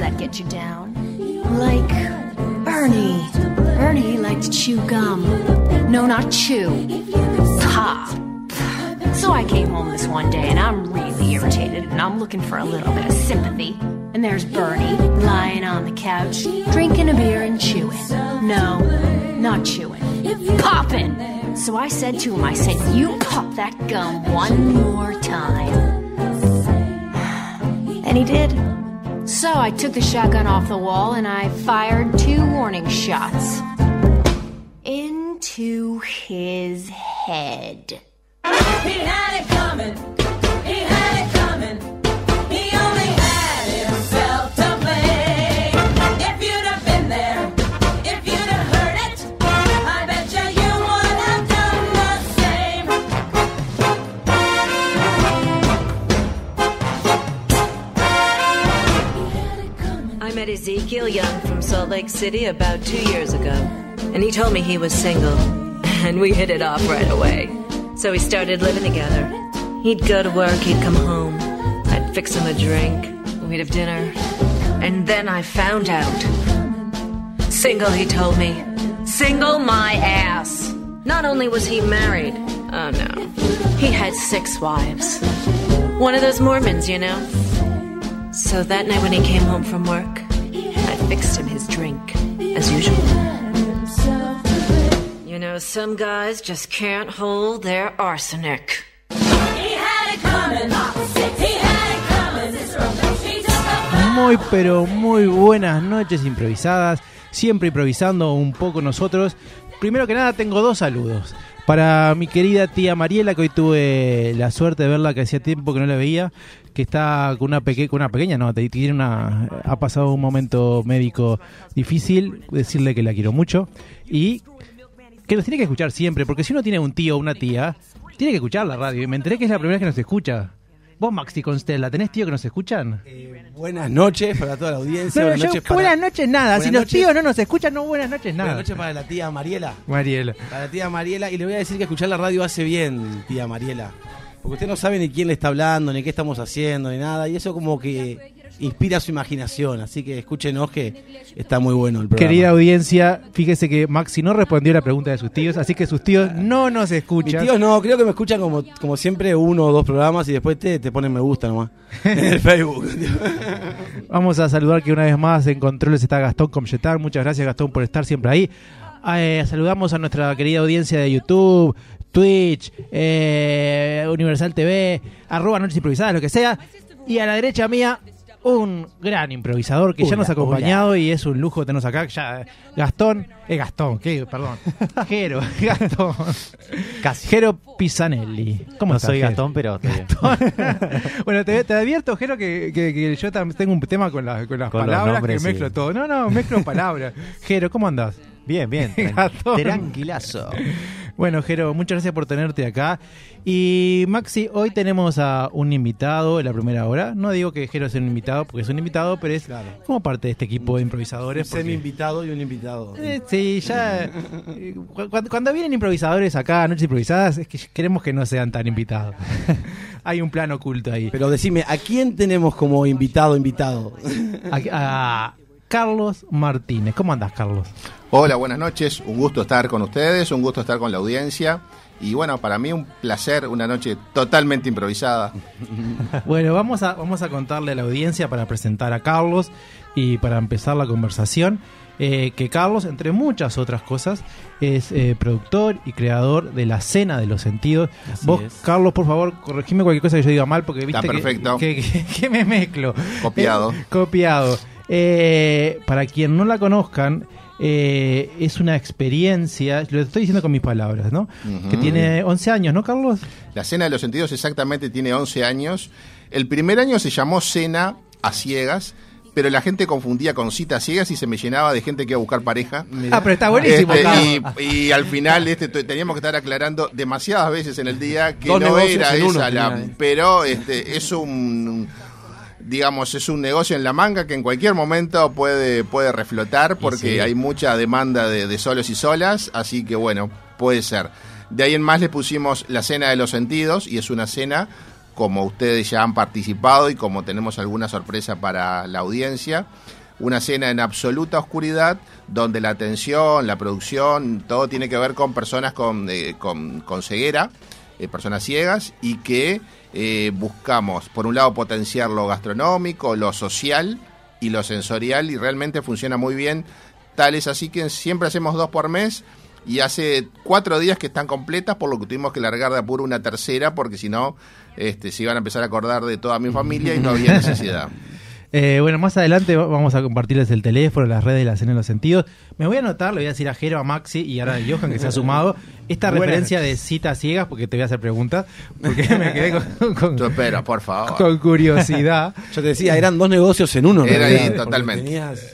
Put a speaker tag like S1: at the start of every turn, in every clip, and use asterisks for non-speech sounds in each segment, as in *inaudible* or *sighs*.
S1: That get you down? Like Bernie. Bernie liked to chew gum. No, not chew. Pop. So I came home this one day and I'm really irritated and I'm looking for a little bit of sympathy. And there's Bernie lying on the couch, drinking a beer and chewing. No, not chewing. Popping. So I said to him, I said, You pop that gum one more time. *sighs* And he did. So I took the shotgun off the wall and I fired two warning shots into his head.
S2: He had it coming.
S3: Met Ezekiel Young from Salt Lake City about two years ago, and he told me he was single, *laughs* and we hit it off right away. So we started living together. He'd go to work, he'd come home, I'd fix him a drink, we'd have dinner, and then I found out. Single, he told me. Single my ass. Not only was he married, oh no, he had six wives. One of those Mormons, you know. So that night when he came home from work, fixed him his drink, as usual. You know, some guys just can't hold their arsenic.
S2: He had it coming. He had it coming.
S4: Muy pero muy buenas noches improvisadas, siempre improvisando un poco nosotros. Primero que nada tengo dos saludos. Para mi querida tía Mariela, que hoy tuve la suerte de verla, que hacía tiempo que no la veía, que está con una, peque una pequeña, no, tiene una, ha pasado un momento médico difícil, decirle que la quiero mucho y que nos tiene que escuchar siempre, porque si uno tiene un tío o una tía, tiene que escuchar la radio. Y me enteré que es la primera vez que nos escucha. Vos, Maxi Constella, ¿tenés tío que nos escuchan?
S5: Buenas noches para toda la audiencia.
S4: No,
S5: buenas
S4: yo-
S5: noches para,
S4: buenas noches nada.
S5: Buenas
S4: si los
S5: noches.
S4: tíos no nos escuchan, no buenas noches nada.
S5: Buenas noches para la tía Mariela.
S4: Mariela.
S5: Para la tía Mariela. Y le voy a decir que escuchar la radio hace bien, tía Mariela. Porque usted no sabe ni quién le está hablando, ni qué estamos haciendo, ni nada. Y eso como que inspira su imaginación. Así que escúchenos que está muy bueno el programa.
S4: Querida audiencia, fíjese que Maxi no respondió a la pregunta de sus tíos, así que sus tíos no nos
S5: Mis
S4: escuchan.
S5: tíos no, creo que me escuchan como, como siempre uno o dos programas y después te, te ponen me gusta nomás. *laughs* En el Facebook.
S4: Vamos a saludar que una vez más en controles está Gastón Comchetar. Muchas gracias Gastón por estar siempre ahí. Eh, saludamos a nuestra querida audiencia de YouTube, Twitch, eh, Universal TV, arroba Noches Improvisadas, lo que sea. Y a la derecha mía, un gran improvisador que ya nos ha acompañado y es un lujo tenernos acá. Ya, Gastón, eh, Gastón, ¿qué? Perdón. *laughs* Jero, *laughs* Gastón.
S6: Casi.
S4: Jero Pisanelli. ¿Cómo
S6: no
S4: estás,
S6: soy
S4: Jero?
S6: Gastón, pero estoy bien. *laughs*
S4: bueno, te, te advierto, Jero, que, que- que yo también tengo un tema con, la- con las
S6: Con
S4: palabras
S6: nombres,
S4: que mezclo
S6: sí.
S4: todo. No, no, mezclo palabras. Jero, ¿cómo andás?
S6: Bien, bien. tran-
S4: Gastón.
S6: Tranquilazo.
S4: Bueno, Jero, muchas gracias por tenerte acá. Y Maxi, hoy tenemos a un invitado en la primera hora. No digo que Jero sea un invitado, porque es un invitado, pero es
S5: Claro.
S4: como parte de este equipo de
S5: Un
S4: improvisadores. porque-
S5: semi invitado y un invitado.
S4: Eh, sí, ya. eh, cu- cuando, cuando vienen improvisadores acá Noches Improvisadas, es que queremos que no sean tan invitados. *laughs* Hay un plan oculto ahí.
S5: Pero decime, ¿a quién tenemos como invitado invitado?
S4: A, a Carlos Martínez. ¿Cómo andás, Carlos?
S7: Hola, buenas noches. Un gusto estar con ustedes, un gusto estar con la audiencia. Y bueno, para mí un placer, una noche totalmente improvisada. *laughs*
S4: Bueno, vamos a, vamos a contarle a la audiencia para presentar a Carlos y para empezar la conversación. eh, que Carlos, entre muchas otras cosas, es eh, productor y creador de La Cena de los Sentidos.
S5: Así
S4: Vos,
S5: es.
S4: Carlos, por favor, corregime cualquier cosa que yo diga mal, porque viste
S7: Está
S4: que-
S7: perfecto.
S4: Que, que- *laughs* que me mezclo.
S7: Copiado.
S4: Eh, *laughs* copiado. Eh, para quien no la conozcan, eh, es una experiencia, lo estoy diciendo con mis palabras, ¿no? Que tiene 11 años, ¿no, Carlos?
S7: La Cena de los Sentidos exactamente tiene 11 años. El primer año se llamó Cena a Ciegas, pero la gente confundía con cita a ciegas y se me llenaba de gente que iba a buscar pareja.
S4: Ah, pero está buenísimo.
S7: Este,
S4: Carlos.
S7: y, y al final este, teníamos que estar aclarando demasiadas veces en el día que
S5: Dos
S7: no era
S5: uno
S7: esa la, pero este es un digamos es un negocio en la manga que en cualquier momento puede puede reflotar porque
S5: sí.
S7: hay mucha demanda de, de solos y solas, así que bueno, puede ser. De ahí en más le pusimos la cena de los sentidos y es una cena como ustedes ya han participado y como tenemos alguna sorpresa para la audiencia, una cena en absoluta oscuridad donde la atención, la producción, todo tiene que ver con personas con, eh, con, con ceguera, eh, personas ciegas y que eh, buscamos, por un lado, potenciar lo gastronómico, lo social y lo sensorial y realmente funciona muy bien. Tal es así que siempre hacemos dos por mes y hace cuatro días que están completas, por lo que tuvimos que largar de apuro una tercera porque si no este, se iban a empezar a acordar de toda mi familia y no había *laughs* necesidad.
S4: Eh, bueno, más adelante va- vamos a compartirles el teléfono, las redes de la cena en los sentidos. Me voy a anotar, le voy a decir a Jero, a Maxi y ahora a Johan que se ha sumado esta
S8: Buenas
S4: referencia de citas ciegas, porque te voy a hacer preguntas, porque me quedé con, *laughs* con-
S7: Tú espera, por favor.
S4: con curiosidad. *laughs*
S5: Yo te decía, eran dos negocios en uno.
S7: Era ahí, totalmente.
S5: tenías-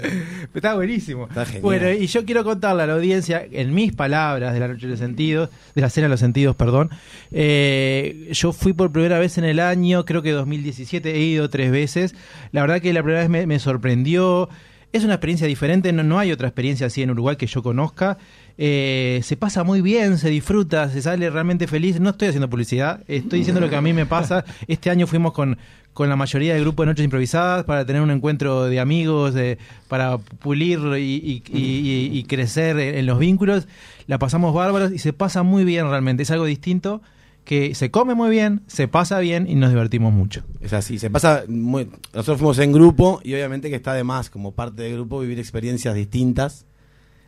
S4: Está buenísimo.
S5: Está genial.
S4: Bueno, y yo quiero contarle a la audiencia, en mis palabras de la noche de los sentidos, de la cena de los sentidos, perdón. eh, yo fui por primera vez en el año, creo que 2017, he ido tres veces. La verdad que la primera vez me, me sorprendió. Es una experiencia diferente, no, no hay otra experiencia así en Uruguay que yo conozca. Eh, se pasa muy bien, se disfruta, se sale realmente feliz. No estoy haciendo publicidad, estoy diciendo lo que a mí me pasa. *laughs* Este año fuimos con, con la mayoría del grupo de Noches Improvisadas para tener un encuentro de amigos, de- para pulir y, y- y- y- y crecer en, en los vínculos. La pasamos bárbaros y se pasa muy bien realmente. Es algo distinto que se come muy bien, se pasa bien y nos divertimos mucho.
S5: Es así, se pasa muy... Nosotros fuimos en grupo y obviamente que está de más como parte del grupo vivir experiencias distintas.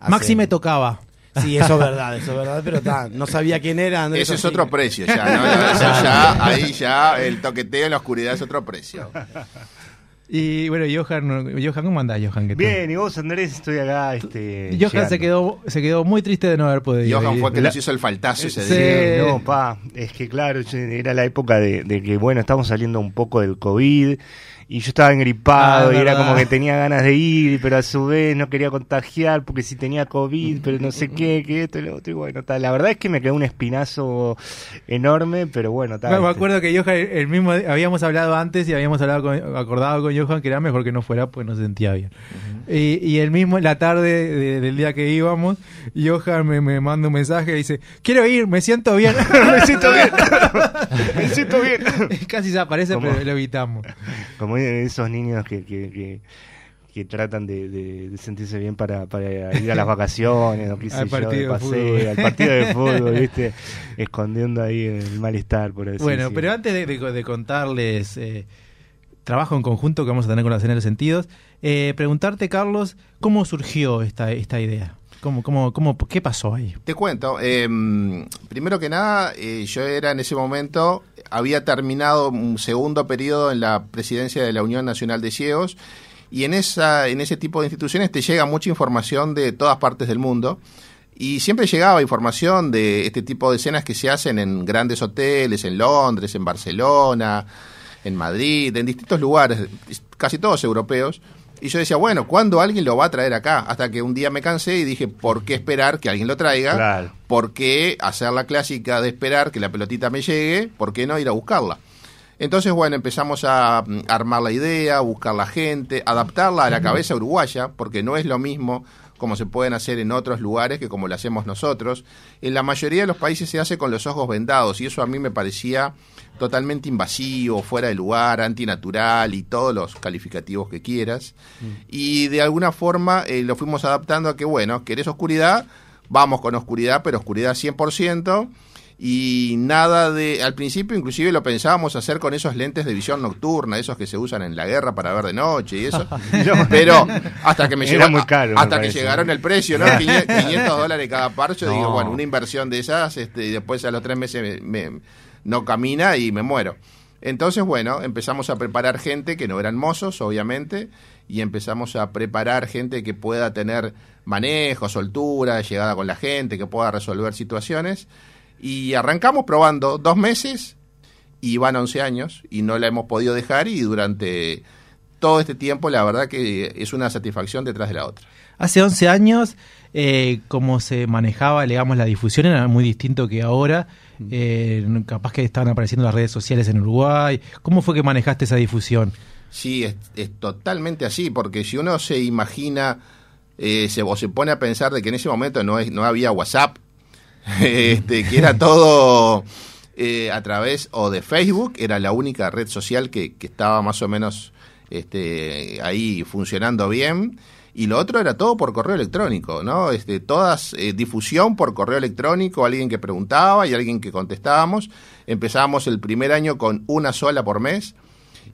S5: Hace-
S4: Maxi me tocaba.
S5: Sí, eso es verdad, eso es verdad, pero ta, no sabía quién era. Andrés,
S7: Ese es otro precio ya, ¿no? *laughs* Eso ya, ahí ya el toqueteo en la oscuridad es otro precio.
S4: Y bueno, Johan, Johan ¿cómo andás, Johan?
S8: Bien, y vos Andrés, estoy acá. Este,
S4: Johan se quedó, se quedó muy triste de no haber podido.
S7: Johan
S4: ir.
S7: fue que
S8: La-
S7: nos hizo el faltazo ese
S4: Sí.
S7: día.
S8: No, pa, es que claro, era la época de, de que, bueno, estamos saliendo un poco del COVID y yo estaba engripado
S4: Ah,
S8: y era como que tenía ganas de ir, pero a su vez no quería contagiar porque si tenía COVID, pero no sé qué, que esto y lo otro. Y bueno, tal. la verdad es que me quedó un espinazo enorme, pero bueno, tal.
S4: Me, me acuerdo que Johan, el mismo, habíamos hablado antes y habíamos hablado con- acordado con Johan que era mejor que no fuera pues no se sentía bien. y, y el mismo, la tarde de- del día que íbamos, Johan me, me manda un mensaje y dice, quiero ir, me siento bien. *laughs*
S8: me siento bien, *laughs* me siento bien. *laughs*
S4: Casi se aparece,
S8: ¿Cómo?
S4: pero lo evitamos.
S8: Como esos niños que, que, que, que tratan de, de- de sentirse bien para, para ir a las vacaciones, o qué *laughs* sé
S4: Al
S8: yo,
S4: partido
S8: de
S4: de
S8: paseo,
S4: fútbol.
S8: al partido de fútbol, *laughs* ¿viste? Escondiendo ahí el malestar, por así
S4: Bueno, pero antes de, de- de contarles eh, trabajo en conjunto que vamos a tener con la Cena de los Sentidos, eh, preguntarte, Carlos, ¿cómo surgió esta, esta idea? ¿Cómo, cómo, cómo, ¿Qué pasó ahí?
S7: Te cuento, eh, primero que nada, eh, yo era en ese momento, había terminado un segundo periodo en la presidencia de la Unión Nacional de Ciegos y en, esa, en ese tipo de instituciones te llega mucha información de todas partes del mundo y siempre llegaba información de este tipo de escenas que se hacen en grandes hoteles, en Londres, en Barcelona, en Madrid, en distintos lugares, casi todos europeos. Y yo decía, bueno, ¿cuándo alguien lo va a traer acá? Hasta que un día me cansé y dije, ¿por qué esperar que alguien lo traiga?
S8: Claro.
S7: ¿Por qué hacer la clásica de esperar que la pelotita me llegue? ¿Por qué no ir a buscarla? Entonces, bueno, empezamos a mm, armar la idea, buscar la gente, adaptarla a la cabeza uruguaya, porque no es lo mismo como se pueden hacer en otros lugares que como lo hacemos nosotros. En la mayoría de los países se hace con los ojos vendados y eso a mí me parecía totalmente invasivo, fuera de lugar, antinatural y todos los calificativos que quieras. Y de alguna forma eh, lo fuimos adaptando a que, bueno, querés oscuridad, vamos con oscuridad, pero oscuridad 100%. y nada de al principio inclusive lo pensábamos hacer con esos lentes de visión nocturna esos que se usan en la guerra para ver de noche y eso *laughs* pero hasta que me
S8: Era
S7: llegó
S8: muy caro, me
S7: hasta que llegaron el precio no *laughs* 500 500 dólares cada par yo digo
S8: No.
S7: bueno una inversión de esas este, y después a los tres meses me- me- no camina y me muero entonces, bueno, empezamos a preparar gente que no eran mozos, obviamente, y empezamos a preparar gente que pueda tener manejo, soltura, llegada con la gente, que pueda resolver situaciones. Y arrancamos probando dos meses y van 11 años y no la hemos podido dejar y durante todo este tiempo la verdad que es una satisfacción detrás de la otra.
S4: Hace 11 años, eh, cómo se manejaba, la difusión era muy distinto que ahora. Eh, capaz que estaban apareciendo las redes sociales en Uruguay. ¿Cómo fue que manejaste esa difusión?
S7: Sí, es, es totalmente así, porque si uno se imagina eh, se, o se pone a pensar de que en ese momento no, es, no había WhatsApp, *laughs* este, que era *laughs* todo eh, a través o de Facebook, era la única red social que, que estaba más o menos este, ahí funcionando bien. Y lo otro era todo por correo electrónico, ¿no? Este, todas eh, difusión por correo electrónico, alguien que preguntaba y alguien que contestábamos. Empezábamos el primer año con una sola por mes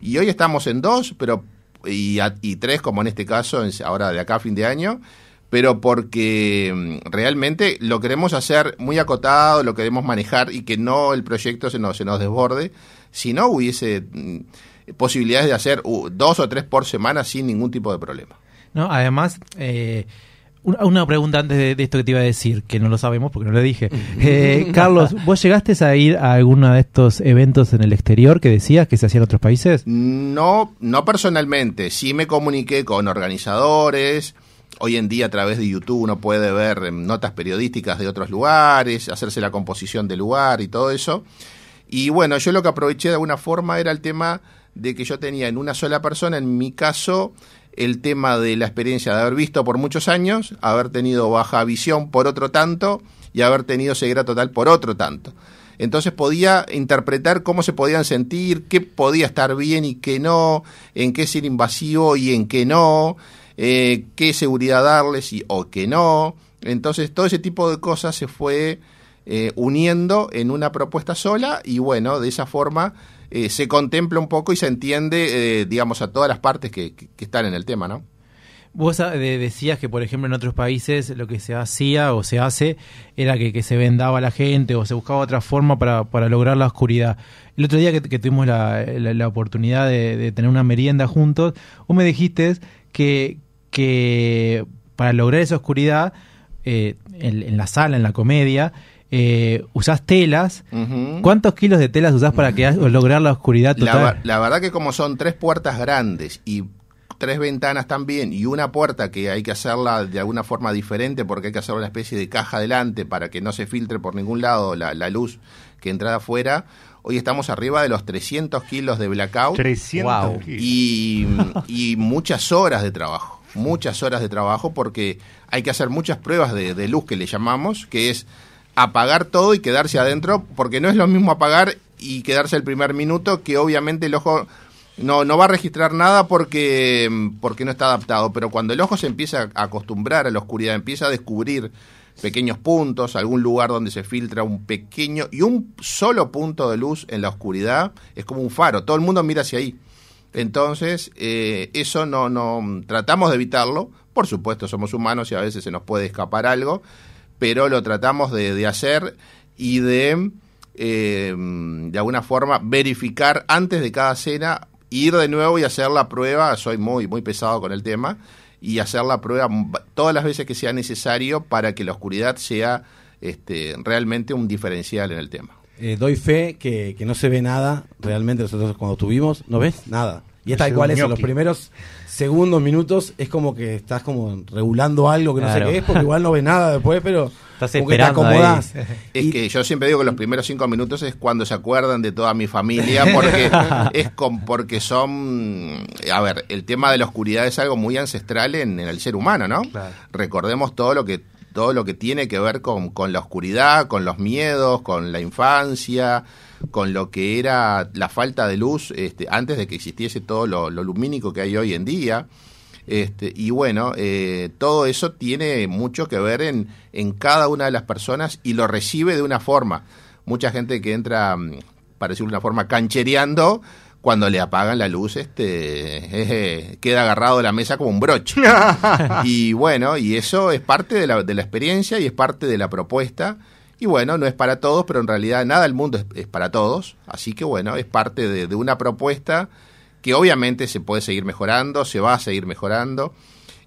S7: y hoy estamos en dos, pero y, a- y tres como en este caso, ahora de acá a fin de año, pero porque mm, realmente lo queremos hacer muy acotado, lo queremos manejar y que no el proyecto se nos, se nos desborde, si no hubiese mm, posibilidades de hacer dos o tres por semana sin ningún tipo de problema.
S4: No, además, eh, una, pregunta antes de, de esto que te iba a decir, que no lo sabemos porque no lo dije. Eh, Carlos, *laughs* ¿vos llegaste a ir a alguno de estos eventos en el exterior que decías que se hacían en otros países?
S7: No, no personalmente, sí me comuniqué con organizadores. Hoy en día a través de YouTube uno puede ver em, notas periodísticas de otros lugares, hacerse la composición del lugar y todo eso. Y bueno, yo lo que aproveché de alguna forma era el tema de que yo tenía en una sola persona, en mi caso, el tema de la experiencia de haber visto por muchos años, haber tenido baja visión por otro tanto y haber tenido ceguera total por otro tanto. Entonces podía interpretar cómo se podían sentir, qué podía estar bien y qué no, en qué ser invasivo y en qué no, eh, qué seguridad darles y, o qué no. Entonces todo ese tipo de cosas se fue eh, uniendo en una propuesta sola y bueno, de esa forma eh, se contempla un poco y se entiende, eh, digamos, a todas las partes que, que- están en el tema, ¿no?
S4: Vos ah, de- decías que, por ejemplo, en otros países lo que se hacía o se hace era que, que se vendaba a la gente o se buscaba otra forma para, para lograr la oscuridad. El otro día que, tuvimos la, la- oportunidad de, tener una merienda juntos, vos me dijiste que, que para lograr esa oscuridad, en la sala, en la comedia, eh, usás telas. ¿Cuántos kilos de telas usás para que, lograr la oscuridad
S7: La,
S4: total?
S7: la verdad que como son tres puertas grandes y tres ventanas también y una puerta que hay que hacerla de alguna forma diferente porque hay que hacer una especie de caja adelante para que no se filtre por ningún lado la, la luz que entra de afuera, hoy estamos arriba de los 300 kilos de blackout
S8: 300
S6: Wow.
S8: kilos.
S7: y, y muchas horas de trabajo, muchas horas de trabajo porque hay que hacer muchas pruebas de, de luz que le llamamos, que es apagar todo y quedarse adentro, porque no es lo mismo apagar y quedarse el primer minuto que obviamente el ojo no, no va a registrar nada porque, porque no está adaptado, pero cuando el ojo se empieza a acostumbrar a la oscuridad, empieza a descubrir pequeños puntos, algún lugar donde se filtra un pequeño y un solo punto de luz en la oscuridad, es como un faro, todo el mundo mira hacia ahí. Entonces, eh, eso no, no tratamos de evitarlo. Por supuesto, somos humanos y a veces se nos puede escapar algo, pero lo tratamos de, de hacer y de, eh, de alguna forma, verificar antes de cada cena, ir de nuevo y hacer la prueba. Soy muy, muy pesado con el tema y hacer la prueba todas las veces que sea necesario para que la oscuridad sea este, realmente un diferencial en el tema.
S5: Eh, doy fe que, que no se ve nada. Realmente nosotros cuando tuvimos, no ves nada. Y es tal
S8: Es
S5: cual
S8: un
S5: eso, los primeros segundos, minutos, es como que estás como regulando algo que no sé qué es, porque igual no ves nada después, pero *laughs*
S6: Estás
S5: como que te acomodás.
S7: Es
S5: Y-
S7: que yo siempre digo que los primeros cinco minutos es cuando se acuerdan de toda mi familia, *laughs* porque es con, porque son, a ver, el tema de la oscuridad es algo muy ancestral en, en el ser humano, ¿no?
S4: Claro.
S7: Recordemos todo lo que todo lo que tiene que ver con, con la oscuridad, con los miedos, con la infancia, con lo que era la falta de luz este, antes de que existiese todo lo, lo lumínico que hay hoy en día. Este, y bueno, eh, todo eso tiene mucho que ver en, en cada una de las personas y lo recibe de una forma. mucha gente que entra, mm, para decirlo de una forma, canchereando, cuando le apagan la luz, este *laughs* eh, queda agarrado de la mesa como un broche. *laughs* y bueno, y eso es parte de la, de la experiencia y es parte de la propuesta. Y bueno, no es para todos, pero en realidad nada del mundo es, para todos. Así que bueno, es parte de, de una propuesta que obviamente se puede seguir mejorando, se va a seguir mejorando.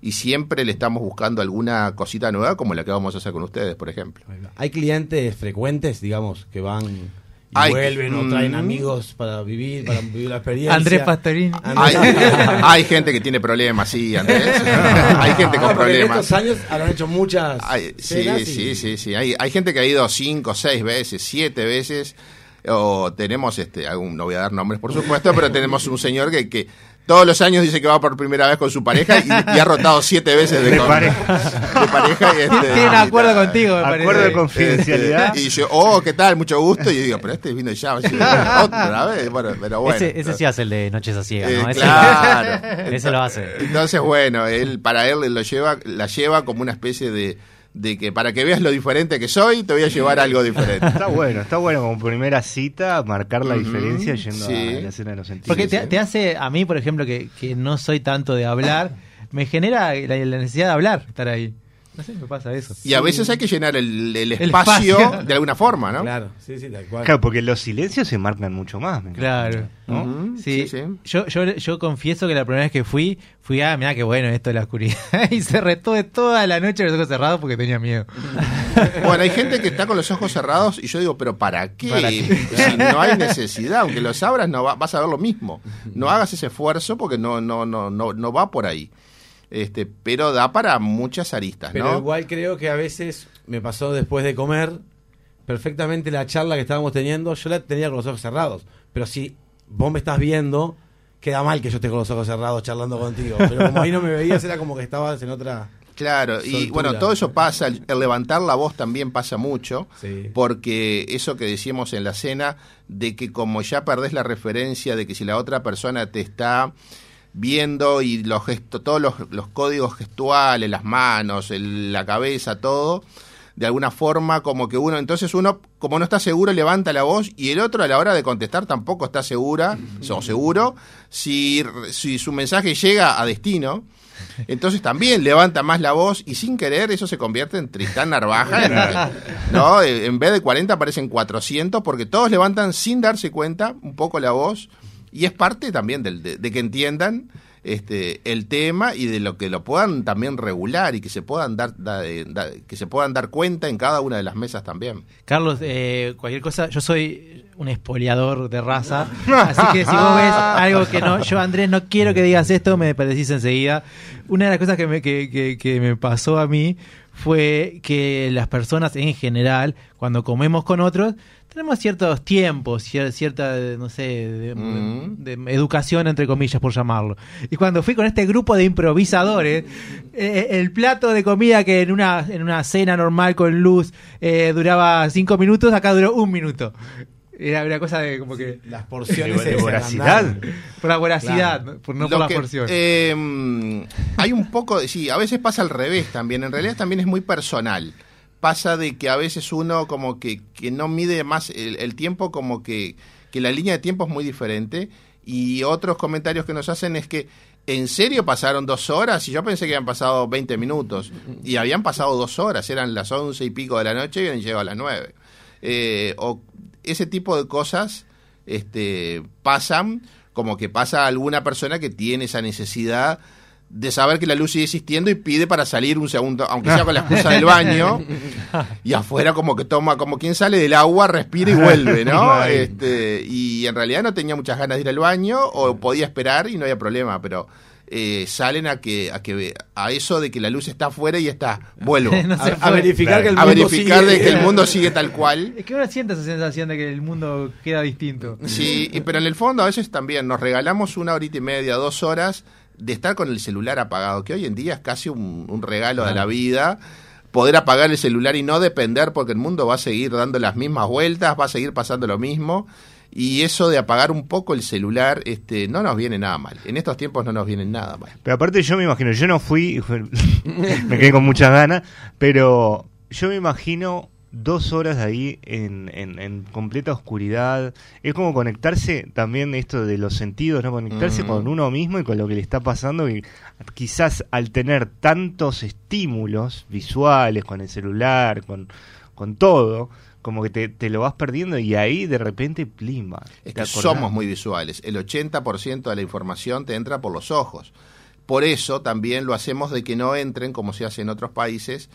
S7: Y siempre le estamos buscando alguna cosita nueva, como la que vamos a hacer con ustedes, por ejemplo.
S9: Hay clientes frecuentes, digamos, que van y vuelven o traen
S7: Mm.
S9: amigos para vivir, para vivir la experiencia.
S4: Andrés Pastorín.
S7: Hay, *laughs* hay gente que tiene problemas, sí, Andrés. hay gente con
S9: Ah, en
S7: problemas.
S9: estos años habrán hecho muchas
S7: Hay- sí,
S9: y-
S7: sí, sí, sí. Hay, hay gente que ha ido cinco, seis veces, siete veces. O tenemos, este, algún, no voy a dar nombres por supuesto, pero tenemos un señor que, que todos los años dice que va por primera vez con su pareja y, y ha rotado siete veces de,
S8: De
S7: con-
S8: pareja.
S7: de pareja. y, este,
S4: Tiene un acuerdo
S7: tal.
S4: contigo, me parece.
S8: Acuerdo de confidencialidad.
S7: Este, y yo, oh, ¿qué tal? Mucho gusto. Y yo digo, pero este vino ya *laughs* otra vez. Bueno, pero bueno.
S10: ese, ese sí hace el de Noches a Ciegas,
S7: Eh,
S10: ¿no? Ese,
S7: claro. *laughs*
S10: ese lo hace.
S7: Entonces, bueno, él para él lo lleva, la lleva como una especie de, de que para que veas lo diferente que soy, te voy a llevar algo diferente.
S8: Está bueno, está bueno como primera cita marcar la diferencia yendo
S7: sí.
S8: a la escena de los sentidos.
S4: Porque te,
S7: sí.
S4: te hace, a mí, por ejemplo, que, que no soy tanto de hablar, me genera la, la necesidad de hablar, estar ahí. No sé, me pasa eso.
S7: Y a veces hay que llenar el, el
S4: El
S7: espacio, de alguna forma, ¿no?
S9: Claro, sí, sí, tal cual.
S8: Claro, porque los silencios se marcan mucho más. me
S4: Claro. Sí,
S7: sí, sí.
S4: Yo, yo, yo confieso que la primera vez que fui, fui, ah, mira qué bueno esto de la oscuridad. *laughs* y cerré todo, toda la noche los ojos cerrados porque tenía miedo. *laughs*
S7: Bueno, hay gente que está con los ojos cerrados y yo digo, pero ¿para qué?
S4: ¿Para qué?
S7: Si *laughs* no hay necesidad, aunque los abras no va- vas a ver lo mismo. No hagas ese esfuerzo porque no no no no no va por ahí. Este, pero da para muchas aristas,
S9: Pero
S7: ¿no?
S9: igual creo que a veces me pasó después de comer perfectamente la charla que estábamos teniendo, yo la tenía con los ojos cerrados. Pero si vos me estás viendo, queda mal que yo esté con los ojos cerrados charlando contigo. Pero como ahí no me veías, era como que estabas en otra...
S7: Claro, y bueno, todo eso pasa, el, el levantar la voz también pasa mucho,
S9: Sí.
S7: porque eso que decíamos en la cena, de que como ya perdés la referencia de que si la otra persona te está viendo y los gestos, todos los, los códigos gestuales, las manos, el- la cabeza, todo, de alguna forma como que uno, entonces uno como no está seguro levanta la voz y el otro a la hora de contestar tampoco está segura o seguro si, si su mensaje llega a destino. Entonces también levanta más la voz y sin querer eso se convierte en Tristán Narvaja. en- ¿no? En vez de 40 aparecen 400 porque todos levantan sin darse cuenta un poco la voz y es parte también del- de, de que entiendan este el tema y de lo que lo puedan también regular y que se puedan dar da- eh, da- que se puedan dar cuenta en cada una de las mesas también.
S4: Carlos, eh, cualquier cosa, yo soy un espoliador de raza, *laughs* así que si vos ves algo que no, yo Andrés no quiero que digas esto, me decís enseguida. Una de las cosas que me, que, que- que me pasó a mí fue que las personas en general, cuando comemos con otros, tenemos ciertos tiempos, cier- cierta, no sé, de,
S7: Mm.
S4: de educación, entre comillas, por llamarlo. Y cuando fui con este grupo de improvisadores, eh, el plato de comida que en una, en una cena normal con luz eh, duraba cinco minutos, acá duró un minuto. Era una cosa de como que...
S9: Las porciones
S8: De- de voracidad.
S4: Por la voracidad,
S9: Claro.
S4: por, no
S7: Lo
S4: por la
S7: que,
S4: porción.
S7: eh, mm, hay un poco, sí, a veces pasa al revés también. En realidad también es muy personal. Pasa de que a veces uno como que, que no mide más el, el tiempo, como que, que la línea de tiempo es muy diferente. Y otros comentarios que nos hacen es que, ¿en serio pasaron dos horas? Y yo pensé que habían pasado 20 minutos. Y habían pasado dos horas, eran las once y pico de la noche y habían llegado a las nueve. Eh, o ese tipo de cosas este, pasan como que pasa alguna persona que tiene esa necesidad de saber que la luz sigue existiendo y pide para salir un segundo, aunque sea con la excusa del baño, y afuera como que toma, como quien sale del agua, respira y vuelve, ¿no? *laughs* Este, y en realidad no tenía muchas ganas de ir al baño, o podía esperar y no había problema, pero eh, salen a que, a que a eso de que la luz está afuera y está, vuelvo. *laughs*
S4: No
S9: A, verificar que el
S7: a
S9: mundo
S7: verificar
S9: sigue-
S7: de que el mundo sigue tal cual.
S4: Es que uno siente esa sensación de que el mundo queda distinto.
S7: Sí, y- pero en el fondo a veces también nos regalamos una horita y media, dos horas de estar con el celular apagado, que hoy en día es casi un, un regalo de la vida. Poder apagar el celular y no depender porque el mundo va a seguir dando las mismas vueltas, va a seguir pasando lo mismo. Y eso de apagar un poco el celular este, no nos viene nada mal. En estos tiempos no nos viene nada mal.
S8: Pero aparte yo me imagino, yo no fui, *laughs* me quedé con muchas ganas, pero yo me imagino dos horas ahí en, en, en completa oscuridad. Es como conectarse también esto de los sentidos, ¿no? Conectarse
S7: Ujú.
S8: con uno mismo y con lo que le está pasando. Y quizás al tener tantos estímulos visuales, con el celular, con, con todo, como que te, te lo vas perdiendo y ahí de repente plima.
S7: Es que somos muy visuales. El 80% de la información te entra por los ojos. Por eso también lo hacemos de que no entren, como se hace en otros países,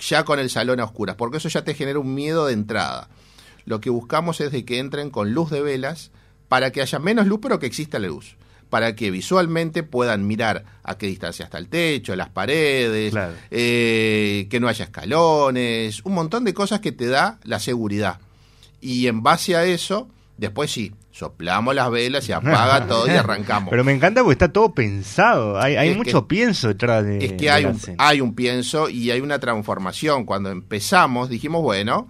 S7: ya con el salón a oscuras, porque eso ya te genera un miedo de entrada. Lo que buscamos es de que entren con luz de velas para que haya menos luz, pero que exista la luz. Para que visualmente puedan mirar a qué distancia está el techo, las paredes,
S8: Claro.
S7: eh, que no haya escalones, un montón de cosas que te da la seguridad. Y en base a eso, después sí, soplamos las velas y apaga *laughs* todo y arrancamos.
S8: Pero me encanta porque está todo pensado. Hay, hay mucho
S7: que-
S8: pienso detrás de.
S7: es que
S8: de
S7: hay un, hay un pienso y hay una transformación. Cuando empezamos dijimos, bueno,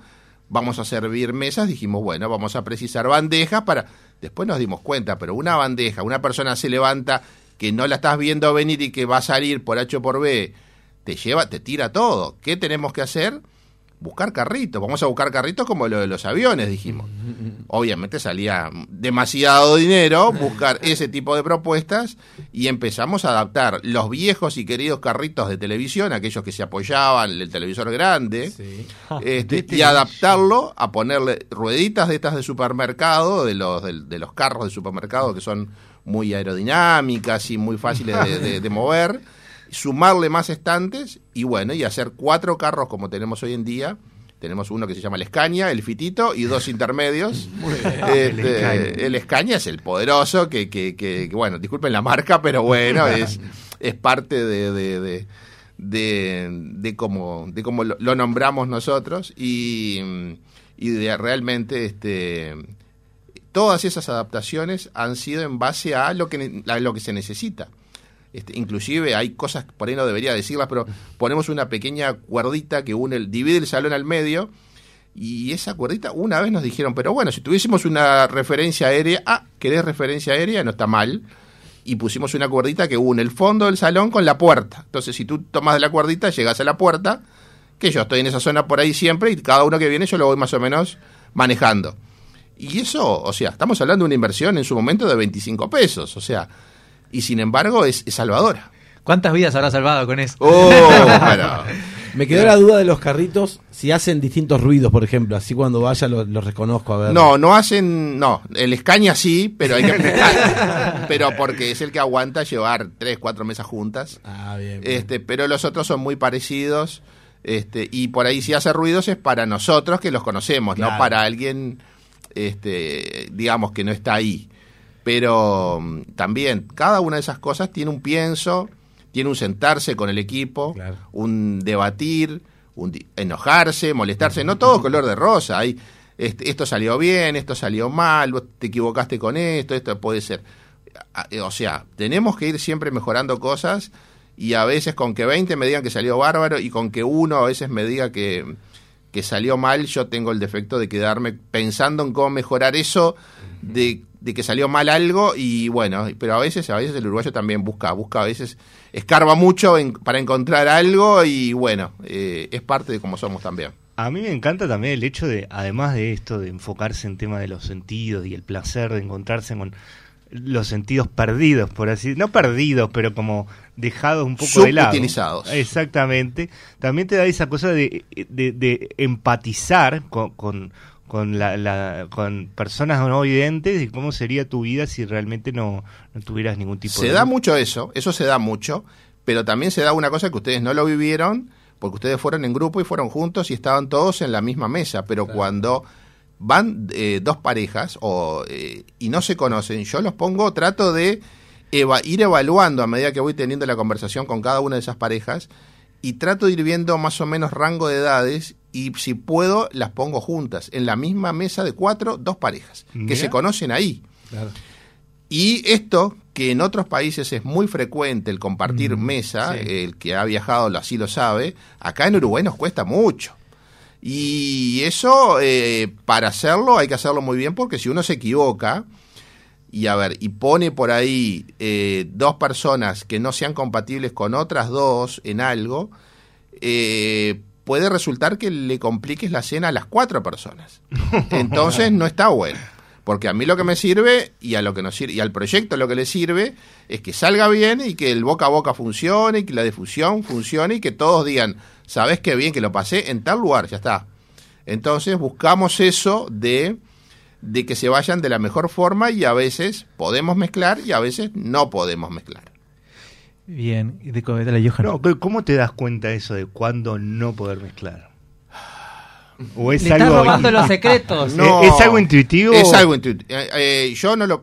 S7: vamos a servir mesas, dijimos, bueno, vamos a precisar bandejas para... Después nos dimos cuenta, pero una bandeja, una persona se levanta que no la estás viendo venir y que va a salir por H o por B, te lleva, te tira todo. ¿Qué tenemos que hacer? Buscar carritos. Vamos a buscar carritos como lo de los aviones, dijimos. Obviamente salía demasiado dinero buscar *laughs* ese tipo de propuestas y empezamos a adaptar los viejos y queridos carritos de televisión, aquellos que se apoyaban, el televisor grande, *laughs* este, y adaptarlo a ponerle rueditas de estas de supermercado, de los, de, de los carros de supermercado que son muy aerodinámicas y muy fáciles de, de- de *laughs* mover, sumarle más estantes y bueno, y hacer cuatro carros como tenemos hoy en día. Tenemos uno que se llama el Escaña, el Fitito y dos *laughs* intermedios. Este,
S8: El Escaña.
S7: el Escaña es el poderoso, que, que, que- que, bueno, disculpen la marca, pero bueno, *laughs* es, es parte de, de, de, de, de cómo, de cómo lo, lo nombramos nosotros y, y de realmente este, todas esas adaptaciones han sido en base a lo que, a lo que se necesita. Este, inclusive hay cosas, por ahí no debería decirlas, pero ponemos una pequeña cuerdita que une el, divide el salón al medio y esa cuerdita, una vez nos dijeron, pero bueno, si tuviésemos una referencia aérea, ah, ¿querés referencia aérea? No está mal. Y pusimos una cuerdita que une el fondo del salón con la puerta. Entonces, si tú tomas de la cuerdita, llegas a la puerta, que yo estoy en esa zona por ahí siempre, y cada uno que viene yo lo voy más o menos manejando. Y eso, o sea, estamos hablando de una inversión en su momento de 25 pesos, o sea, y sin embargo es, es salvadora.
S4: ¿Cuántas vidas habrá salvado con eso?
S7: Oh, bueno. *laughs*
S9: Me quedó la duda de los carritos si hacen distintos ruidos, por ejemplo. Así cuando vaya los reconozco a ver.
S7: No, no hacen, no, el escaña sí, pero hay que *laughs* pero porque es el que aguanta llevar tres, cuatro mesas juntas.
S9: Ah, bien. bien.
S7: Este, pero los otros son muy parecidos. Este, y por ahí si hace ruidos es para nosotros que los conocemos, no para alguien, este, digamos que no está ahí. Pero mm, también cada una de esas cosas tiene un pienso, tiene un sentarse con el equipo,
S9: Claro.
S7: un debatir, un enojarse, molestarse, no todo color de rosa. Hay, este, esto salió bien, esto salió mal, vos te equivocaste con esto, esto puede ser. A- O sea, tenemos que ir siempre mejorando cosas y a veces con que 20 me digan que salió bárbaro y con que uno a veces me diga que, que salió mal, yo tengo el defecto de quedarme pensando en cómo mejorar eso, de, de que salió mal algo y bueno, pero a veces, a veces el uruguayo también busca, busca a veces, escarba mucho en- para encontrar algo y bueno, eh, es parte de cómo somos también.
S8: A mí me encanta también el hecho de, además de esto, de enfocarse en tema de los sentidos y el placer de encontrarse con los sentidos perdidos, por así no perdidos, pero como dejados un poco de lado.
S7: Subutilizados.
S8: Exactamente. También te da esa cosa de, de, de empatizar con, con, con, la, la- con personas no videntes y cómo sería tu vida si realmente no, no tuvieras ningún tipo
S7: Se
S8: de...
S7: da mucho eso, eso se da mucho, pero también se da una cosa que ustedes no lo vivieron, porque ustedes fueron en grupo y fueron juntos y estaban todos en la misma mesa, pero cuando van eh, dos parejas o, eh, y no se conocen, yo los pongo, trato de eva- ir evaluando a medida que voy teniendo la conversación con cada una de esas parejas y trato de ir viendo más o menos rango de edades y si puedo las pongo juntas, en la misma mesa de cuatro, dos parejas, que se conocen ahí.
S9: Claro.
S7: Y esto, que en otros países es muy frecuente el compartir
S8: Mm,
S7: mesa,
S8: sí.
S7: el que ha viajado lo- así lo sabe, acá en Uruguay nos cuesta mucho. Y eso, eh, para hacerlo, hay que hacerlo muy bien porque si uno se equivoca y a ver, y pone por ahí eh, dos personas que no sean compatibles con otras dos en algo, eh, puede resultar que le compliques la cena a las cuatro personas. Entonces no está bueno. Porque a mí lo que me sirve y a lo que nos sirve, y al proyecto lo que le sirve es que salga bien y que el boca a boca funcione y que la difusión funcione y que todos digan, sabes qué bien que lo pasé en tal lugar, ya está. Entonces buscamos eso de, de que se vayan de la mejor forma y a veces podemos mezclar y a veces no podemos mezclar.
S4: Bien, y de dale, Johan.
S8: No, ¿cómo te das cuenta eso de cuándo no poder mezclar? ¿O es
S4: Le estás
S8: algo
S4: robando los secretos. *laughs*
S7: No,
S8: ¿Es algo intuitivo?
S7: Es algo intuitivo. Eh, eh, yo no lo.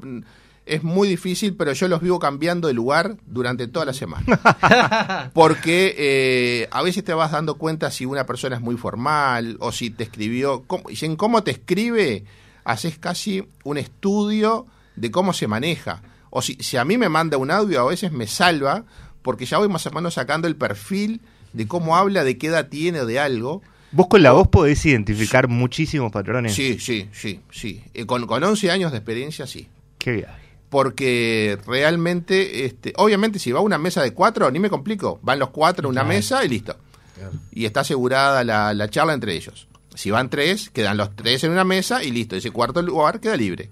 S7: Es muy difícil, pero yo los vivo cambiando de lugar durante toda la semana. *laughs* Porque eh, a veces te vas dando cuenta si una persona es muy formal o si te escribió. Cómo, y en cómo te escribe, haces casi un estudio de cómo se maneja. O si, si a mí me manda un audio, a veces me salva, porque ya voy más o menos sacando el perfil de cómo habla, de qué edad tiene o de algo.
S8: ¿Vos con la voz podés identificar muchísimos patrones?
S7: Sí, sí, sí, sí. Eh, con, con 11 años de experiencia, sí.
S8: Qué viaje.
S7: Porque realmente, este, obviamente, si va a una mesa de cuatro, ni me complico. Van los cuatro a una mesa y listo. Y está asegurada la, la charla entre ellos. Si van tres, quedan los tres en una mesa y listo. Ese cuarto lugar queda libre.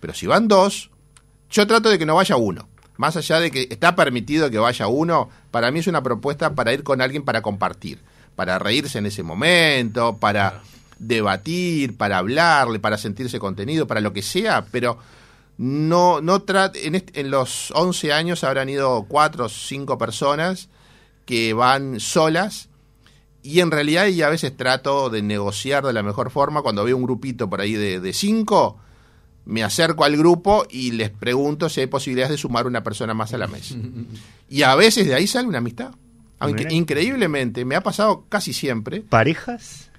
S7: Pero si van dos, yo trato de que no vaya uno. Más allá de que está permitido que vaya uno, para mí es una propuesta para ir con alguien para compartir, para reírse en ese momento, para debatir, para hablarle, para sentirse contenido, para lo que sea, pero no, no en, en los 11 años habrán ido cuatro o cinco personas que van solas y en realidad y a veces trato de negociar de la mejor forma cuando veo un grupito por ahí de, de cinco me acerco al grupo y les pregunto si hay posibilidades de sumar una persona más a la mesa *laughs* y a veces de ahí sale una amistad aunque
S8: Mira.
S7: increíblemente me ha pasado casi siempre
S8: ¿Parejas?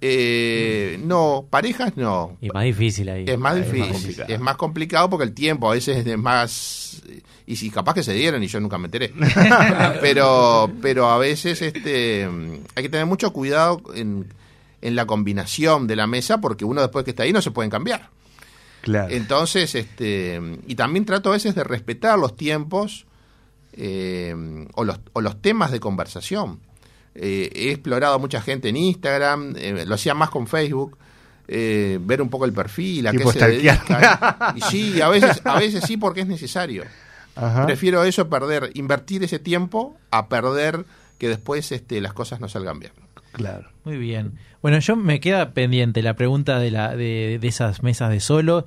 S7: eh, no parejas no
S10: Y más difícil ahí.
S7: es más
S10: Ahí
S7: difícil,
S8: complicado.
S7: es más complicado porque el tiempo a veces es más y si capaz que se dieron y yo nunca me enteré. *laughs* pero pero a veces este hay que tener mucho cuidado en, en la combinación de la mesa porque uno después que está ahí no se pueden cambiar.
S8: Claro.
S7: Entonces, este y también trato a veces de respetar los tiempos eh, o, los, o los temas de conversación. Eh, he explorado a mucha gente en Instagram, eh, lo hacía más con Facebook, eh, ver un poco el perfil, a qué se dedican. Y sí, a veces, a veces sí porque es necesario.
S8: Ajá.
S7: Prefiero eso perder, invertir ese tiempo a perder que después este, las cosas no salgan bien.
S8: Claro.
S4: Muy bien. Bueno, yo me queda pendiente la pregunta de, la, de, de esas mesas de solo.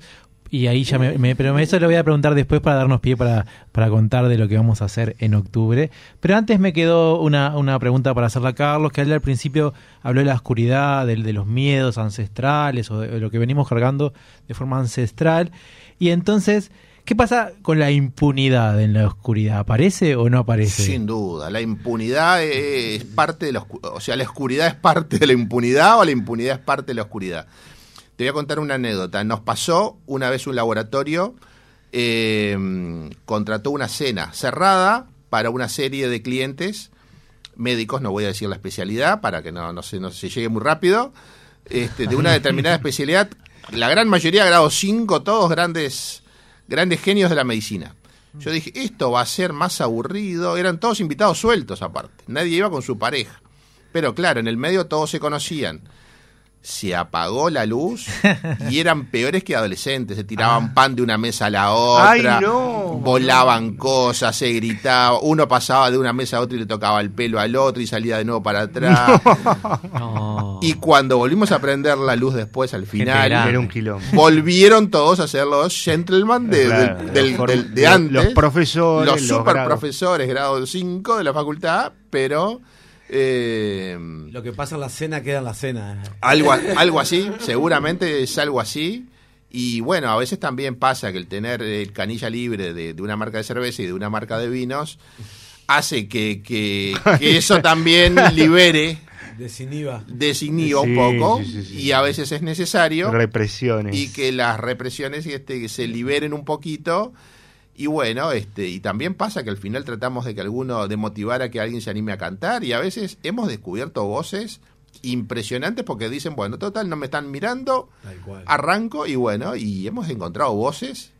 S4: Y ahí ya me, me- Pero eso lo voy a preguntar después para darnos pie para, para contar de lo que vamos a hacer en octubre. Pero antes me quedó una, una pregunta para hacerla a Carlos, que él al principio habló de la oscuridad, del- de, los miedos ancestrales o de, de lo que venimos cargando de forma ancestral. Y entonces, ¿qué pasa con la impunidad en la oscuridad? ¿Aparece o no aparece?
S7: Sin duda, la impunidad es parte de la oscu- o sea, la oscuridad es parte de la impunidad o la impunidad es parte de la oscuridad. Te voy a contar una anécdota. Nos pasó una vez un laboratorio, eh, contrató una cena cerrada para una serie de clientes médicos, no voy a decir la especialidad para que no, no, se, no se llegue muy rápido, este, de una determinada *laughs* especialidad, la gran mayoría grado 5, todos grandes, grandes genios de la medicina. Yo dije, esto va a ser más aburrido, eran todos invitados sueltos aparte, nadie iba con su pareja. Pero claro, en el medio todos se conocían. Se apagó la luz *laughs* y eran peores que adolescentes. Se tiraban pan de una mesa a la otra,
S8: Ay, no.
S7: volaban cosas, se gritaba. Uno pasaba de una mesa a otra y le tocaba el pelo al otro y salía de nuevo para atrás.
S10: No.
S7: Y cuando volvimos a prender la luz después, al final.
S8: Era un quilombo.
S7: volvieron todos a ser los gentlemen de,
S8: Claro,
S7: del- del-
S8: los
S7: del- de
S8: los-
S7: antes.
S8: los profesores,
S7: Los
S8: los
S7: super
S8: grados.
S7: profesores, grado 5 de la facultad, pero eh,
S9: Lo que pasa en la cena queda en la cena.
S7: algo, a- algo así, seguramente es algo así. Y bueno, a veces también pasa que el tener el canilla libre de, de una marca de cerveza y de una marca de vinos hace que, que- *laughs* que eso también libere,
S9: Desinhiba.
S7: desinhiba un poco
S8: sí, sí, sí,
S7: y a veces es necesario
S8: Represiones.
S7: y que las represiones este, se liberen un poquito. Y bueno, este, y también pasa que al final tratamos de que alguno, de motivar a que alguien se anime a cantar, y a veces hemos descubierto voces impresionantes porque dicen, bueno, total, no me están mirando, arranco, y bueno, y hemos encontrado voces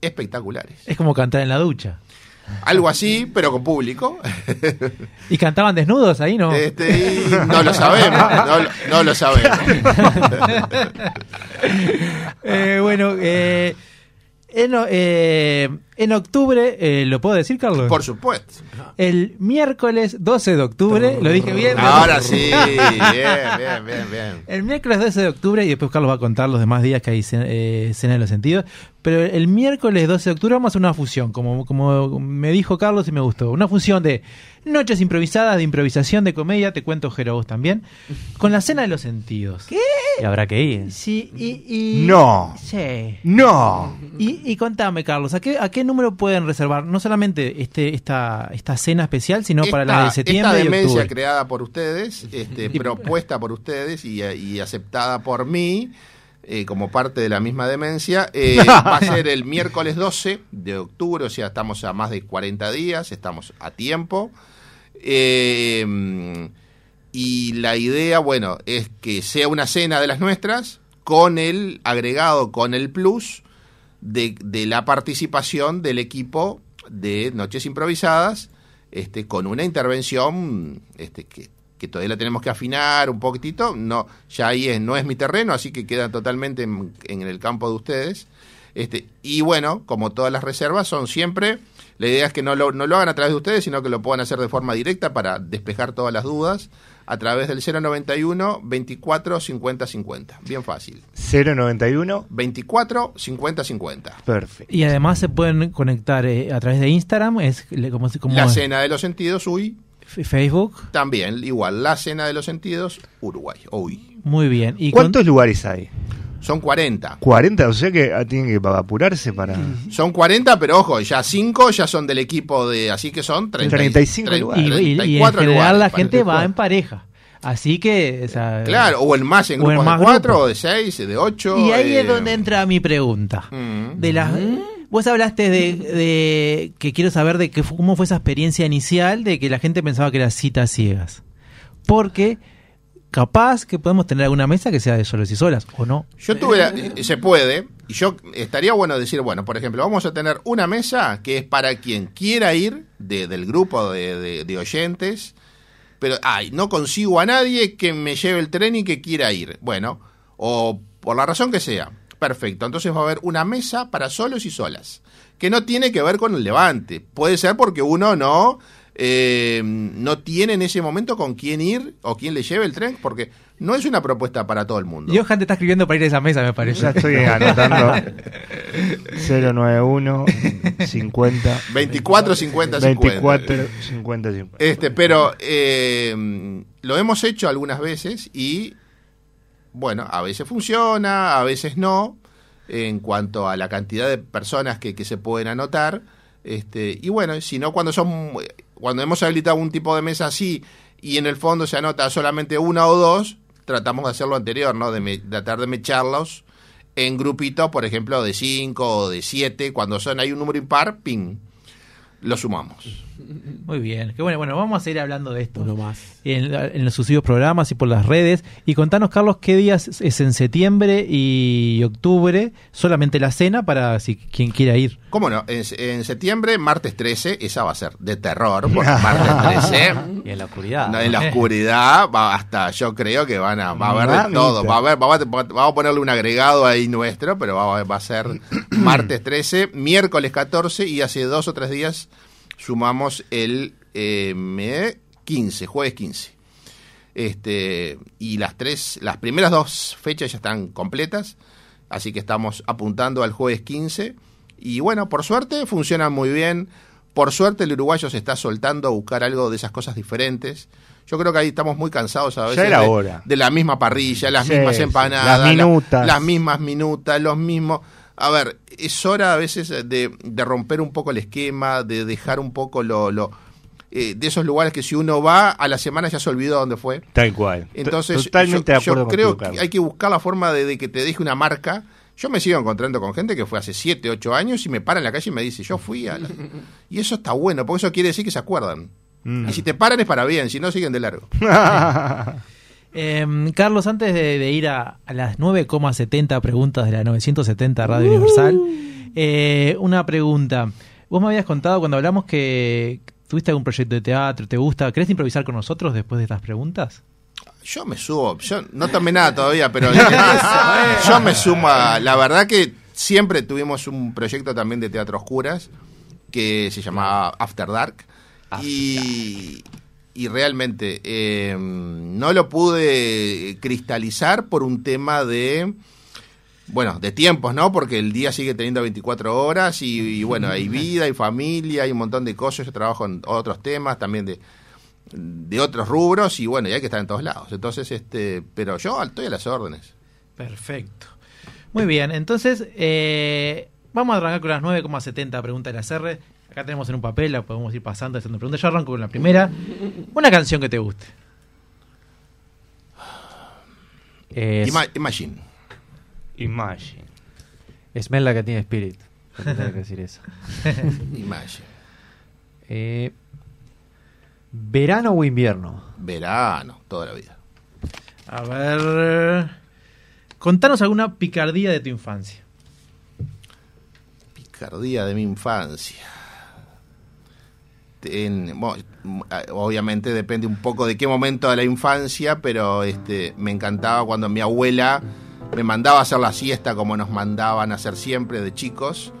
S7: espectaculares.
S4: Es como cantar en la ducha.
S7: Algo así, pero con público. *laughs*
S4: ¿Y cantaban desnudos ahí, no?
S7: Este, y no lo sabemos, no, lo- no lo sabemos. *laughs*
S4: Eh, bueno, eh, en, o- eh, en octubre, eh, ¿lo puedo decir, Carlos?
S7: Por supuesto.
S4: El miércoles 12 de octubre, lo dije bien.
S7: Ahora *laughs* sí, bien, bien, bien, bien.
S4: El miércoles 12 de octubre, y después Carlos va a contar los demás días que hay eh, cena de los sentidos, pero el miércoles 12 de octubre vamos a hacer una fusión, como, como me dijo Carlos y me gustó, una fusión de noches improvisadas, de improvisación, de comedia, te cuento Jero vos también, con la cena de los sentidos. ¿Qué?
S10: Y habrá que ir.
S4: Sí, y... y-
S8: No.
S4: Sí.
S8: No.
S4: Y, y contame, Carlos, ¿a qué, ¿a qué número pueden reservar? No solamente este, esta, esta cena especial, sino para la de septiembre
S7: Esta
S4: y
S7: demencia
S4: octubre.
S7: creada por ustedes, este, *laughs* propuesta por ustedes y, y aceptada por mí eh, como parte de la misma demencia, eh, va a ser el miércoles 12 de octubre, o sea, estamos a más de 40 días, estamos a tiempo. Eh, y la idea, bueno, es que sea una cena de las nuestras con el agregado, con el plus de, de la participación del equipo de Noches Improvisadas, este, con una intervención este, que, que todavía la tenemos que afinar un poquitito. No, ya ahí es, no es mi terreno, así que queda totalmente en, en el campo de ustedes. Este, y bueno, como todas las reservas, son siempre. La idea es que no lo, no lo hagan a través de ustedes, sino que lo puedan hacer de forma directa para despejar todas las dudas a través del 091 24 50 50. Bien fácil.
S8: 091.
S7: 24 50 50.
S8: Perfecto.
S4: Y además se pueden conectar eh, a través de Instagram, es le- como, como
S7: La cena de los sentidos, uy.
S4: Facebook.
S7: También, igual, la cena de los sentidos, Uruguay. Uy.
S4: Muy bien. ¿Y
S8: ¿Cuántos lugares hay?
S7: Son 40.
S8: 40, o sea que tienen que apurarse para...
S7: Son 40, pero ojo, ya 5 ya son del equipo de. Así que son 30,
S8: 35
S4: y,
S8: lugares.
S4: y- y en
S7: 34
S4: general
S7: lugares,
S4: la gente
S7: parece.
S4: va en pareja. Así que. o sea,
S7: Claro, o en más, en grupos
S4: más
S7: de 4,
S4: grupos.
S7: o de 6, de 8.
S4: Y ahí es donde entra mi pregunta.
S7: Mm.
S4: De las, Vos hablaste de, de que quiero saber de que, cómo fue esa experiencia inicial de que la gente pensaba que era citas ciegas. Porque capaz que podemos tener alguna mesa que sea de solos y solas, ¿o no?
S7: Yo tuve, eh, se puede, y yo estaría bueno decir, bueno, por ejemplo, vamos a tener una mesa que es para quien quiera ir de- del grupo de, de- de oyentes, pero, ay, no consigo a nadie que me lleve el tren y que quiera ir. Bueno, o por la razón que sea. Perfecto, entonces va a haber una mesa para solos y solas, que no tiene que ver con el levante. Puede ser porque uno no, eh, no tiene en ese momento con quién ir o quién le lleve el tren, porque no es una propuesta para todo el mundo.
S4: Johan te está escribiendo para ir a esa mesa, me parece.
S8: Ya estoy anotando. 091 50
S7: 24, 50, 50.
S8: 24 50 50.
S7: Este, pero eh, lo hemos hecho algunas veces y, bueno, a veces funciona, a veces no, en cuanto a la cantidad de personas que, que se pueden anotar. Este, y bueno, si no, cuando son, cuando hemos habilitado un tipo de mesa así y en el fondo se anota solamente una o dos, tratamos de hacer lo anterior, ¿no? De, tratar de mecharlos en grupitos, por ejemplo, de cinco o de siete, cuando son hay un número impar, ping, lo sumamos.
S4: Muy bien, qué bueno. Bueno, vamos a seguir hablando de esto
S9: Uno más.
S4: en, en los sucesivos programas y por las redes. Y contanos, Carlos, qué días es- en septiembre y octubre, solamente la cena para si quien quiera ir.
S7: ¿Cómo no? En, en septiembre, martes 13, esa va a ser de terror, porque *laughs* martes 13,
S10: Y en la oscuridad.
S7: no, en la oscuridad, va hasta, yo creo que van a, va a haber de todo, va a haber, va a- vamos a ponerle un agregado ahí nuestro, pero va, a- va a ser martes 13, miércoles 14 y hace dos o tres días sumamos el eh, me- 15, jueves 15. Este, y las tres, las primeras dos fechas ya están completas, así que estamos apuntando al jueves 15. Y bueno, por suerte funcionan muy bien. Por suerte el uruguayo se está soltando a buscar algo de esas cosas diferentes. Yo creo que ahí estamos muy cansados a veces de,
S8: hora.
S7: de la misma parrilla, las
S8: Sí,
S7: mismas empanadas,
S8: las minutas.
S7: la- las mismas minutas, los mismos... A ver, es hora a veces de, de romper un poco el esquema, de dejar un poco lo... lo eh, de esos lugares que si uno va a la semana ya se olvidó dónde fue.
S8: Tal cual.
S7: Entonces,
S8: Totalmente
S7: yo,
S8: de acuerdo
S7: yo creo
S8: contigo,
S7: que hay que buscar la forma de, de que te deje una marca. Yo me sigo encontrando con gente que fue hace 7, 8 años y me para en la calle y me dice, yo fui a la... *laughs* Y eso está bueno, porque eso quiere decir que se acuerdan.
S8: Mm.
S7: Y si te paran es para bien, si no siguen de largo. *laughs*
S4: Eh, Carlos, antes de, de ir a, a las 9,70 preguntas de la 970 Radio Universal, eh, una pregunta. Vos me habías contado cuando hablamos que tuviste algún proyecto de teatro, ¿te gusta? ¿Querés improvisar con nosotros después de estas preguntas?
S7: Yo me subo, yo no tomé nada todavía, pero *laughs* yo me sumo a, la verdad que siempre tuvimos un proyecto también de teatro oscuras que se llamaba After Dark y, y realmente eh, no lo pude cristalizar por un tema de bueno, de tiempos, ¿no? Porque el día sigue teniendo 24 horas y, y, bueno, hay vida, hay familia, hay un montón de cosas. Yo trabajo en otros temas también de, de otros rubros y bueno, y hay que estar en todos lados. Entonces, este, pero yo estoy a las órdenes.
S4: Perfecto. Muy bien, entonces eh, vamos a arrancar con las 9,70 preguntas de la CR. Acá tenemos en un papel, la podemos ir pasando haciendo preguntas. Yo arranco con la primera. Una canción que te guste.
S10: Es,
S7: Ima- Imagine.
S8: Imagine.
S10: Smell Like Teen Spirit. Tendría que decir eso. *laughs*
S7: Imagine.
S10: Eh, ¿Verano o invierno?
S7: Verano, toda la vida.
S4: A ver. Contanos alguna picardía de tu infancia.
S7: Picardía de mi infancia. En- bueno, obviamente depende un poco de qué momento de la infancia, pero este me encantaba cuando mi abuela me mandaba a hacer la siesta como nos mandaban a hacer siempre de chicos.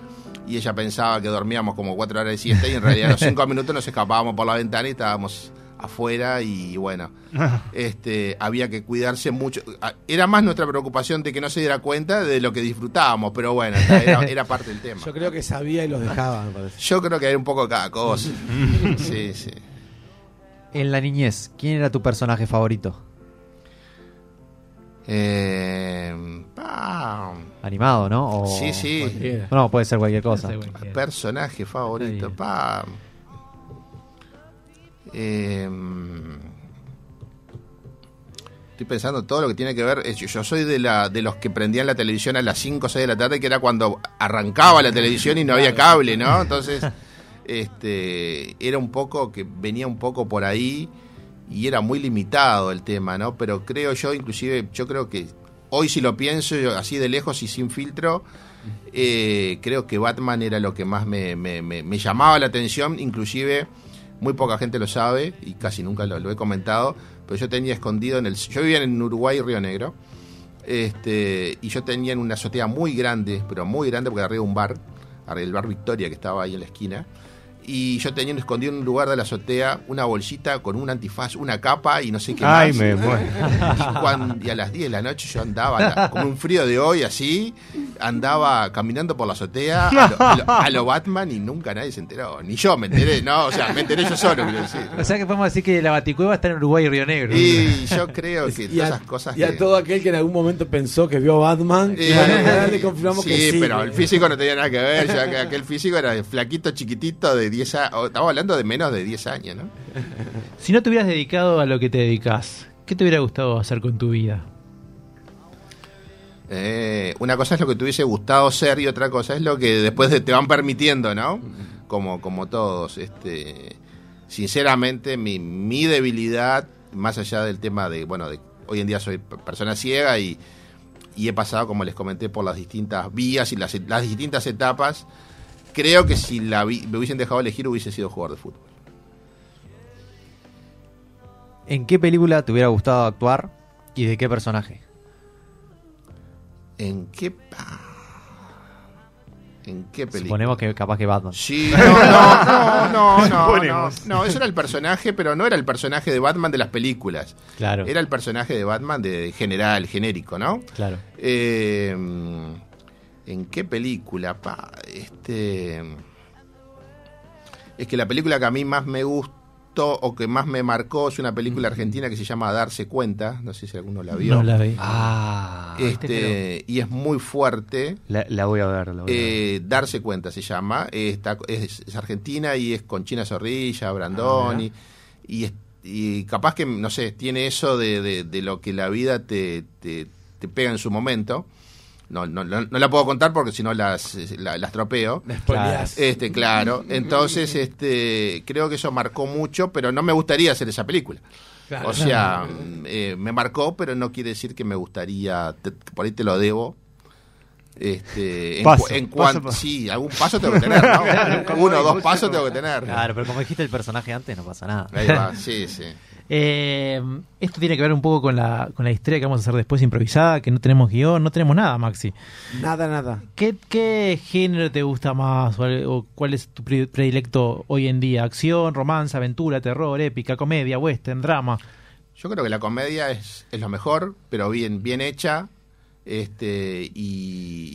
S7: Y ella pensaba que dormíamos como cuatro horas de siesta y en realidad a los cinco *laughs* minutos nos escapábamos por la ventana y estábamos afuera y bueno, este, había que cuidarse mucho. Ah, Era más nuestra preocupación de que no se diera cuenta de lo que disfrutábamos, pero bueno, era, era parte del tema.
S9: Yo creo que sabía y los dejaba, me parece.
S7: Yo creo que era un poco de cada cosa. *laughs* Sí, sí.
S10: En la niñez, ¿quién era tu personaje favorito?
S7: Eh, ah,
S10: Animado, ¿no? O-
S7: sí, sí.
S9: Cualquiera.
S10: No, puede ser cualquier cosa.
S4: Ser cualquiera.
S7: Personaje favorito.
S10: Ahí.
S7: Pa. Eh, estoy pensando todo lo que tiene que ver. Yo soy de la de los que prendían la televisión a las 5 o 6 de la tarde, que era cuando arrancaba la televisión y no había cable, ¿no? Entonces, *laughs* este era un poco que venía un poco por ahí y era muy limitado el tema, ¿no? Pero creo yo, inclusive, yo creo que hoy si lo pienso yo, así de lejos y sin filtro, eh, creo que Batman era lo que más me, me- me- me llamaba la atención, inclusive muy poca gente lo sabe y casi nunca lo, he comentado, pero yo tenía escondido en el... Yo vivía en Uruguay, Río Negro, este, y yo tenía en una azotea muy grande, pero muy grande porque arriba un bar, arriba el bar Victoria que estaba ahí en la esquina, y yo tenía escondido en un lugar de la azotea una bolsita con un antifaz, una capa y no sé qué
S8: Ay,
S7: más.
S8: me muero. *laughs*
S7: Y, a las 10 de la noche yo andaba, como un frío de hoy, así, andaba caminando por la azotea a lo, a lo- a lo Batman y nunca nadie se enteró. Ni yo me enteré, no, o sea, me enteré yo solo, quiero decir.
S4: O sea que podemos decir que la Baticueva está en Uruguay y Río Negro.
S7: Y yo creo que
S9: Y
S7: todas
S9: a,
S7: esas cosas
S9: y a
S7: que-
S9: todo aquel que en algún momento pensó que vio Batman,
S7: Eh,
S9: bueno, ya le confirmamos
S7: sí,
S9: que sí.
S7: pero el físico no tenía nada que ver, ya que aquel físico era flaquito, chiquitito, de 10 años, estamos hablando de menos de 10 años, ¿no? *laughs*
S4: Si no te hubieras dedicado a lo que te dedicas, ¿qué te hubiera gustado hacer con tu vida?
S7: Eh, una cosa es lo que te hubiese gustado ser y otra cosa es lo que después de- te van permitiendo, ¿no? Como, como todos. Este, sinceramente, mi, mi debilidad, más allá del tema de, bueno, de hoy en día soy persona ciega y, y he pasado, como les comenté, por las distintas vías y las, las distintas etapas. Creo que si la vi- me hubiesen dejado elegir hubiese sido jugador de fútbol.
S10: ¿En qué película te hubiera gustado actuar y de qué personaje?
S7: ¿En qué, ¿en qué película?
S10: Suponemos que capaz que Batman.
S7: Sí, *laughs* no, no, no, no, no, no, eso era el personaje, pero no era el personaje de Batman de las películas.
S10: Claro.
S7: Era el personaje de Batman de general, genérico, ¿no?
S10: Claro.
S7: Eh, ¿En qué película? Pa, este, es que la película que a mí más me gustó o que más me marcó es una película argentina que se llama Darse Cuenta, no sé si alguno la vio.
S4: No la vi.
S10: Ah.
S7: este, y es muy fuerte.
S8: La, la voy a ver, la voy a ver.
S7: Eh, darse cuenta se llama. Eh, está- es, es argentina y es con China Zorrilla, Brandoni. y, es- y capaz que, no sé, tiene eso de, de- de lo que la vida te, te, te pega en su momento. No, no, no, no la puedo contar porque si no las, la- las tropeo.
S9: Me spoileás.
S7: Este, claro. Entonces, este, creo que eso marcó mucho, pero no me gustaría hacer esa película.
S9: Claro.
S7: O sea, eh, me marcó, pero no quiere decir que me gustaría, te- por ahí te lo debo. Este, en,
S8: Paso,
S7: en
S8: paso,
S7: cuan-
S8: paso.
S7: sí, algún paso tengo que tener, ¿no? *laughs* Uno o dos pasos tengo que tener.
S10: Claro, pero como dijiste el personaje antes, no pasa nada.
S7: Ahí va, sí, sí.
S4: Eh, esto tiene que ver un poco con la, con la historia que vamos a hacer después improvisada, que no tenemos guion, no tenemos nada, Maxi.
S9: Nada, nada.
S4: ¿Qué, qué género te gusta más o, o cuál es tu pre- predilecto hoy en día? ¿Acción, romance, aventura, terror, épica, comedia, western, drama?
S7: Yo creo que la comedia es, es lo mejor, pero bien, bien hecha. Este, y,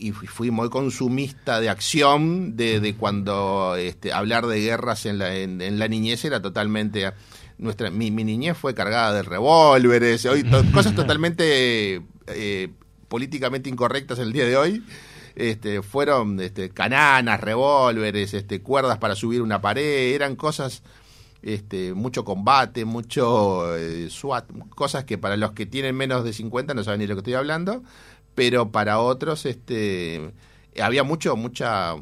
S7: y fui- muy consumista de acción, de, de cuando este, hablar de guerras en la, en, en la niñez era totalmente... Nuestra, mi, mi niñez fue cargada de revólveres, hoy to- *laughs* cosas totalmente eh, políticamente incorrectas el día de hoy. Este, fueron este, cananas, revólveres, este, cuerdas para subir una pared, eran cosas este, mucho combate, mucho eh, SWAT, cosas que para los que tienen menos de 50 no saben ni lo que estoy hablando, pero para otros este, había mucho, mucha,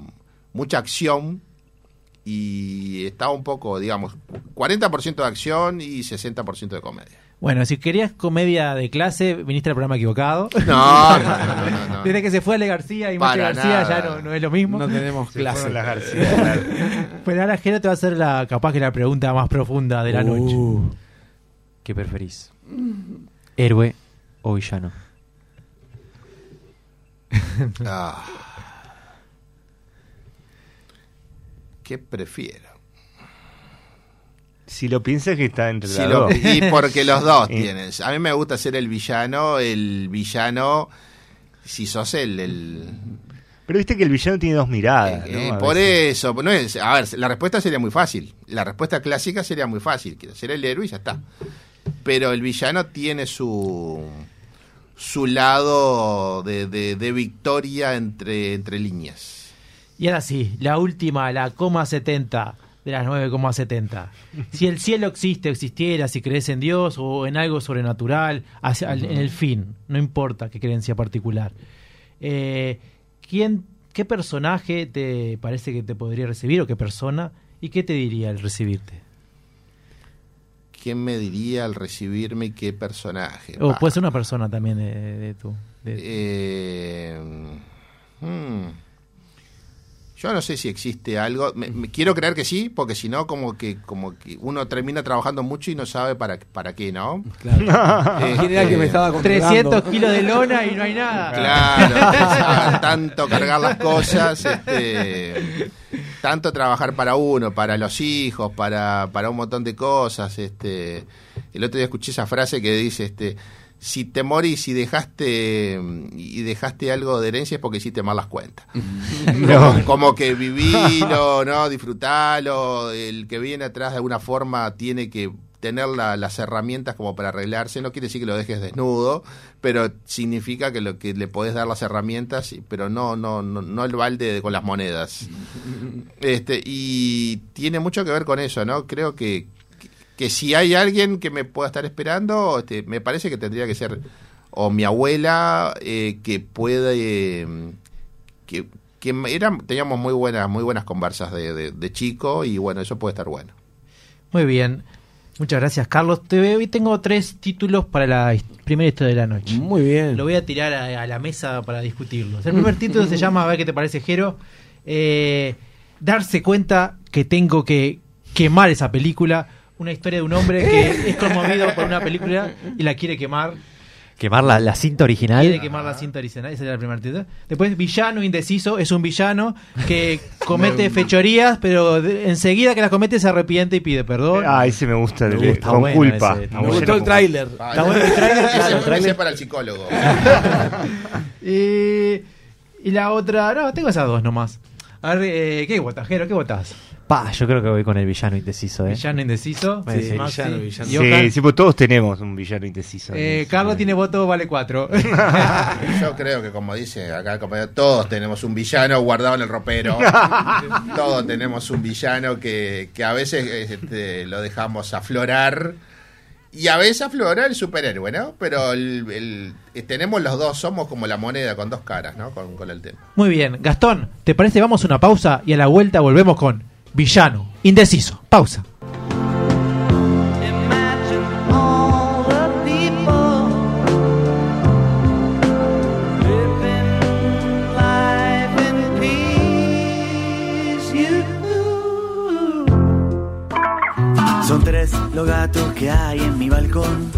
S7: mucha acción y estaba un poco, digamos, 40% de acción y 60% de comedia.
S4: Bueno, si querías comedia de clase, viniste al programa equivocado.
S7: No, no, no, no, no. *laughs*
S4: Desde que se fue Ale García y
S7: Para
S4: García
S7: nada.
S4: ya no, no es lo mismo.
S9: No tenemos clase.
S8: Las García, claro.
S4: Pero ahora Jero te va a hacer la, capaz que la pregunta más profunda de la noche.
S9: Uh.
S10: ¿Qué preferís? ¿Héroe o villano? *laughs*
S7: Ah. ¿Qué prefiero?
S8: Si lo piensas que está entre las
S7: lo-
S8: dos.
S7: y porque los dos *laughs* tienen. A mí me gusta ser el villano, el villano, si sos el... el-
S8: Pero viste que el villano tiene dos miradas,
S7: eh, por
S8: veces.
S7: eso, no es, a ver, la respuesta sería muy fácil. La respuesta clásica sería muy fácil. Quiero ser el héroe y ya está. Pero el villano tiene su su lado de, de- victoria entre, entre líneas.
S4: Y ahora sí, la última, la coma 70 de las 9,70. Si el cielo existe, existiera, si crees en Dios o en algo sobrenatural, hacia- en el fin, no importa qué creencia particular. Eh, ¿quién, ¿Qué personaje te parece que te podría recibir o qué persona? ¿Y qué te diría al recibirte?
S7: ¿Quién me diría al recibirme y qué personaje?
S4: O
S7: Bah.
S4: puede ser una persona también de, de tu... de-
S7: Eh, hmm. Yo no sé si existe algo. Me, me- quiero creer que sí, porque si no, como que, como que uno termina trabajando mucho y no sabe para, para qué, ¿no?
S9: Claro. ¿Quién era el que me estaba controlando?
S4: 300 kilos de lona y no hay nada.
S7: Claro, tanto cargar las cosas, este, tanto trabajar para uno, para los hijos, para, para un montón de cosas. Este, el otro día escuché esa frase que dice, este, si te morís y dejaste y dejaste algo de herencia es porque hiciste mal las cuentas. Como, como que *laughs* vivilo, no, disfrutalo. El que viene atrás de alguna forma tiene que tener la- las herramientas como para arreglarse. No quiere decir que lo dejes desnudo, pero significa que lo que le podés dar las herramientas, pero no, no, no, no el balde de- con las monedas. *laughs* Este, y tiene mucho que ver con eso, ¿no? Creo que, que si hay alguien que me pueda estar esperando, este, me parece que tendría que ser o mi abuela eh, que puede eh, que, que eran, teníamos muy buenas muy buenas conversas de, de, de chico y bueno eso puede estar bueno
S4: Muy bien. Muchas gracias, Carlos. Te, hoy tengo tres títulos para la primera historia de la noche.
S9: Muy bien.
S4: Lo voy a tirar a, a la mesa para discutirlos. El primer título se llama, a ver qué te parece, Jero. eh, darse cuenta que tengo que quemar esa película. Una historia de un hombre que es conmovido por una película y la quiere quemar.
S10: Quemar la, la cinta original.
S4: Quiere quemar la cinta original. Ese era el primer título. Después, villano indeciso. Es un villano que *laughs* comete fechorías, pero de- enseguida que las comete se arrepiente y pide perdón.
S8: Ah, ese me gusta,
S4: gusta,
S8: con
S4: bueno
S8: culpa.
S4: ese,
S9: Me gustó el tráiler.
S4: Está bueno el tráiler,
S7: Ese-
S4: claro, el
S7: ese
S4: tráiler.
S7: para el psicólogo *laughs*
S4: Y, y la otra, no, tengo esas dos nomás. A ver, eh, ¿qué votás, Jero? ¿Qué votás?
S10: Pa, yo creo que voy con el villano indeciso, ¿eh?
S4: Villano indeciso.
S10: Sí, sí,
S4: Maxi,
S9: villano, villano.
S4: y Ocar.
S8: Sí, sí, pues todos tenemos un villano indeciso.
S4: Eh, Carlos tiene voto, vale 4. *laughs*
S7: yo creo que como dice acá el compañero todos tenemos un villano guardado en el ropero *laughs* todos tenemos un villano que, que a veces este, lo dejamos aflorar y a veces aflora el superhéroe, ¿no? Pero el- el- eh, tenemos los dos, somos como la moneda con dos caras, ¿no? Con, con el tema.
S4: Muy bien, Gastón, ¿te parece? Vamos a una pausa y a la vuelta volvemos con villano. Indeciso. Pausa.
S11: Son tres los gatos que hay en mi balcón.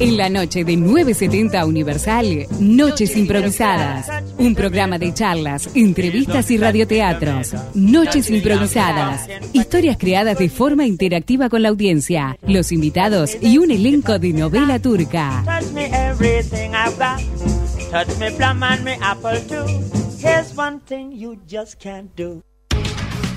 S12: En la noche de 970 Universal, Noches Improvisadas. Un programa de charlas, entrevistas y radioteatros. Noches Improvisadas. Historias creadas de forma interactiva con la audiencia, los invitados y un elenco de novela turca.
S13: Touch me plum and me apple too. Here's one thing you just can't do.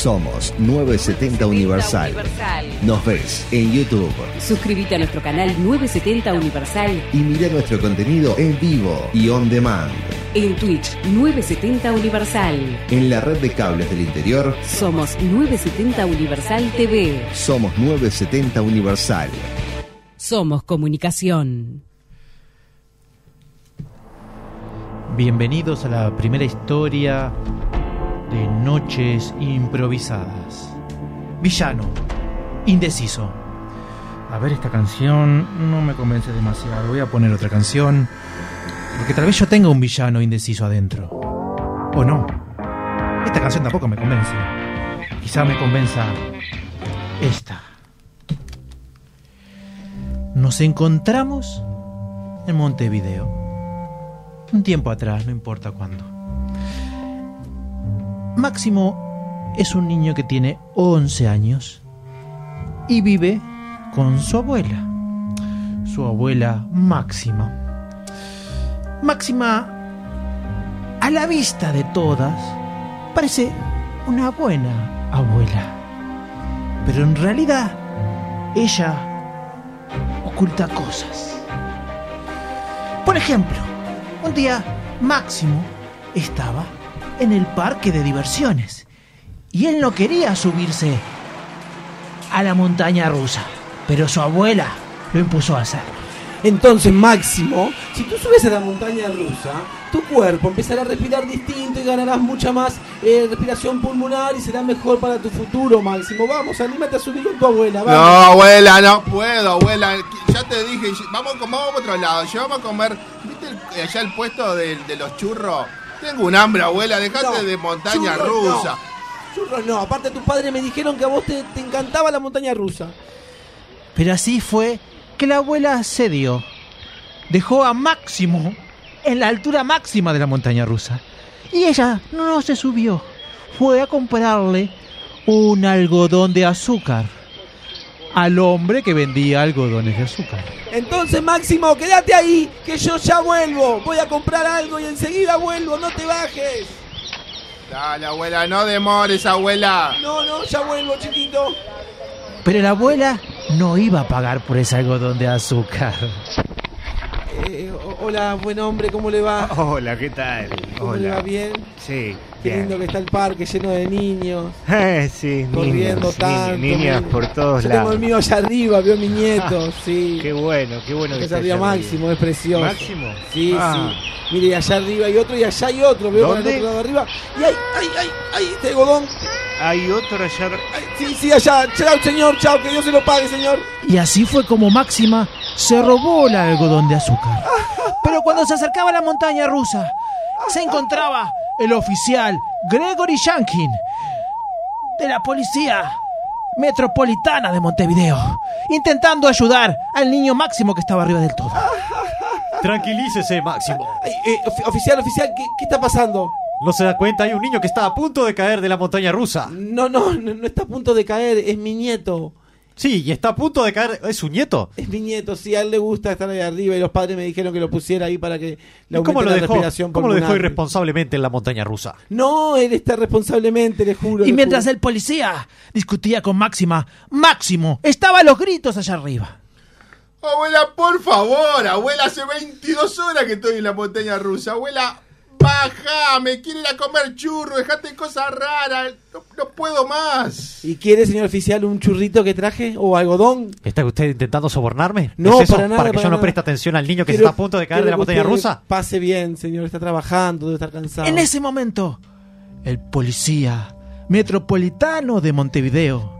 S14: Somos 970 Universal. Nos ves en YouTube
S12: Suscríbete a nuestro canal 970 Universal
S14: y mira nuestro contenido en vivo y on demand.
S12: en Twitch 970 Universal.
S14: En la red de cables del interior,
S12: Somos 970 Universal TV.
S14: somos 970 Universal.
S12: Somos comunicación.
S4: Bienvenidos a la primera historia de Noches Improvisadas. Villano, indeciso. A ver, esta canción no me convence demasiado. Voy a poner otra canción. Porque tal vez yo tenga un villano indeciso adentro. O no. Esta canción tampoco me convence. Quizá me convenza esta. Nos encontramos en Montevideo. Un tiempo atrás, no importa cuándo. Máximo es un niño que tiene 11 años y vive con su abuela, su abuela Máxima. Máxima, a la vista de todas, parece una buena abuela. Pero en realidad, ella oculta cosas. Por ejemplo, un día Máximo estaba en el parque de diversiones y él no quería subirse a la montaña rusa, pero su abuela lo impuso a hacerlo.
S9: Entonces, Máximo, si tú subes a la montaña rusa, tu cuerpo empezará a respirar distinto y ganarás mucha más eh, respiración pulmonar y será mejor para tu futuro, Máximo. Vamos, anímate a subir con tu abuela.
S7: No, abuela, no puedo, abuela. Ya te dije, vamos, a- vamos a otro lado. Llevamos a comer. ¿Viste el- allá el puesto de, de los churros? Tengo un hambre, abuela. Dejate
S9: No,
S7: de montaña
S9: churros
S7: rusa.
S9: no. Churros no, aparte tus padres me dijeron que a vos te, te encantaba la montaña rusa.
S4: Pero así fue que la abuela cedió. Dejó a Máximo en la altura máxima de la montaña rusa. Y ella no se subió. Fue a comprarle un algodón de azúcar al hombre que vendía algodones de azúcar.
S9: Entonces, Máximo, quédate ahí, que yo ya vuelvo. Voy a comprar algo y enseguida vuelvo, no te bajes.
S7: Dale, abuela, no demores, abuela.
S9: No, no, ya vuelvo, chiquito.
S4: Pero la abuela no iba a pagar por ese algodón de azúcar.
S5: Eh, hola, buen hombre, ¿cómo le va?
S8: Hola, ¿qué tal?
S5: ¿Cómo le
S8: Hola.
S5: va? ¿Bien?
S8: Sí,
S5: Qué lindo que está el parque lleno de niños. *laughs*
S8: Eh, sí,
S5: Corriendo
S8: niños,
S5: tanto,
S8: ni- niñas por todos
S5: Yo tengo
S8: lados.
S5: el mío allá arriba, veo a mi nieto, *laughs* sí.
S8: Qué bueno, qué bueno que
S5: Allá
S8: está
S5: arriba
S8: allá
S5: Máximo, es precioso.
S8: ¿Máximo?
S5: Sí,
S8: Ah.
S5: sí. Mire, y allá arriba hay otro y allá hay otro. Veo
S8: ¿Dónde?
S5: otro lado arriba. Y hay, ay, ay, ay, este algodón.
S8: Hay otro allá.
S5: Sí, sí, allá. Chao, señor, chao, que Dios se lo pague, señor.
S4: Y así fue como Máxima se robó el algodón de azúcar. *laughs* Pero cuando se acercaba a la montaña rusa, se encontraba el oficial Gregory Shankin de la policía metropolitana de Montevideo, intentando ayudar al niño Máximo que estaba arriba del todo.
S6: Tranquilícese, Máximo.
S5: Ay, eh, ofi- oficial, oficial, ¿qué, qué está pasando?
S6: ¿No se da cuenta? Hay un niño que está a punto de caer de la montaña rusa.
S5: No, no, no, no está a punto de caer, es mi nieto.
S6: Sí, y está a punto de caer. ¿Es su nieto?
S5: Es mi nieto, sí, a él le gusta estar ahí arriba y los padres me dijeron que lo pusiera ahí para que le
S6: ¿Y cómo lo
S5: la
S6: dejó?
S5: respiración
S6: ¿Cómo lo dejó irresponsablemente en la montaña rusa?
S5: No, él está responsablemente, le juro.
S4: Y
S5: le
S4: mientras
S5: juro.
S4: el policía discutía con Máxima, Máximo estaba a los gritos allá arriba.
S7: Abuela, por favor, abuela, hace 22 horas que estoy en la montaña rusa. Abuela, baja, me quiero ir a comer churro, dejate cosas raras, no, no puedo más.
S5: ¿Y quiere, señor oficial, un churrito que traje o algodón?
S6: ¿Está usted intentando sobornarme?
S5: No,
S6: ¿Es eso?
S5: para nada,
S6: ¿Para que
S5: para
S6: yo no preste atención al niño que
S5: Quiero-
S6: está a punto de caer de la montaña rusa?
S5: Pase bien, señor, está trabajando, debe estar cansado.
S4: En ese momento, el policía metropolitano de Montevideo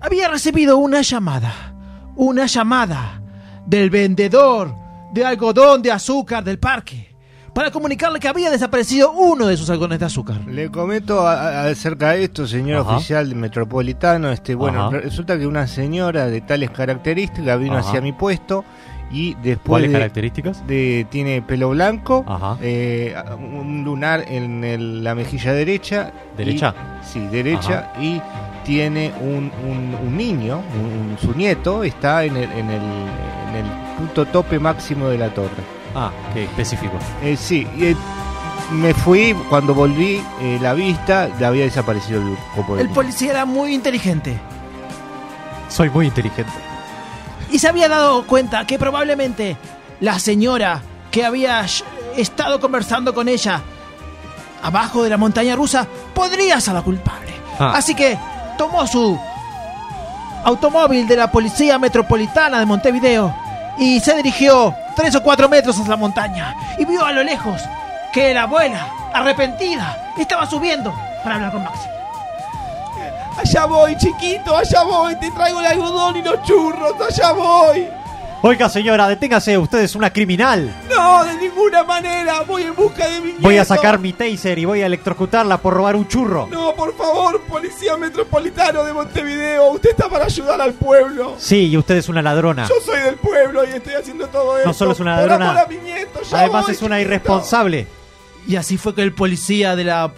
S4: había recibido una llamada, una llamada del vendedor de algodón de azúcar del parque para comunicarle que había desaparecido uno de sus algodones de azúcar.
S8: Le comento a- a- acerca de esto, señor
S4: Ajá.
S8: oficial metropolitano. Este, bueno,
S6: Ajá.
S8: resulta que una señora de tales características vino
S6: Ajá.
S8: hacia mi puesto y después
S6: ¿Cuáles
S8: de-
S6: características?
S8: de tiene pelo blanco, eh, un lunar en el- la mejilla derecha.
S6: ¿Derecha?
S8: y- sí, derecha. Y tiene un, un- un niño, un- su nieto, está en el, en, el, en el punto tope máximo de la torre.
S6: Ah, qué específico.
S8: Eh, sí, y, eh, me fui, cuando volví eh, la vista, ya había desaparecido el copo de
S4: El policía era muy inteligente
S6: Soy muy inteligente.
S4: y se había dado cuenta que probablemente la señora que había sh- estado conversando con ella abajo de la montaña rusa podría ser la culpable.
S6: Ah.
S4: Así que tomó su automóvil de la policía metropolitana de Montevideo y se dirigió tres o cuatro metros hacia la montaña y vio a lo lejos que la abuela, arrepentida, estaba subiendo para hablar con Maxi.
S5: Allá voy, chiquito, allá voy, te traigo el algodón y los churros, allá voy.
S6: Oiga, señora, deténgase, usted es una criminal.
S5: No, de ninguna manera, voy en busca de mi
S6: Voy a
S5: nieto.
S6: sacar mi taser y voy a electrocutarla por robar un churro.
S5: No, por favor, policía metropolitano de Montevideo, usted está para ayudar al pueblo.
S6: Sí, y usted es una ladrona.
S5: Yo soy del pueblo y estoy haciendo todo esto.
S6: No solo es una
S5: por
S6: ladrona,
S5: amor a mi nieto, ya
S6: Además
S5: voy,
S6: es una
S5: chiquito.
S6: irresponsable.
S4: Y así fue que el policía de la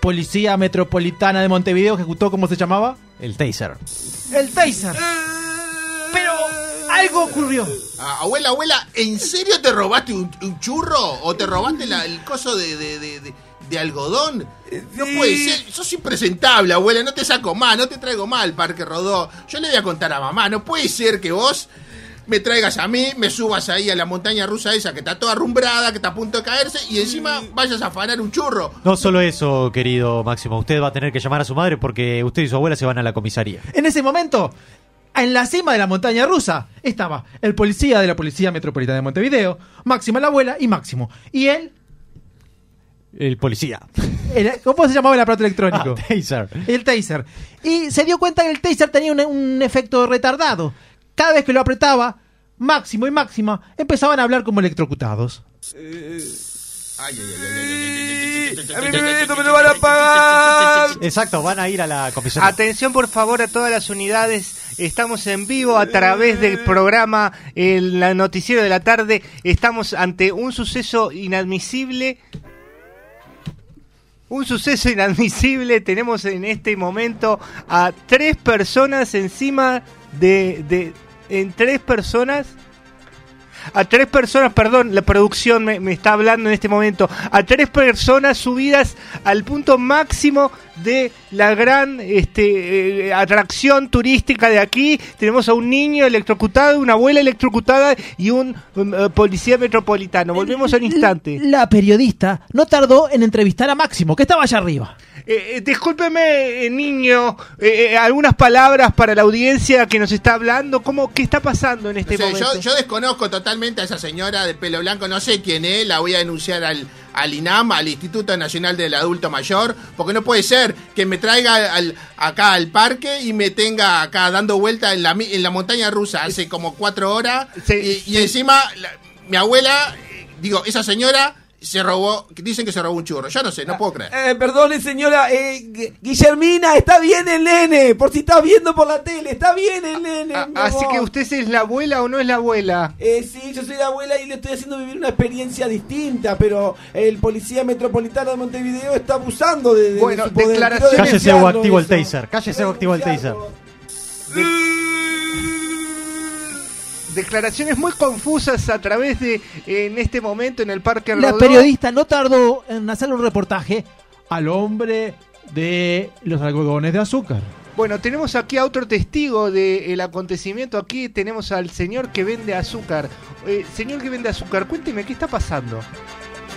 S4: Policía Metropolitana de Montevideo ejecutó, ¿cómo se llamaba?
S6: El taser.
S4: El taser. Algo ocurrió.
S7: Ah, abuela, abuela, ¿en serio te robaste un, un churro? ¿O te robaste la- el coso de, de- de- de- de algodón? No puede ser, sos impresentable, abuela, no te saco más, no te traigo más al Parque Rodó. Yo le voy a contar a mamá, no puede ser que vos me traigas a mí, me subas ahí a la montaña rusa esa que está toda arrumbrada, que está a punto de caerse, y encima vayas a afanar un churro.
S6: No solo eso, querido Máximo, usted va a tener que llamar a su madre porque usted y su abuela se van a la comisaría.
S4: En ese momento, en la cima de la montaña rusa, estaba el policía de la Policía Metropolitana de Montevideo, Máxima la abuela y Máximo. Y él,
S6: El policía.
S4: el- ¿cómo se llamaba el aparato electrónico?
S6: Ah, taser.
S4: El taser. Y se dio cuenta que el taser tenía un, un efecto retardado. Cada vez que lo apretaba, Máximo y Máxima empezaban a hablar como electrocutados.
S5: A mí me lo van a pagar.
S6: Exacto, van a ir a la comisaría.
S8: Atención por favor a todas las unidades. Estamos en vivo a través del programa El Noticiero de la Tarde. Estamos ante un suceso inadmisible. Un suceso inadmisible. Tenemos en este momento a tres personas encima de... de en tres personas a tres personas, perdón, la producción me, me está hablando en este momento, a tres personas subidas al punto máximo de la gran este, eh, atracción turística de aquí. Tenemos a un niño electrocutado, una abuela electrocutada y un um, eh, policía metropolitano. Volvemos al instante.
S4: La periodista no tardó en entrevistar a Máximo, que estaba allá arriba.
S8: Eh, eh, discúlpeme, eh, niño, eh, algunas palabras para la audiencia que nos está hablando. ¿Cómo, ¿Qué está pasando en este
S7: O sea,
S8: momento?
S7: yo, yo desconozco totalmente a esa señora de pelo blanco, no sé quién es, la voy a denunciar al, al INAM, al Instituto Nacional del Adulto Mayor, porque no puede ser que me traiga al- acá al parque y me tenga acá dando vuelta en la, en la montaña rusa hace como cuatro horas y, y encima la- mi abuela, digo, esa señora se robó, dicen que se robó un churro, yo no sé, no puedo creer.
S5: Eh, perdone, señora. Eh, Gu- Guillermina, está bien el nene. Por si está viendo por la tele, está bien el nene. mi
S8: Así
S5: amor.
S8: que usted es la abuela o no es la abuela.
S5: Eh, sí, yo soy la abuela y le estoy haciendo vivir una experiencia distinta, pero el policía metropolitano de Montevideo está abusando de, de
S8: Bueno,
S5: su poder.
S8: declaraciones-
S6: Cállese o activo el taser. Cállese o activo el taser.
S8: Declaraciones muy confusas a través de, en este momento, en el Parque
S4: La
S8: Rodó.
S4: periodista no tardó en hacer un reportaje al hombre de los algodones de azúcar.
S8: Bueno, tenemos aquí a otro testigo del acontecimiento. Aquí tenemos al señor que vende azúcar. Eh, señor que vende azúcar, cuénteme, ¿qué está pasando?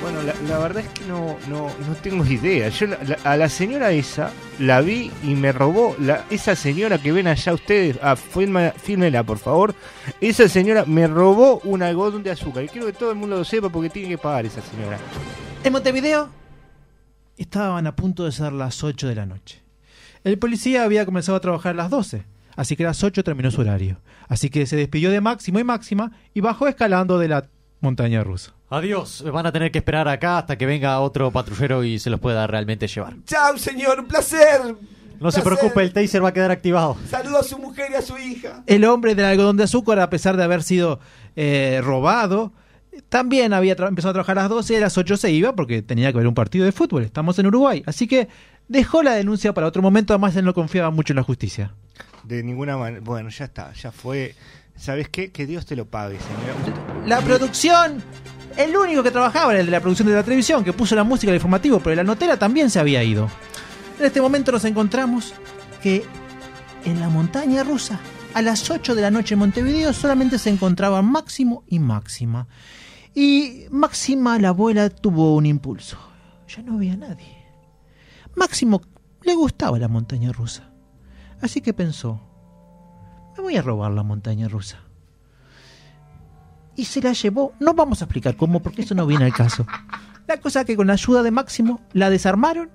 S8: Bueno, la, la verdad es que no, no, no tengo idea. Yo la- la- a la señora esa la vi y me robó. La, esa señora que ven allá ustedes, ah, fílmela por favor. Esa señora me robó un algodón de azúcar. Y quiero que todo el mundo lo sepa porque tiene que pagar esa señora.
S4: En Montevideo estaban a punto de ser las 8 de la noche. El policía había comenzado a trabajar a las 12, así que a las 8 terminó su horario. Así que se despidió de Máximo y Máxima y bajó escalando de la montaña rusa.
S6: Adiós. Van a tener que esperar acá hasta que venga otro patrullero y se los pueda realmente llevar.
S5: Chao, señor, un placer.
S6: No se preocupe, el taser va a quedar activado.
S5: Saludo a su mujer y a su hija.
S4: El hombre del algodón de azúcar, a pesar de haber sido eh, robado, también había empezado a trabajar a las 12 y a las 8 se iba porque tenía que ver un partido de fútbol. Estamos en Uruguay. Así que dejó la denuncia para otro momento. Además, él no confiaba mucho en la justicia.
S8: De ninguna manera. Bueno, ya está, ya fue. ¿Sabes qué? Que Dios te lo pague, señor.
S4: La producción, el único que trabajaba era el de la producción de la televisión, que puso la música del informativo, pero la notera también se había ido. En este momento nos encontramos que en la montaña rusa, a las 8 de la noche en Montevideo, solamente se encontraban Máximo y Máxima. Y Máxima, la abuela, tuvo un impulso. Ya no había nadie. Máximo le gustaba la montaña rusa. Así que pensó, me voy a robar la montaña rusa y se la llevó. No vamos a explicar cómo, porque eso no viene al caso. La cosa que con la ayuda de Máximo la desarmaron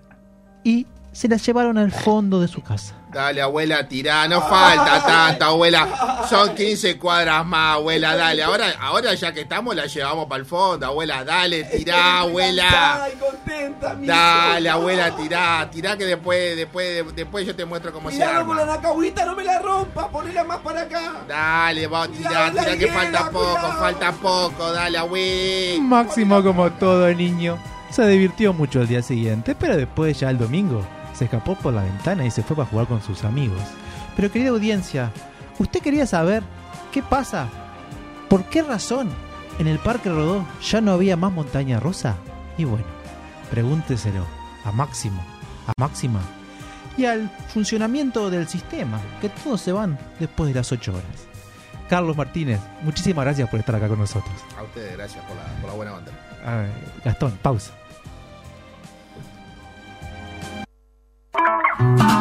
S4: y se la llevaron al fondo de su casa.
S7: Dale, abuela, tirá, no falta tanta, abuela. Son 15 cuadras más, abuela, dale. Ahora, ahora ya que estamos, la llevamos para el fondo, abuela, dale, tirá, abuela.
S5: Ay, contenta, mi
S7: Dale, abuela, tirá, tirá que después, después, después yo te muestro cómo se
S5: Cuidado con la
S7: arma.
S5: nacahuita, no me la rompa, ponela más para acá.
S7: Dale, vamos, tirá, tirá que falta poco, falta poco, dale, abuela.
S4: Máximo, como todo niño, se divirtió mucho el día siguiente, pero después ya el domingo se escapó por la ventana y se fue para jugar con sus amigos. Pero querida audiencia, ¿usted quería saber qué pasa? ¿Por qué razón en el Parque Rodó ya no había más montaña rosa? Y bueno, pregúnteselo a Máximo, a Máxima y al funcionamiento del sistema, que todos se van después de las 8 horas. Carlos Martínez, muchísimas gracias por estar acá con nosotros.
S7: A ustedes, gracias por la, por la buena onda.
S4: A ver, Gastón, pausa.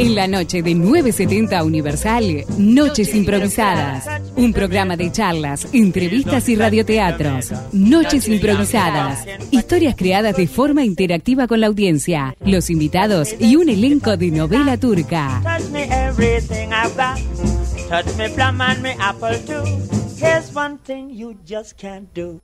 S12: En la noche de 970 Universal, Noches Improvisadas. Un programa de charlas, entrevistas y radioteatros. Noches Improvisadas. Historias creadas de forma interactiva con la audiencia, los invitados y un elenco de novela turca.
S13: Touch me everything I've got. Touch me plum and me apple too. Here's one thing you just can't do.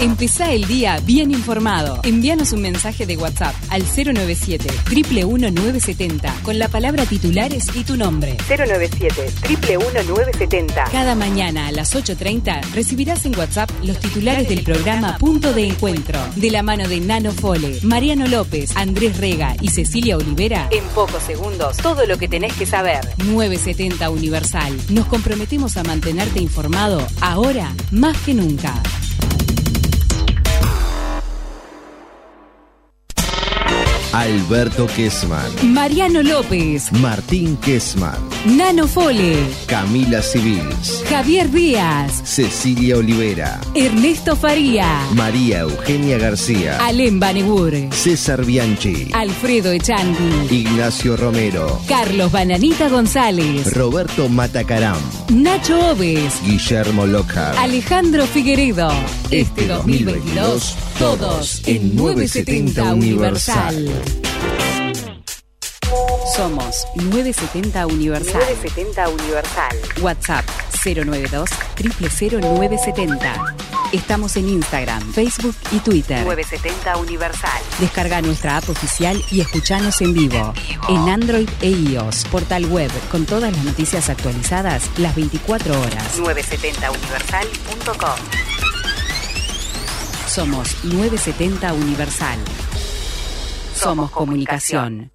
S12: Empezá el día bien informado. Envíanos un mensaje de WhatsApp al 097 970 con la palabra titulares y tu nombre.
S15: 097 970
S12: Cada mañana a las 8.30 recibirás en WhatsApp los titulares del programa Punto de Encuentro, de la mano de Nano Fole, Mariano López, Andrés Rega y Cecilia Olivera.
S15: En pocos segundos, todo lo que tenés que saber.
S12: 970 Universal. Nos comprometemos a mantenerte informado ahora más que nunca.
S16: Alberto Kessman,
S12: Mariano López,
S16: Martín Kessman,
S12: Nano Fole,
S16: Camila Civils,
S12: Javier Díaz,
S16: Cecilia Olivera,
S12: Ernesto Faría,
S16: María Eugenia García,
S12: Alem Banegur,
S16: César Bianchi,
S12: Alfredo Echandi,
S16: Ignacio Romero,
S12: Carlos Bananita González,
S16: Roberto Matacaram,
S12: Nacho Oves,
S16: Guillermo Lockhart.
S12: Alejandro Figueredo. Este 2022, todos en 970 Universal. Somos 970 Universal.
S15: 970 Universal.
S12: WhatsApp 092 000970. Estamos en Instagram, Facebook y Twitter.
S15: 970 Universal.
S12: Descarga nuestra app oficial y escuchanos en vivo. En Android e iOS. Portal web con todas las noticias actualizadas las 24 horas.
S15: 970universal.com.
S12: Somos 970 Universal. Somos comunicación.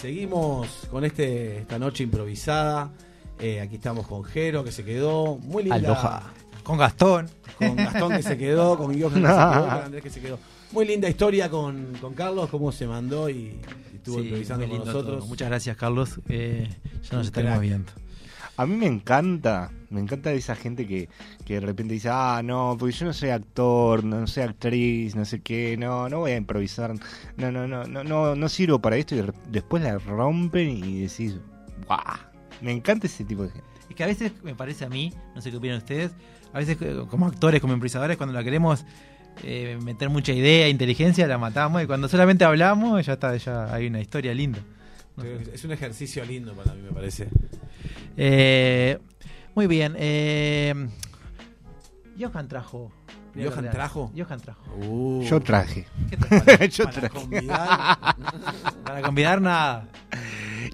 S5: Seguimos con este esta noche improvisada. Eh, aquí estamos con Jero que se quedó. Muy linda.
S4: Aloha. Con Gastón.
S5: Con Gastón que se quedó, con Guillermo que se quedó, con Andrés que se quedó. Muy linda historia con, con Carlos, cómo se mandó y, y estuvo
S4: Sí,
S5: improvisando con nosotros.
S4: todo. Muchas gracias, Carlos. Eh, ya nos estaremos viendo.
S8: A mí me encanta, me encanta esa gente que, que de repente dice, ah, no, porque yo no soy actor, no soy actriz, no sé qué, no, no voy a improvisar, no, no, no, no, no, no sirvo para esto y de- después la rompen y decís, guau, me encanta ese tipo de gente.
S4: Es que a veces me parece a mí, no sé qué opinan ustedes, a veces eh, como actores, como improvisadores, cuando la queremos eh, meter mucha idea, inteligencia, la matamos y cuando solamente hablamos ya está, ya hay una historia linda. No.
S5: Es un ejercicio lindo para mí, me parece.
S4: Eh, muy bien. Eh, Johan trajo.
S5: ¿Johan trajo?
S4: Johan trajo.
S5: Uh.
S8: Yo traje.
S4: ¿Qué trajo? *laughs*
S8: Yo
S4: Para
S8: traje.
S4: convidar. *laughs* Para convidar nada.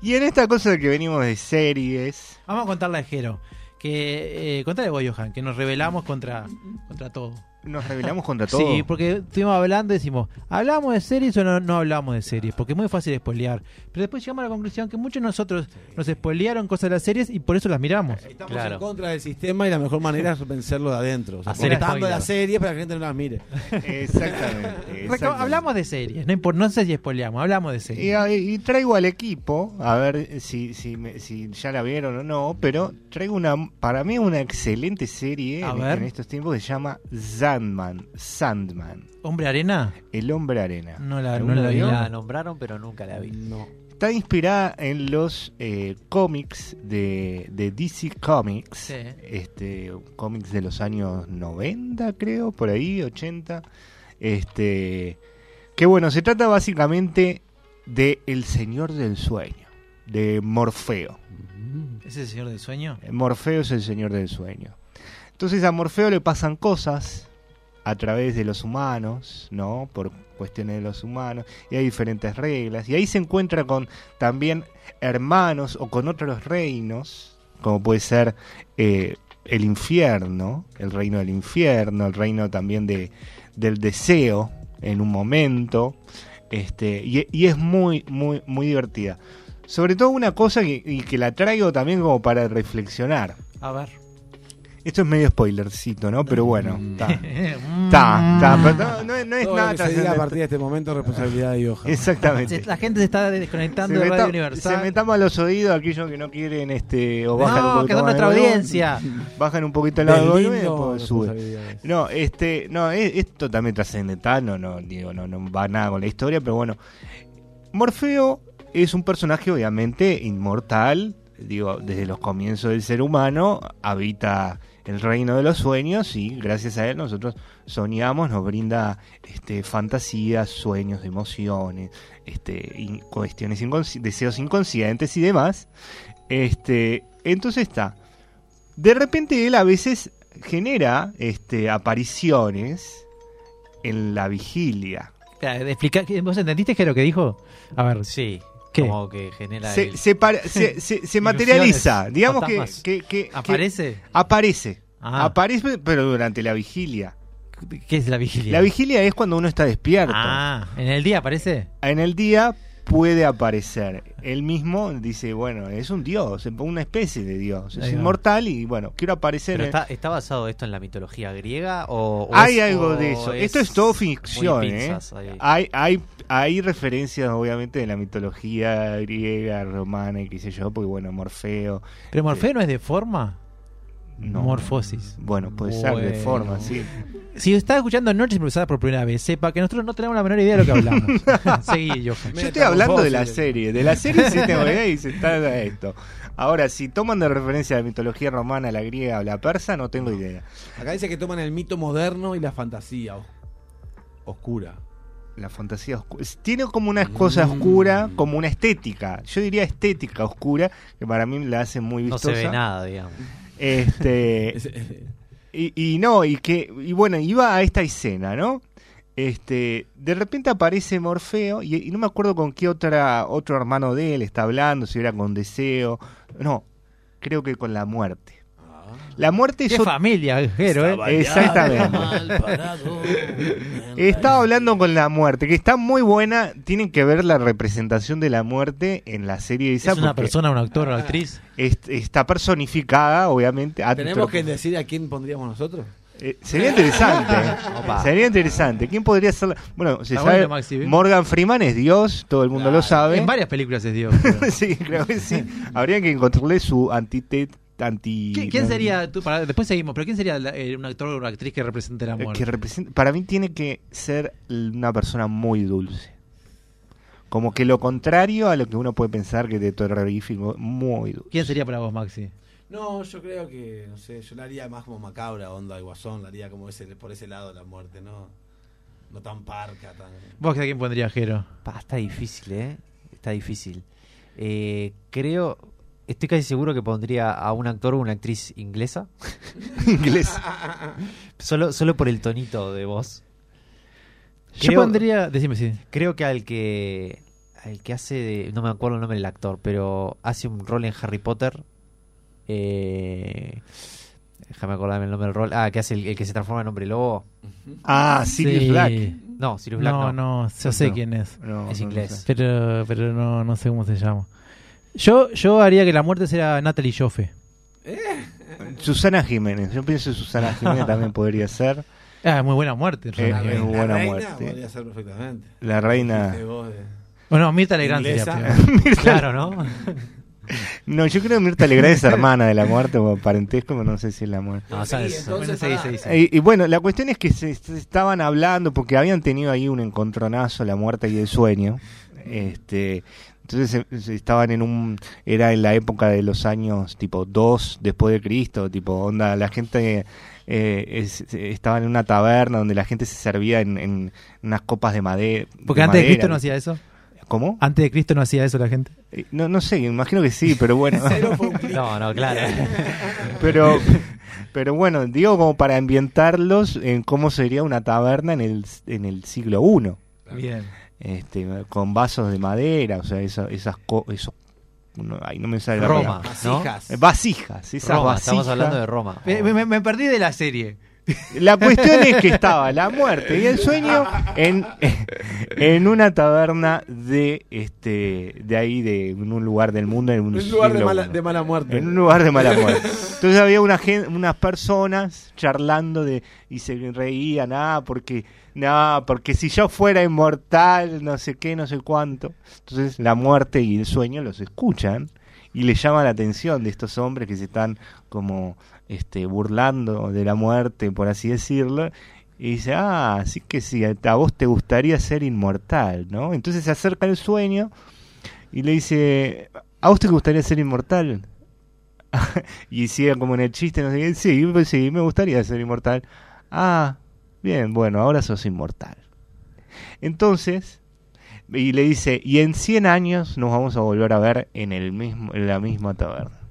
S8: Y en esta cosa de que venimos de series,
S4: Vamos a contarle a Jero. Que, eh, contale vos, Johan, que nos rebelamos contra, contra todo.
S8: Nos rebelamos contra todo.
S4: Sí, porque estuvimos hablando y decimos, ¿hablamos de series o no, no hablamos de series? Porque es muy fácil spoilear. Pero después llegamos a la conclusión que muchos de nosotros nos spoilearon cosas de las series y por eso las miramos.
S5: Estamos en contra del sistema y la mejor manera es vencerlo de adentro. O sea,
S4: Hacer
S5: contando
S4: spoiler.
S5: la serie para que la gente no las mire.
S8: Exactamente.
S4: Hablamos de series, no, no sé si spoileamos, hablamos de series.
S8: y traigo al equipo, a ver si, si, me- si ya la vieron o no, pero traigo una, para mí una excelente serie
S4: A
S8: en,
S4: ver.
S8: en estos tiempos que se llama Sandman. Sandman.
S4: ¿Hombre arena?
S8: El hombre arena.
S4: No la, no
S8: ¿Alguno
S4: la vi.
S6: La nombraron, pero nunca la vi.
S5: No.
S8: Está inspirada en los eh, cómics de, de DC Comics.
S4: Sí.
S8: Este, cómics de los años 90, creo, por ahí, 80. Este, que bueno, se trata básicamente de El Señor del Sueño, de Morfeo.
S4: ¿Es el señor del sueño?
S8: Morfeo es el Señor del Sueño. Entonces a Morfeo le pasan cosas a través de los humanos, ¿no? Por cuestiones de los humanos, y hay diferentes reglas, y ahí se encuentra con también hermanos o con otros reinos, como puede ser eh, el infierno, el reino del infierno, el reino también de, del deseo en un momento, este, y, es muy, muy, muy divertida. Sobre todo una cosa que, que la traigo también como para reflexionar.
S4: A ver.
S8: Esto es medio spoilercito, ¿no? Pero bueno, está.
S4: Mm. *laughs*
S8: Está, está, pero no, no es- no es
S5: Todo
S8: nada
S5: lo que se diga a partir de este momento es responsabilidad de Johan.
S8: Exactamente.
S4: La gente se está desconectando
S8: Se
S4: de Radio Universal.
S8: se me tapa los oídos aquellos que no quieren este o
S4: No,
S8: bajan un poquito
S4: que son nuestra audiencia. *laughs*
S8: bajan un poquito el lado y después sube. No, este, no, es, es totalmente trascendental, no, no, digo, no, no va nada con la historia, pero bueno. Morfeo es un personaje obviamente inmortal, digo, desde los comienzos del ser humano, habita el reino de los sueños y gracias a él nosotros soñamos, nos brinda este, fantasías, sueños, emociones, este, in- cuestiones inconsci- deseos inconscientes y demás. Este, entonces está. De repente él a veces genera este, apariciones en la vigilia.
S4: ¿Vos entendiste qué es lo que dijo? A ver.
S6: Sí.
S4: ¿Qué?
S6: Como que genera.
S8: Se,
S6: el-
S8: se, para- *laughs* se- se- se materializa, digamos que,
S6: fantasmas.
S8: que- que- que-
S4: ¿Aparece?
S8: aparece.
S4: Ah.
S8: Aparece, pero durante la vigilia.
S4: ¿Qué es la vigilia?
S8: La vigilia es cuando uno está despierto.
S4: Ah, ¿en el día aparece?
S8: En el día puede aparecer. Él mismo dice, bueno, es un dios, una especie de dios. Es inmortal y bueno, quiero aparecer.
S6: ¿Pero está, está basado esto en la mitología griega o, o
S8: Hay
S6: es-
S8: algo
S6: o
S8: de eso. Esto es todo ficción, ¿eh? Hay, hay, hay referencias, obviamente, de la mitología griega, romana y qué sé yo, porque bueno, Morfeo.
S4: ¿Pero Morfeo no es de forma?
S8: No.
S4: Morfosis.
S8: Bueno, puede ser de forma, sí.
S4: Si está escuchando Noches Improvisadas por primera vez, sepa que nosotros no tenemos la menor idea de lo que hablamos. *laughs* Seguí, Johan.
S8: Yo estoy hablando de la serie. De la serie sí tengo idea y se está esto. Ahora, si toman de referencia la mitología romana, la griega o la persa, no tengo idea.
S5: Acá dice que toman el mito moderno y la fantasía os- oscura.
S8: La fantasía oscura. Tiene como una cosa oscura, como una estética. Yo diría estética oscura, que para mí la hace muy
S6: No
S8: vistosa.
S6: se ve nada, digamos.
S8: Este. *laughs* y, y no, y que. Y bueno, iba a esta escena, ¿no? Este, de repente aparece Morfeo y, y no me acuerdo con qué otra otro hermano de él está hablando, si era con Deseo, no, creo que con la muerte. La muerte es
S4: Qué familia, Jero, ¿eh?
S8: Exactamente. Estaba hablando con la muerte, que está muy buena. Tienen que ver la representación de la muerte en la serie esa.
S4: ¿Es una persona, un actor o una actriz?
S8: est- está personificada, obviamente.
S5: ¿Tenemos que decir a quién pondríamos nosotros?
S8: Eh, sería interesante. *laughs*
S4: Opa.
S8: sería interesante. ¿Quién podría ser? la- Bueno, se sabe.
S4: ¿eh?
S8: Morgan Freeman es Dios, todo el mundo lo sabe.
S4: En varias películas es Dios. *laughs*
S8: sí, creo que sí. Habría que encontrarle su antítet anti.
S4: ¿Qui- ¿Quién sería, tú, para- después seguimos, pero quién sería la- eh, un actor o una actriz que represente la
S8: Eh,
S4: muerte?
S8: que representa- para mí tiene que ser una persona muy dulce. Como que lo contrario a lo que uno puede pensar que de terrorífico, muy dulce.
S4: ¿Quién sería para vos, Maxi?
S5: No, yo creo que, no sé, yo la haría más como macabra, onda de guasón, la haría como ese, por ese lado de la muerte, ¿no? No tan parca, tan...
S4: ¿Vos a quién pondría Jero?
S6: Pa, está difícil, ¿eh? Está difícil. Eh, creo, estoy casi seguro que pondría a un actor o una actriz inglesa. *laughs*
S8: inglesa.
S6: solo, solo por el tonito de voz.
S4: Yo pondría- decime, sí.
S6: Creo que al que al que hace de, no me acuerdo el nombre del actor, pero hace un rol en Harry Potter. Eh, déjame acordarme el nombre del rol. Ah, que hace el, el que se transforma en hombre lobo.
S8: Ah, Sirius
S4: Sí.
S8: Black.
S6: No, Sirius Black
S4: No,
S6: no.
S4: no, yo sé
S6: No.
S4: quién es.
S8: No,
S6: Es
S8: no,
S6: inglés.
S8: no sé.
S4: Pero, pero no, no sé cómo se llama. Yo, yo haría que la muerte sea Natalie Joffe.
S8: Susana Jiménez. Yo pienso que Susana Jiménez también podría ser.
S4: Ah, es muy buena muerte.
S8: Eh, es
S5: La
S8: buena
S5: reina
S8: muerte.
S5: podría ser perfectamente.
S8: La reina.
S4: Bueno, Mirta Legrand sería *laughs*
S6: Claro, ¿no? *laughs*
S8: No, yo creo que Mirta Legrand es hermana de la muerte o parentesco, pero no sé si es la muerte.
S6: No, sabes.
S4: Bueno, seguí, seguí, seguí.
S8: Y, y bueno, la cuestión es que se, se estaban hablando porque habían tenido ahí un encontronazo, la muerte y el sueño. Este, entonces estaban en un era en la época de los años tipo 2 después de Cristo, tipo onda la gente eh, es- estaba en una taberna donde la gente se servía en, en unas copas de madera.
S4: Porque antes de Cristo no hacía eso.
S8: ¿Cómo?
S4: Antes de Cristo no hacía eso la gente.
S8: Eh, No, no sé, imagino que sí, pero bueno. *laughs*
S6: No, no, claro. *laughs*
S8: pero pero bueno, digo como para ambientarlos en cómo sería una taberna en el, en el siglo I.
S4: Bien.
S8: Este, con vasos de madera, o sea, esa- esas co- esos no, ay, no me sale
S6: Roma.
S5: Vasijas.
S8: Vasijas, esas
S6: Roma,
S8: vasijas.
S6: estamos hablando de Roma.
S4: Me, me- me perdí de la serie.
S8: La cuestión es que estaba la muerte y el sueño en, en una taberna de este de ahí de en un lugar del mundo en un,
S5: Un lugar de mala, de mala muerte.
S8: En un lugar de mala muerte. Entonces había una unas personas charlando de y se reían, ah, porque no, porque si yo fuera inmortal, no sé qué, no sé cuánto. Entonces la muerte y el sueño los escuchan y les llama la atención de estos hombres que se están como este burlando de la muerte, por así decirlo. Y dice, ah, así que sí, a vos te gustaría ser inmortal, ¿no? Entonces se acerca el sueño y le dice, ¿a vos te gustaría ser inmortal? *laughs* y sigue como en el chiste, no sé sí, pues sí, me gustaría ser inmortal. Ah, bien, bueno, ahora sos inmortal. Entonces, y le dice, y en 100 años nos vamos a volver a ver en, el mismo, en la misma taberna.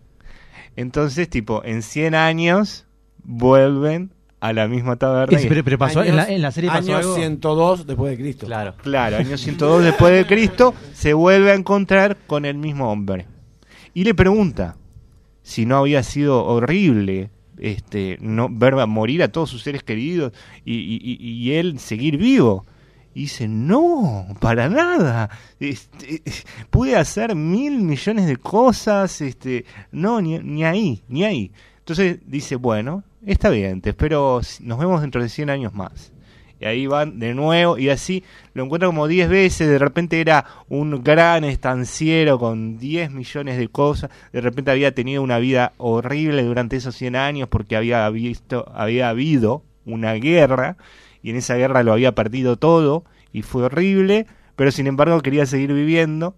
S8: Entonces, tipo, en 100 años vuelven a la misma taberna.
S4: Es-
S8: y-
S4: pero, pero pasó, en, la, en la serie pasó
S5: Años
S4: algo.
S5: 102 después de Cristo.
S6: Claro.
S8: Claro, año 102 después de Cristo, se vuelve a encontrar con el mismo hombre. Y le pregunta si no había sido horrible este no ver morir a todos sus seres queridos y- y- y él seguir vivo. Dice, no, para nada. Este, pude hacer mil millones de cosas, este, no, ni, ni ahí, ni ahí. Entonces dice, bueno, está bien, te espero, nos vemos dentro de 100 años más. Y ahí van de nuevo y así lo encuentra como 10 veces, de repente era un gran estanciero con 10 millones de cosas, de repente había tenido una vida horrible durante esos 100 años porque había visto había habido una guerra y en esa guerra lo había perdido todo y fue horrible, pero sin embargo quería seguir viviendo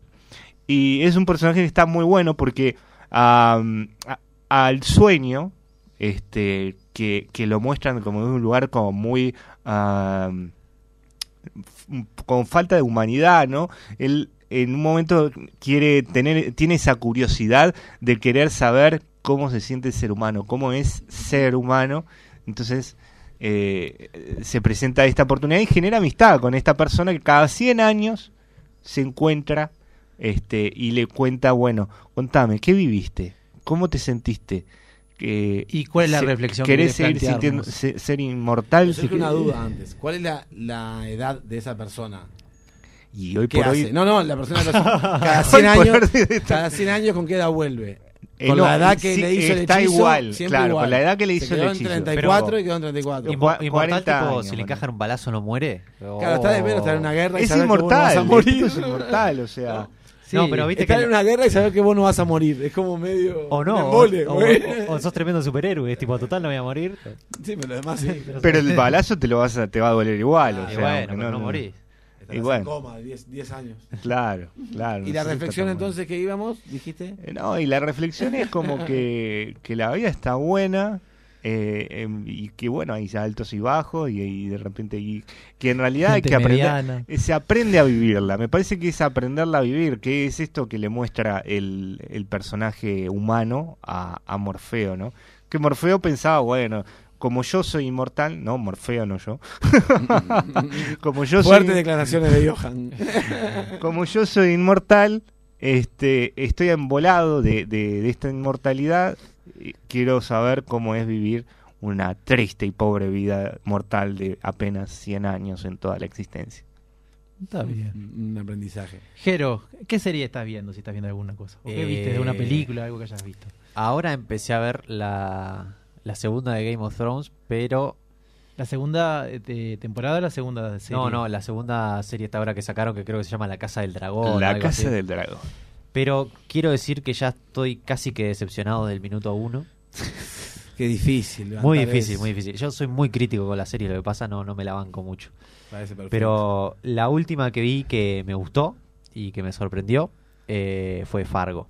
S8: y es un personaje que está muy bueno porque al sueño este que, que lo muestran como un lugar como muy con falta de humanidad, ¿no? Él en un momento quiere tener, tiene esa curiosidad de querer saber cómo se siente el ser humano, cómo es ser humano. Entonces eh, se presenta esta oportunidad y genera amistad con esta persona que cada 100 años se encuentra este y le cuenta, bueno, contame, ¿qué viviste? ¿Cómo te sentiste? Eh,
S4: ¿Y cuál es la
S8: se-
S4: reflexión que
S8: ¿Querés
S4: querés
S8: seguir sintiendo, se- ser inmortal?
S5: Yo
S8: Si
S5: tengo una duda antes. ¿Cuál es la, la edad de esa persona?
S8: Y hoy
S5: ¿Qué
S8: por
S5: hace?
S8: hoy...
S5: No, no, la persona *laughs* cada
S8: Hoy
S5: 100
S8: por
S5: años, cada 100 años con qué edad vuelve.
S8: Eh,
S5: Con
S8: no,
S5: la edad que
S8: sí,
S5: le hizo el
S8: está
S5: hechizo,
S8: igual, claro,
S5: igual.
S8: con la edad que le
S5: Se
S8: hizo
S5: quedó
S8: el hechizo.
S5: en 34 y quedó en 34.
S6: Inmo-
S8: Cua-
S6: Inmortal,
S8: 40
S6: tipo,
S8: años,
S6: si le encajan un balazo no muere.
S5: Claro, está de menos estar en una guerra y
S8: Es
S5: saber que vos no
S8: inmortal,
S5: vas a
S8: el
S5: morir.
S8: es inmortal, o sea. *laughs*
S6: No, pero viste
S5: estar
S6: que
S5: en una guerra y saber que vos no vas a morir. Es como medio.
S6: O no, o,
S5: embole,
S6: o- o- o sos tremendo superhéroe, es tipo, total no voy a morir.
S5: Sí, pero además sí. *laughs*
S8: Pero el balazo te lo vas a, te va a doler igual, o
S6: Ah, y
S8: sea,
S6: bueno, pero no morís.
S8: Y
S5: en
S8: bueno,
S5: coma, 10 10 años.
S8: claro, claro.
S5: ¿Y la reflexión entonces que íbamos, dijiste?
S8: Eh, No, y la reflexión es como que, que la vida está buena eh, em, y que bueno, hay altos y bajos y, y de repente y que en realidad hay que aprender, eh, se aprende a vivirla. Me parece que es aprenderla a vivir, que es esto que le muestra el, el personaje humano a, a Morfeo, ¿no? Que Morfeo pensaba, bueno, como yo soy inmortal, no, Morfeo no yo. *laughs* como yo
S5: Fuertes
S8: soy
S5: declaraciones de Johan. *laughs*
S8: como yo soy inmortal, este, estoy embolado de, de, de esta inmortalidad. Quiero saber cómo es vivir una triste y pobre vida mortal de apenas 100 años en toda la existencia.
S4: Está bien.
S5: Un aprendizaje.
S4: Jero, ¿qué serie estás viendo si estás viendo alguna cosa? ¿O qué viste de una
S6: Eh,
S4: película, algo que hayas visto?
S6: Ahora empecé a ver la, la segunda de Game of Thrones, pero...
S4: ¿La segunda eh, de temporada o la segunda serie?
S6: No, no, la segunda serie esta ahora que sacaron que creo que se llama La Casa del Dragón.
S8: la casa
S6: así.
S8: del dragón.
S6: Pero quiero decir que ya estoy casi que decepcionado del minuto uno. *laughs*
S5: Qué difícil.
S6: Muy difícil, muy difícil. Yo soy muy crítico con la serie, lo que pasa no, no me la banco mucho.
S5: Parece perfecto.
S6: Pero la última que vi que me gustó y que me sorprendió eh, fue Fargo.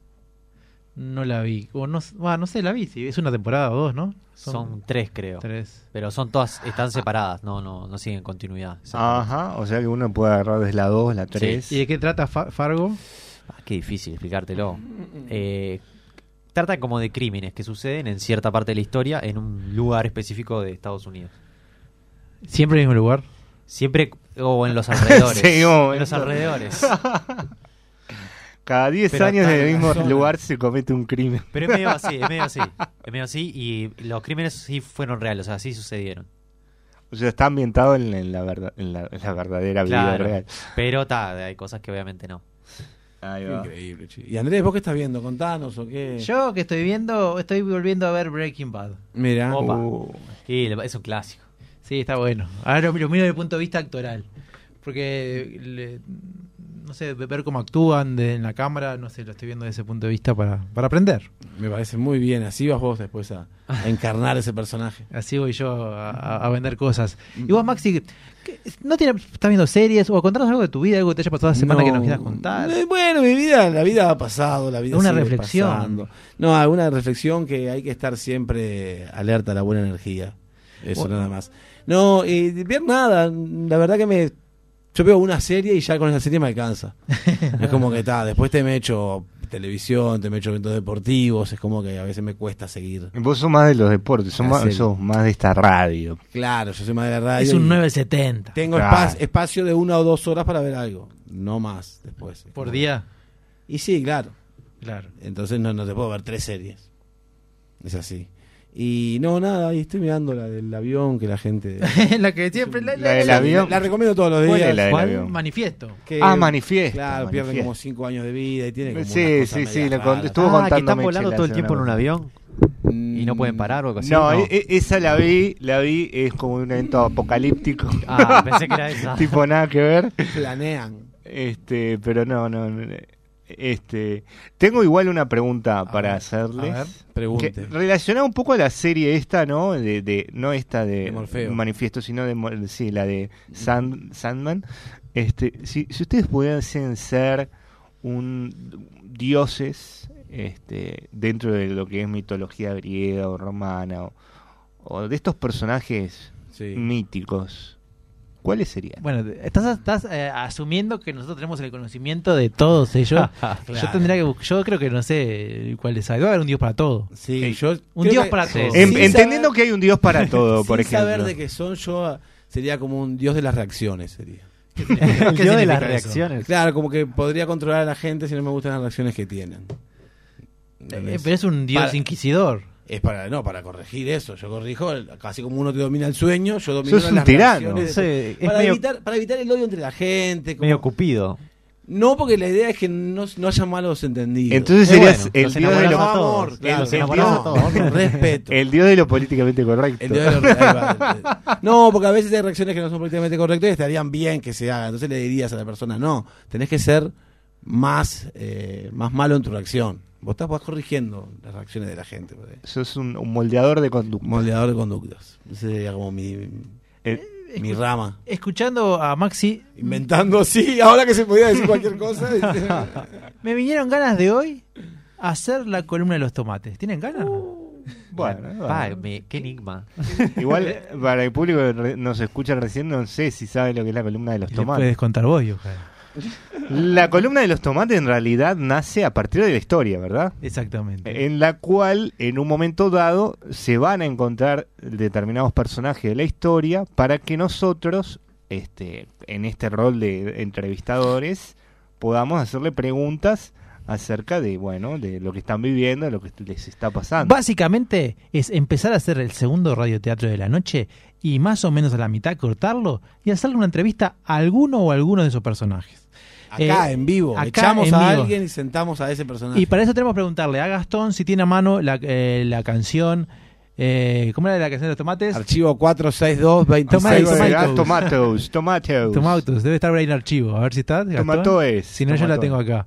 S4: No la vi. O no, no sé, la vi. sí, es una temporada o dos, ¿no?
S6: Son, tres, creo.
S4: Tres.
S6: Pero son todas, están separadas, no, no, no siguen continuidad.
S8: Ajá, o sea que uno puede agarrar desde la 2, la 3.
S4: ¿Y de qué trata Fa- Fargo?
S6: Ah, qué difícil explicártelo. Eh, trata como de crímenes que suceden en cierta parte de la historia en un lugar específico de Estados Unidos.
S4: ¿Siempre en el mismo lugar?
S6: Siempre o en los alrededores. *laughs*
S8: Sí,
S6: en los alrededores. *laughs*
S8: Cada 10
S6: Pero
S8: años en el mismo
S6: zona.
S8: lugar se comete un crimen.
S6: Pero es medio así, es medio así. *laughs* Es medio así y los crímenes sí fueron reales, o sea, sí sucedieron.
S8: O sea, está ambientado en, en la, verdad, en, la, en la verdadera vida
S6: Claro,
S8: real.
S6: Pero ta, hay cosas que obviamente no.
S8: Ahí va.
S5: increíble, che. Y Andrés, ¿vos qué estás viendo? Contanos o qué.
S4: Yo que estoy viendo, estoy volviendo a ver Breaking Bad.
S5: Mira.
S4: Opa.
S8: Uh,
S6: Y es un clásico.
S4: Sí, está bueno. Ahora lo, lo miro desde el punto de vista actoral. Porque, le- no sé, ver cómo actúan de- en la cámara, no sé, lo estoy viendo desde ese punto de vista para, para aprender.
S5: Me parece muy bien. Así vas vos después a, a encarnar ese personaje. *laughs*
S4: Así voy yo a, vender cosas. Y vos, Maxi, ¿qué- ¿no tiene, estás viendo series o contanos algo de tu vida, algo que te haya pasado la semana
S5: No.
S4: que nos quieras contar?
S5: Eh, Bueno, mi vida, la vida ha pasado, la vida
S4: Una
S5: sigue
S4: reflexión.
S5: pasando. No, alguna reflexión que hay que estar siempre alerta a la buena energía. Eso
S4: Bueno.
S5: nada más. No, y ver nada, la verdad que me yo veo una serie y ya con esa serie me alcanza. *laughs* es como que está, después te me echo televisión, te me echo eventos deportivos, es como que a veces me cuesta seguir.
S8: Vos sos más de los deportes, sos más, sos más de esta radio.
S5: Claro, yo soy más de la radio.
S4: Es un
S5: y
S4: 970.
S5: Tengo
S8: Claro.
S5: espa- espacio de una o dos horas para ver algo, no más después.
S4: ¿Por día?
S5: Y sí, claro.
S4: Claro.
S5: Entonces no, no te puedo ver tres series. Es así. Y no, nada, ahí estoy mirando la del avión que la gente... *laughs*
S4: la que siempre... La,
S8: La del avión.
S5: La recomiendo todos los
S8: ¿Cuál
S5: días.
S8: es la del
S4: ¿Cuál?
S8: avión?
S4: Manifiesto.
S5: Que,
S8: Ah, manifiesto.
S5: Claro,
S8: manifiesto.
S5: como cinco años de vida y tiene como
S8: Sí, sí, sí, le con- estuvo
S6: ah, que
S8: contando
S6: están volando
S8: la
S6: todo el tiempo en un avión y no pueden parar o algo así.
S8: No, e- e- esa la vi, la vi, es como un evento apocalíptico.
S6: Ah, pensé que era esa. *laughs*
S8: tipo nada que ver.
S5: Planean.
S8: Este, pero no, no, no, este, tengo igual una pregunta para
S5: ver,
S8: hacerles.
S5: a ver, pregunte.
S8: Que- relacionada un poco a la serie esta, ¿no? De, de no esta de,
S5: De.
S8: Manifiesto, sino de sí, la de Sand- Sandman. Este, si, si ustedes pudiesen ser un dioses este, dentro de lo que es mitología griega o romana o, o de estos personajes
S5: Sí.
S8: míticos, ¿cuáles serían?
S4: Bueno, estás, estás eh, asumiendo que nosotros tenemos el conocimiento de todos ellos. *laughs* Yo tendría que yo creo que no sé cuáles hay. Debe haber un dios para todo.
S5: Sí, yo
S4: Un dios
S5: que-
S4: para.
S8: En-
S5: sin
S8: entendiendo
S5: saber-
S8: que hay un dios para *laughs* todo, por
S5: Sin
S8: ejemplo.
S5: saber de qué son, yo sería como un dios de las reacciones, sería. *laughs*
S6: El
S4: ¿Qué
S6: dios de las
S4: eso?
S6: reacciones.
S5: Claro, como que podría controlar a la gente si no me gustan las reacciones que tienen.
S4: Eh, pero es un dios
S5: Para-
S4: inquisidor.
S5: Es para, no, para corregir eso. Yo corrijo, el- casi como uno te domina el sueño, yo domino
S8: Sos
S5: las de-
S6: Sí, es
S5: para,
S6: medio-
S5: evitar, para evitar el odio entre la gente. como-
S6: Medio cupido.
S5: No, porque la idea es que no, no haya malos entendidos.
S8: Entonces
S5: Eh,
S8: serías
S5: bueno,
S8: el dios de lo
S5: enamoramos a todos,
S8: el-
S5: claro,
S8: el
S5: los
S8: dios-
S5: respeto.
S8: El dios de lo políticamente correcto.
S5: El dios de lo- va. No, porque a veces hay reacciones que no son políticamente correctas y estarían bien que se hagan. Entonces le dirías a la persona, no, tenés que ser más, eh, más malo en tu reacción. Vos estás corrigiendo las reacciones de la gente. pues.
S8: Sos un, un moldeador de conducta.
S5: Moldeador de conductas. Ese sería como mi, mi rama.
S4: Escuchando a Maxi.
S5: Inventando, sí, ahora que se podía decir cualquier cosa. *laughs*
S4: Me vinieron ganas de hoy hacer la columna de los tomates. ¿Tienen ganas?
S8: Bueno,
S6: Pa,
S8: bueno.
S6: me- qué enigma.
S8: Igual, *laughs* para el público que nos escucha recién, no sé si sabe lo que es la columna de los tomates.
S4: puedes contar vos, Johan.
S8: La columna de los tomates en realidad nace a partir de la historia, ¿verdad?
S4: Exactamente.
S8: En la cual, en un momento dado, se van a encontrar determinados personajes de la historia para que nosotros, este, en este rol de entrevistadores, podamos hacerle preguntas acerca de, bueno, de lo que están viviendo, de lo que les está pasando.
S4: Básicamente es empezar a hacer el segundo radioteatro de la noche y más o menos a la mitad cortarlo y hacerle una entrevista a alguno o alguno de esos personajes.
S5: Acá,
S4: Eh,
S5: en vivo.
S4: acá
S5: Echamos
S4: en
S5: a
S4: vivo.
S5: alguien y sentamos a ese personaje.
S4: Y para eso tenemos que preguntarle a Gastón si tiene a mano la, eh, la canción. Eh, ¿Cómo era la canción de los tomates?
S5: Archivo 462
S4: Tomates,
S5: Tomatoes.
S8: Tomatoes, tomatoes.
S4: Tomatoes, debe estar ahí en archivo. A ver si está. Gastón.
S8: Tomatoes,
S4: Si no, yo la tengo acá.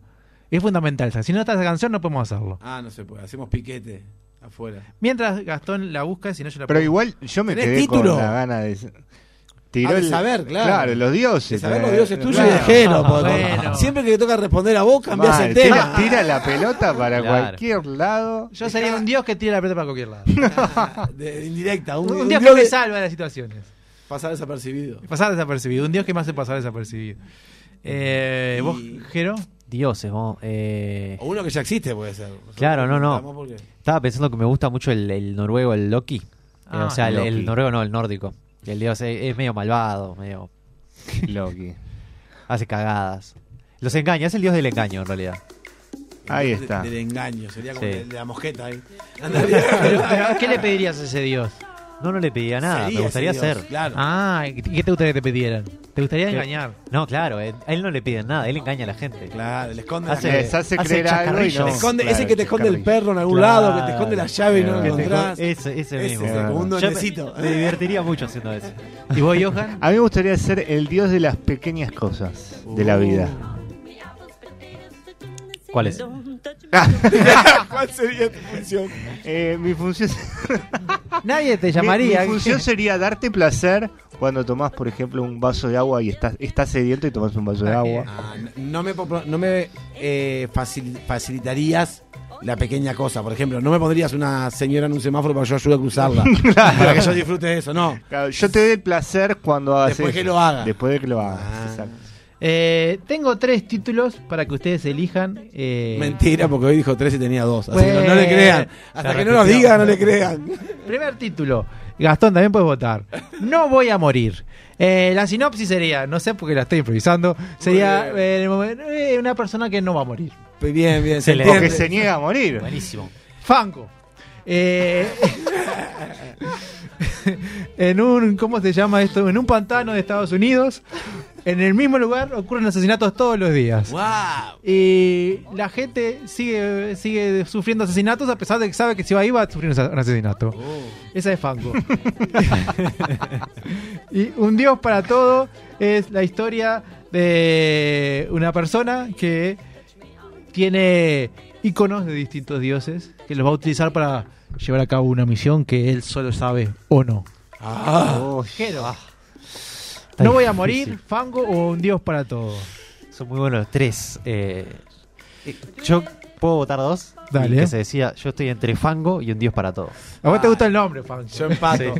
S4: Es fundamental. Si no está esa canción, no podemos hacerlo.
S5: Ah, no se puede. Hacemos piquete afuera.
S4: Mientras Gastón la busca, si no, yo la
S8: Pero
S4: pongo.
S8: igual yo me
S5: ¿Tenés
S8: quedé
S5: título?
S8: con la gana de... Tiró
S5: Ah, de
S8: el-
S5: saber, claro.
S8: los dioses.
S5: De saber los
S8: eh,
S5: dioses tuyos
S8: claro.
S5: y de Jero.
S4: Ah, bueno.
S5: Siempre que te toca responder a vos, cambiás
S8: Mal,
S5: el tema.
S8: Tira, tira la pelota para
S4: Claro.
S8: cualquier lado.
S4: Yo sería un dios que tira la pelota para cualquier lado.
S5: De, *laughs* de indirecta. Un,
S4: un,
S5: un
S4: dios que me
S5: de-
S4: salva de las situaciones.
S5: Pasar desapercibido.
S4: Pasar desapercibido. Un dios que me hace pasar desapercibido. Eh, ¿Vos, Jero?
S6: Dioses, vos. Eh...
S5: O uno que ya existe puede ser.
S6: Claro, no, no.
S5: porque-
S6: Estaba pensando que me gusta mucho el, el noruego, el Loki. Eh,
S4: Ah,
S6: o sea, el,
S8: Loki.
S6: el noruego no, el nórdico. El dios es, es medio malvado, medio.
S8: Loki. *laughs*
S6: Hace cagadas. Los engaña, es el dios del engaño en realidad.
S8: Ahí está.
S5: Del engaño. Sería como
S6: Sí.
S5: el de la mosqueta ahí. *laughs*
S4: ¿Qué le pedirías a ese dios?
S6: No, no le pediría nada,
S5: Sería
S6: me gustaría
S5: ese dios,
S6: ser.
S5: Claro.
S4: Ah, ¿y ¿qué te gustaría que te pidieran? ¿Te gustaría
S6: Pero-
S4: engañar?
S6: No, claro, eh, a él no le piden nada, él engaña a la gente.
S5: Claro, le esconde
S6: Hace-
S5: la
S8: Les hace
S6: hace
S8: creer algo y no.
S5: Le esconde,
S8: Claro,
S5: ese que te esconde el perro en algún
S6: Claro.
S5: lado, que te esconde la llave y no lo
S8: Que te
S5: encontrás.
S6: Ese, ese
S5: Ese,
S6: mismo.
S5: como un
S6: Yo me-. Me, divertiría mucho haciendo eso.
S4: ¿Y vos, Johan?
S8: A mí me gustaría ser el dios de las pequeñas cosas de la vida.
S6: ¿Cuál es? *laughs*
S5: ¿Cuál sería tu función?
S8: Eh, mi función *laughs*
S4: Nadie te llamaría.
S8: Mi, función sería darte placer cuando tomás, por ejemplo, un vaso de agua y estás, estás sediento y tomás un vaso de agua.
S5: Ah, no me, no me eh, facil- facilitarías la pequeña cosa. Por ejemplo, no me pondrías una señora en un semáforo para que yo ayude a cruzarla. *laughs* Para que yo disfrute de eso, no.
S8: Claro, yo te doy el placer cuando haces
S5: Después que lo haga.
S8: Después de que lo hagas.
S5: Ah.
S8: exacto.
S4: Eh, tengo tres títulos para que ustedes elijan. eh,
S5: Mentira, porque hoy dijo tres y tenía dos. Así que no, le crean. Hasta que no nos
S4: repitió.
S5: diga, no le crean.
S4: Primer título. Gastón, también puedes votar. No voy a morir. Eh, la sinopsis sería, no sé porque la estoy improvisando, sería eh, eh, una persona que no va a morir.
S5: Bien, bien. Se
S6: Excelente.
S8: O que se niega a morir.
S6: Buenísimo.
S4: Fanco. Eh, *laughs* en un, ¿cómo se llama esto? En un pantano de Estados Unidos, en el mismo lugar ocurren asesinatos todos los días.
S5: ¡Wow!
S4: Y la gente sigue, sigue sufriendo asesinatos a pesar de que sabe que si va ahí va a sufrir un asesinato. Esa es Fango. *laughs* y Un Dios para todo es la historia de una persona que tiene iconos de distintos dioses que los va a utilizar para llevar a cabo una misión que él solo sabe o no.
S8: Oh,
S4: Jero.
S6: Está
S4: no voy a
S6: difícil.
S4: morir, Fango o un Dios para todo.
S6: Son muy buenos los tres. Eh, eh, yo puedo votar dos.
S4: Dale.
S6: Y que se decía, yo estoy entre Fango y un dios para todos.
S4: A vos te gusta el nombre, Fango.
S5: Yo empato.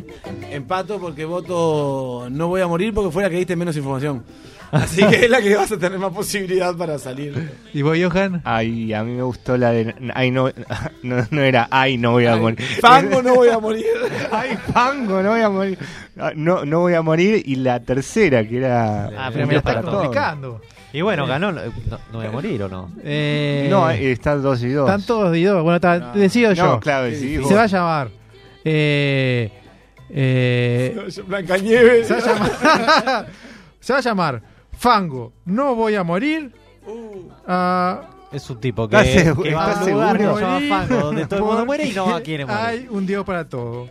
S5: Empato porque voto no voy a morir porque fue la que diste menos información. Así que es la que vas a tener más posibilidad para salir.
S4: ¿Y vos, Johan?
S8: Ay, a mí me gustó la de. Ay, no, no, no era. Ay, no voy a morir.
S5: Fango no voy a morir. *laughs*
S8: Ay, fango, no voy a morir. Ah, No, no voy a morir. Y la tercera, que era.
S4: Ah, pero me
S8: para todos.
S4: complicando.
S6: Y bueno, ganó. No, no voy a morir o no.
S4: Eh,
S8: No, eh, están dos y dos.
S4: Están todos y dos. Bueno, está,
S5: No.
S4: decido yo.
S8: No, claro.
S4: Se va a llamar. Eh, eh,
S5: Blancanieves.
S4: se, va a llamar *laughs* se va a llamar Fango. No voy a morir.
S17: Ah,
S6: Es un tipo que,
S17: ¿Estás
S6: que va a
S17: estás
S6: un lugar que
S17: seguro?
S6: se llama Fango, donde todo el mundo muere y no quiere morir.
S17: Hay un dios para todo.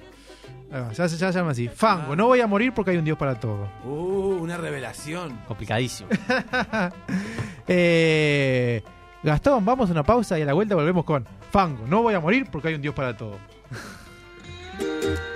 S17: Ya se ya se llama así. Fango, no voy a morir porque hay un dios para todo.
S5: Uh, una revelación.
S6: Complicadísimo. *laughs*
S17: Eh, Gastón, vamos a una pausa y a la vuelta volvemos con Fango, no voy a morir porque hay un dios para todo. *laughs*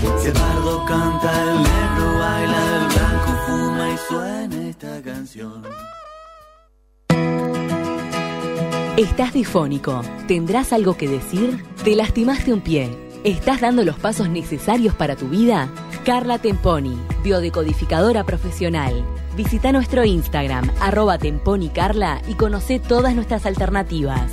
S11: Si canta, el negro baila, el blanco fuma y suena esta canción.
S15: Estás difónico. ¿Tendrás algo que decir? ¿Te lastimaste un pie? ¿Estás dando los pasos necesarios para tu vida? Carla Temponi, biodecodificadora profesional. Visita nuestro Instagram, arroba temponicarla y conoce todas nuestras alternativas.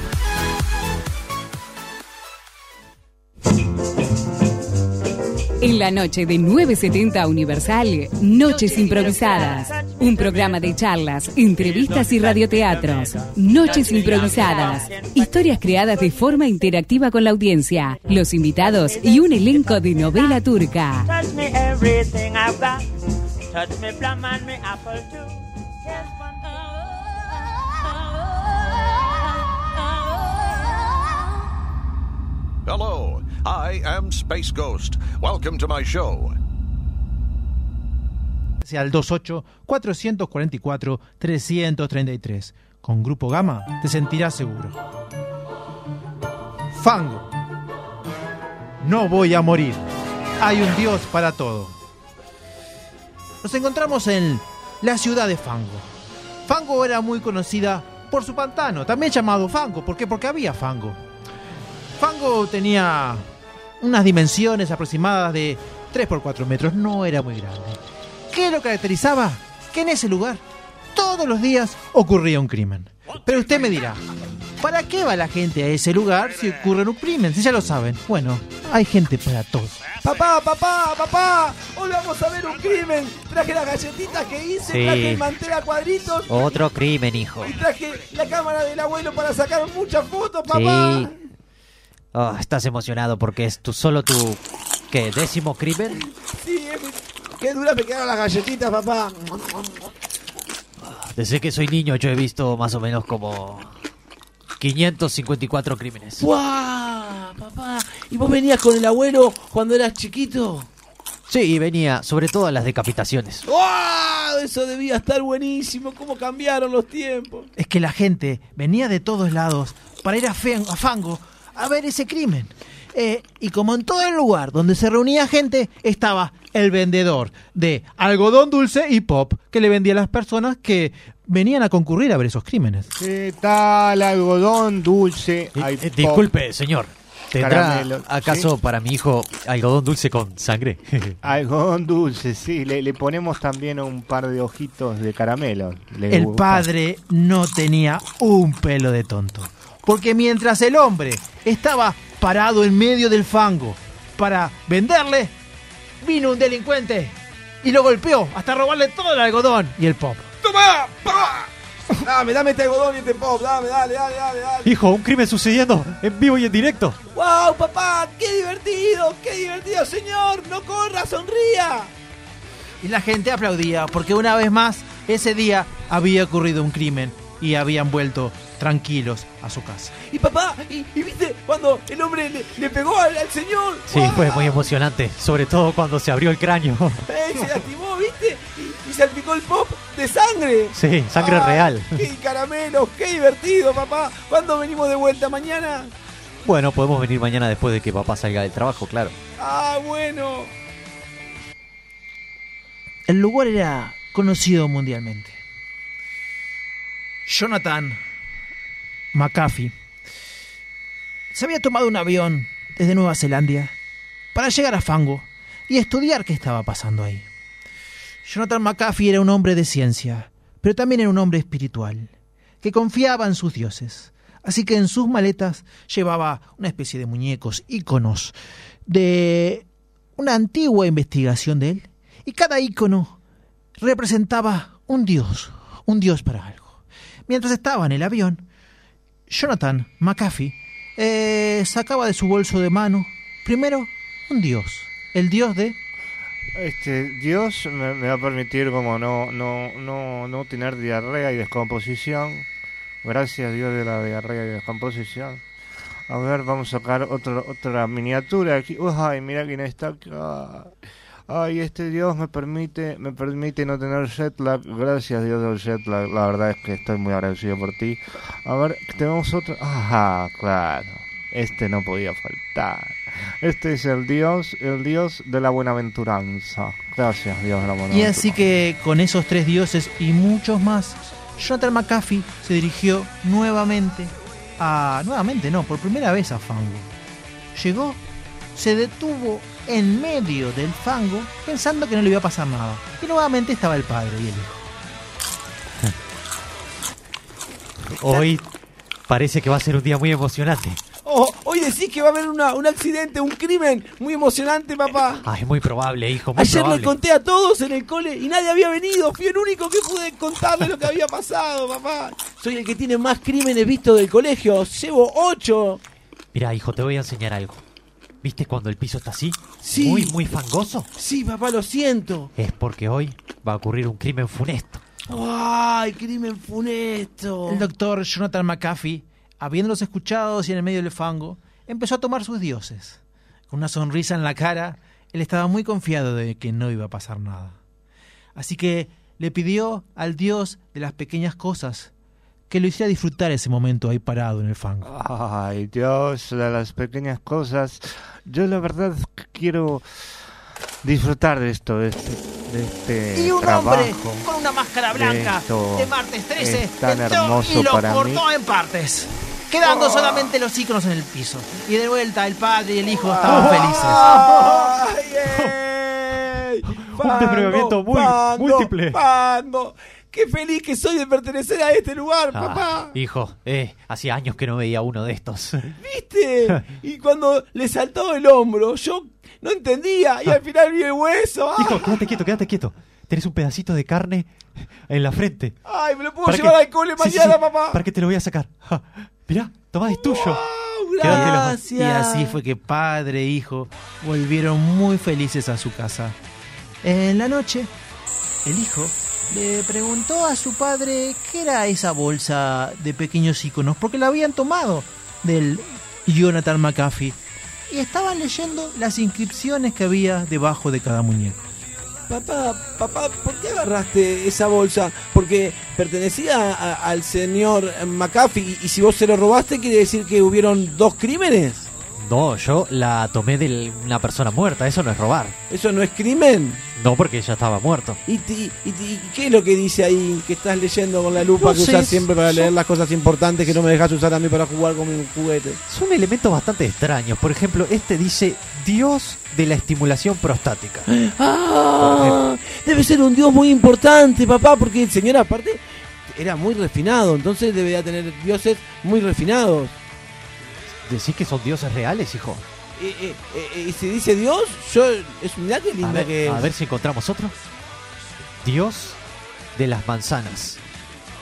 S12: En la noche de 970 Universal, Noches Improvisadas. Un programa de charlas, entrevistas y radioteatros. Noches Improvisadas. Historias creadas de forma interactiva con la audiencia, los invitados y un elenco de novela turca.
S13: Touch me everything I've got. Touch me plum and me apple too. Yes, one.
S18: Hello, I am Space Ghost. Welcome to my show.
S4: Al 28-444-333. Con Grupo Gama te sentirás seguro. Fango. No voy a morir. Hay un Dios para todo. Nos encontramos en la ciudad de Fango. Fango era muy conocida por su pantano, también llamado Fango. ¿Por qué? Porque había fango. Fango tenía unas dimensiones aproximadas de 3 por 4 metros, no era muy grande. ¿Qué lo caracterizaba? Que en ese lugar todos los días ocurría un crimen. Pero usted me dirá, ¿para qué va la gente a ese lugar si ocurre un crimen? Si ya lo saben. Bueno, hay gente para todo.
S5: Papá, papá, papá, hoy vamos a ver un crimen. Traje las galletitas que hice,
S6: Sí.
S5: traje el mantel a cuadritos
S6: Otro crimen, hijo.
S5: y traje la cámara del abuelo para sacar muchas fotos, papá.
S6: Sí. Oh, estás emocionado porque es tu, solo tu... ¿Qué? ¿Décimo crimen?
S5: Sí, qué duras me quedaron las galletitas, papá.
S6: Desde que soy niño yo he visto más o menos como 554 crímenes.
S5: ¡Guau, papá! ¿Y vos venías con el abuelo cuando eras chiquito?
S6: Sí, venía sobre todo a las decapitaciones.
S5: ¡Wow! Eso debía estar buenísimo. ¿Cómo cambiaron los tiempos?
S4: Es que la gente venía de todos lados para ir a Fango a ver ese crimen. Eh, y como en todo el lugar donde se reunía gente, estaba el vendedor de algodón dulce y pop que le vendía a las personas que venían a concurrir a ver esos crímenes.
S8: ¿Qué tal algodón dulce? Hay
S6: Eh,
S8: pop,
S6: disculpe, señor. ¿Tendrá
S8: caramelo,
S6: acaso
S8: ¿sí?
S6: para mi hijo algodón dulce con sangre? *laughs*
S8: Algodón dulce, sí. Le, le ponemos también un par de ojitos de caramelo. Le
S4: El
S8: gusta.
S4: padre no tenía un pelo de tonto. Porque mientras el hombre estaba parado en medio del fango para venderle, vino un delincuente y lo golpeó hasta robarle todo el algodón y el pop.
S5: ¡Toma! ¡Papá! Dame, dame este algodón y este pop. Dame, dale, dale, dale, dale.
S6: hijo, un crimen sucediendo en vivo y en directo.
S5: ¡Wow, papá! ¡Qué divertido! ¡Qué divertido, señor! ¡No corra, sonría!
S4: Y la gente aplaudía porque una vez más ese día había ocurrido un crimen y habían vuelto tranquilos a su casa.
S5: Y papá, y, y viste cuando el hombre le, le pegó al, al señor.
S6: Sí, fue muy emocionante, sobre todo cuando se abrió el cráneo. *laughs*
S5: ¡Ey, se lastimó, viste! Y, y salpicó el pop de sangre.
S6: Sí, sangre
S5: Ah,
S6: real.
S5: ¡Qué caramelos! ¡Qué divertido, papá! ¿Cuándo venimos de vuelta? ¿Mañana?
S6: Bueno, podemos venir mañana después de que papá salga del trabajo, claro.
S5: ¡Ah, bueno!
S4: El lugar era conocido mundialmente. Jonathan McAfee se había tomado un avión desde Nueva Zelanda para llegar a Fango y estudiar qué estaba pasando ahí. Jonathan McAfee era un hombre de ciencia, pero también era un hombre espiritual, que confiaba en sus dioses. Así que en sus maletas llevaba una especie de muñecos, íconos de una antigua investigación de él, y cada ícono representaba un dios, un dios para algo. Mientras estaba en el avión, Jonathan McAfee eh, sacaba de su bolso de mano primero un dios, el dios de
S8: Este, Dios me, va a permitir como no, no, no, no tener diarrea y descomposición. Gracias Dios de la diarrea y descomposición. A ver, vamos a sacar otro, otra miniatura aquí. Uy, mira quién está acá. Ay, este Dios me permite, me permite no tener jet lag. Gracias Dios del jet lag. La verdad es que estoy muy agradecido por ti. A ver, tenemos otro. Ajá, claro. Este no podía faltar. Este es el Dios, el Dios de la buenaventuranza. Gracias Dios de la
S4: Y
S8: buenaventuranza.
S4: así que con esos tres dioses y muchos más, Jonathan McAfee se dirigió nuevamente a... Nuevamente no, por primera vez a Fango. Llegó, se detuvo en medio del fango pensando que no le iba a pasar nada. Y nuevamente estaba el padre y el hijo. *laughs*
S6: Hoy parece que va a ser un día muy emocionante.
S5: Oh, hoy decís que va a haber una- un accidente, un crimen muy emocionante, papá.
S6: Ah, es muy probable, hijo, muy
S5: Ayer le conté a todos en el cole y nadie había venido. Fui el único que pude contarle lo que había pasado, papá. Soy el que tiene más crímenes vistos del colegio. Llevo ocho.
S6: Mira, hijo, te voy a enseñar algo. ¿Viste cuando el piso está así?
S5: Sí.
S6: Muy, muy fangoso.
S5: Sí, papá, lo siento.
S6: Es porque hoy va a ocurrir un crimen funesto.
S5: ¡Ay, crimen funesto!
S4: El doctor Jonathan McAfee, habiéndolos escuchado y en el medio del fango, empezó a tomar sus dioses. Con una sonrisa en la cara, él estaba muy confiado de que no iba a pasar nada. Así que le pidió al dios de las pequeñas cosas que lo hiciera disfrutar ese momento ahí parado en el fango.
S8: Ay, Dios, de las pequeñas cosas. Yo la verdad es que quiero disfrutar de esto, de este, de este
S4: Y un
S8: trabajo.
S4: hombre con una máscara blanca
S8: Esto
S4: de martes 13
S8: es tan
S4: entró
S8: hermoso
S4: y lo
S8: para
S4: cortó
S8: mí.
S4: en partes, quedando solamente los iconos en el piso. Y de vuelta el padre y el hijo estaban felices. *laughs*
S5: Un
S6: desbravamiento muy múltiple.
S5: Fango. ¡Qué feliz que soy de pertenecer a este lugar,
S6: Ah,
S5: papá!
S6: hijo, eh, hacía años que no veía uno de estos. *laughs*
S5: ¿Viste? Y cuando le saltó el hombro, yo no entendía y al final vi el hueso. ¡Ah!
S6: Hijo, quédate quieto, quédate quieto. Tenés un pedacito de carne en la frente.
S5: ¡Ay, me lo puedo llevar
S6: que-
S5: al cole
S6: Sí, sí,
S5: mañana,
S6: sí,
S5: papá!
S6: Para que te lo voy a sacar. Ja, Mirá, toma, es tuyo.
S5: Gracias.
S4: Y así fue que padre e hijo volvieron muy felices a su casa. En la noche, el hijo le preguntó a su padre qué era esa bolsa de pequeños iconos, porque la habían tomado del Jonathan McAfee y estaban leyendo las inscripciones que había debajo de cada muñeco.
S5: Papá, papá, ¿por qué agarraste esa bolsa? Porque pertenecía al señor McAfee y, y si vos se lo robaste quiere decir que hubieron dos crímenes.
S6: No, yo la tomé de una persona muerta, eso no es robar.
S5: ¿Eso no es crimen?
S6: No, porque ya estaba muerto.
S5: ¿Y, y ti- y qué es lo que dice ahí que estás leyendo con la lupa
S6: No
S5: que
S6: sé,
S5: usas siempre para
S6: son-
S5: leer las cosas importantes que no me dejas usar a mí para jugar con mi juguete?
S6: Son elementos bastante extraños. Por ejemplo, este dice Dios de la estimulación prostática. *gasps*
S5: ¡Ah! Debe ser un dios muy importante, papá, porque el señor aparte era muy refinado, entonces debería tener dioses muy refinados.
S6: ¿Decís que son dioses reales, hijo?
S5: Eh, eh, eh, y si dice Dios, yo es mirá qué
S6: A
S5: linda
S6: ver,
S5: que es.
S6: a ver si encontramos otro. Dios de las manzanas.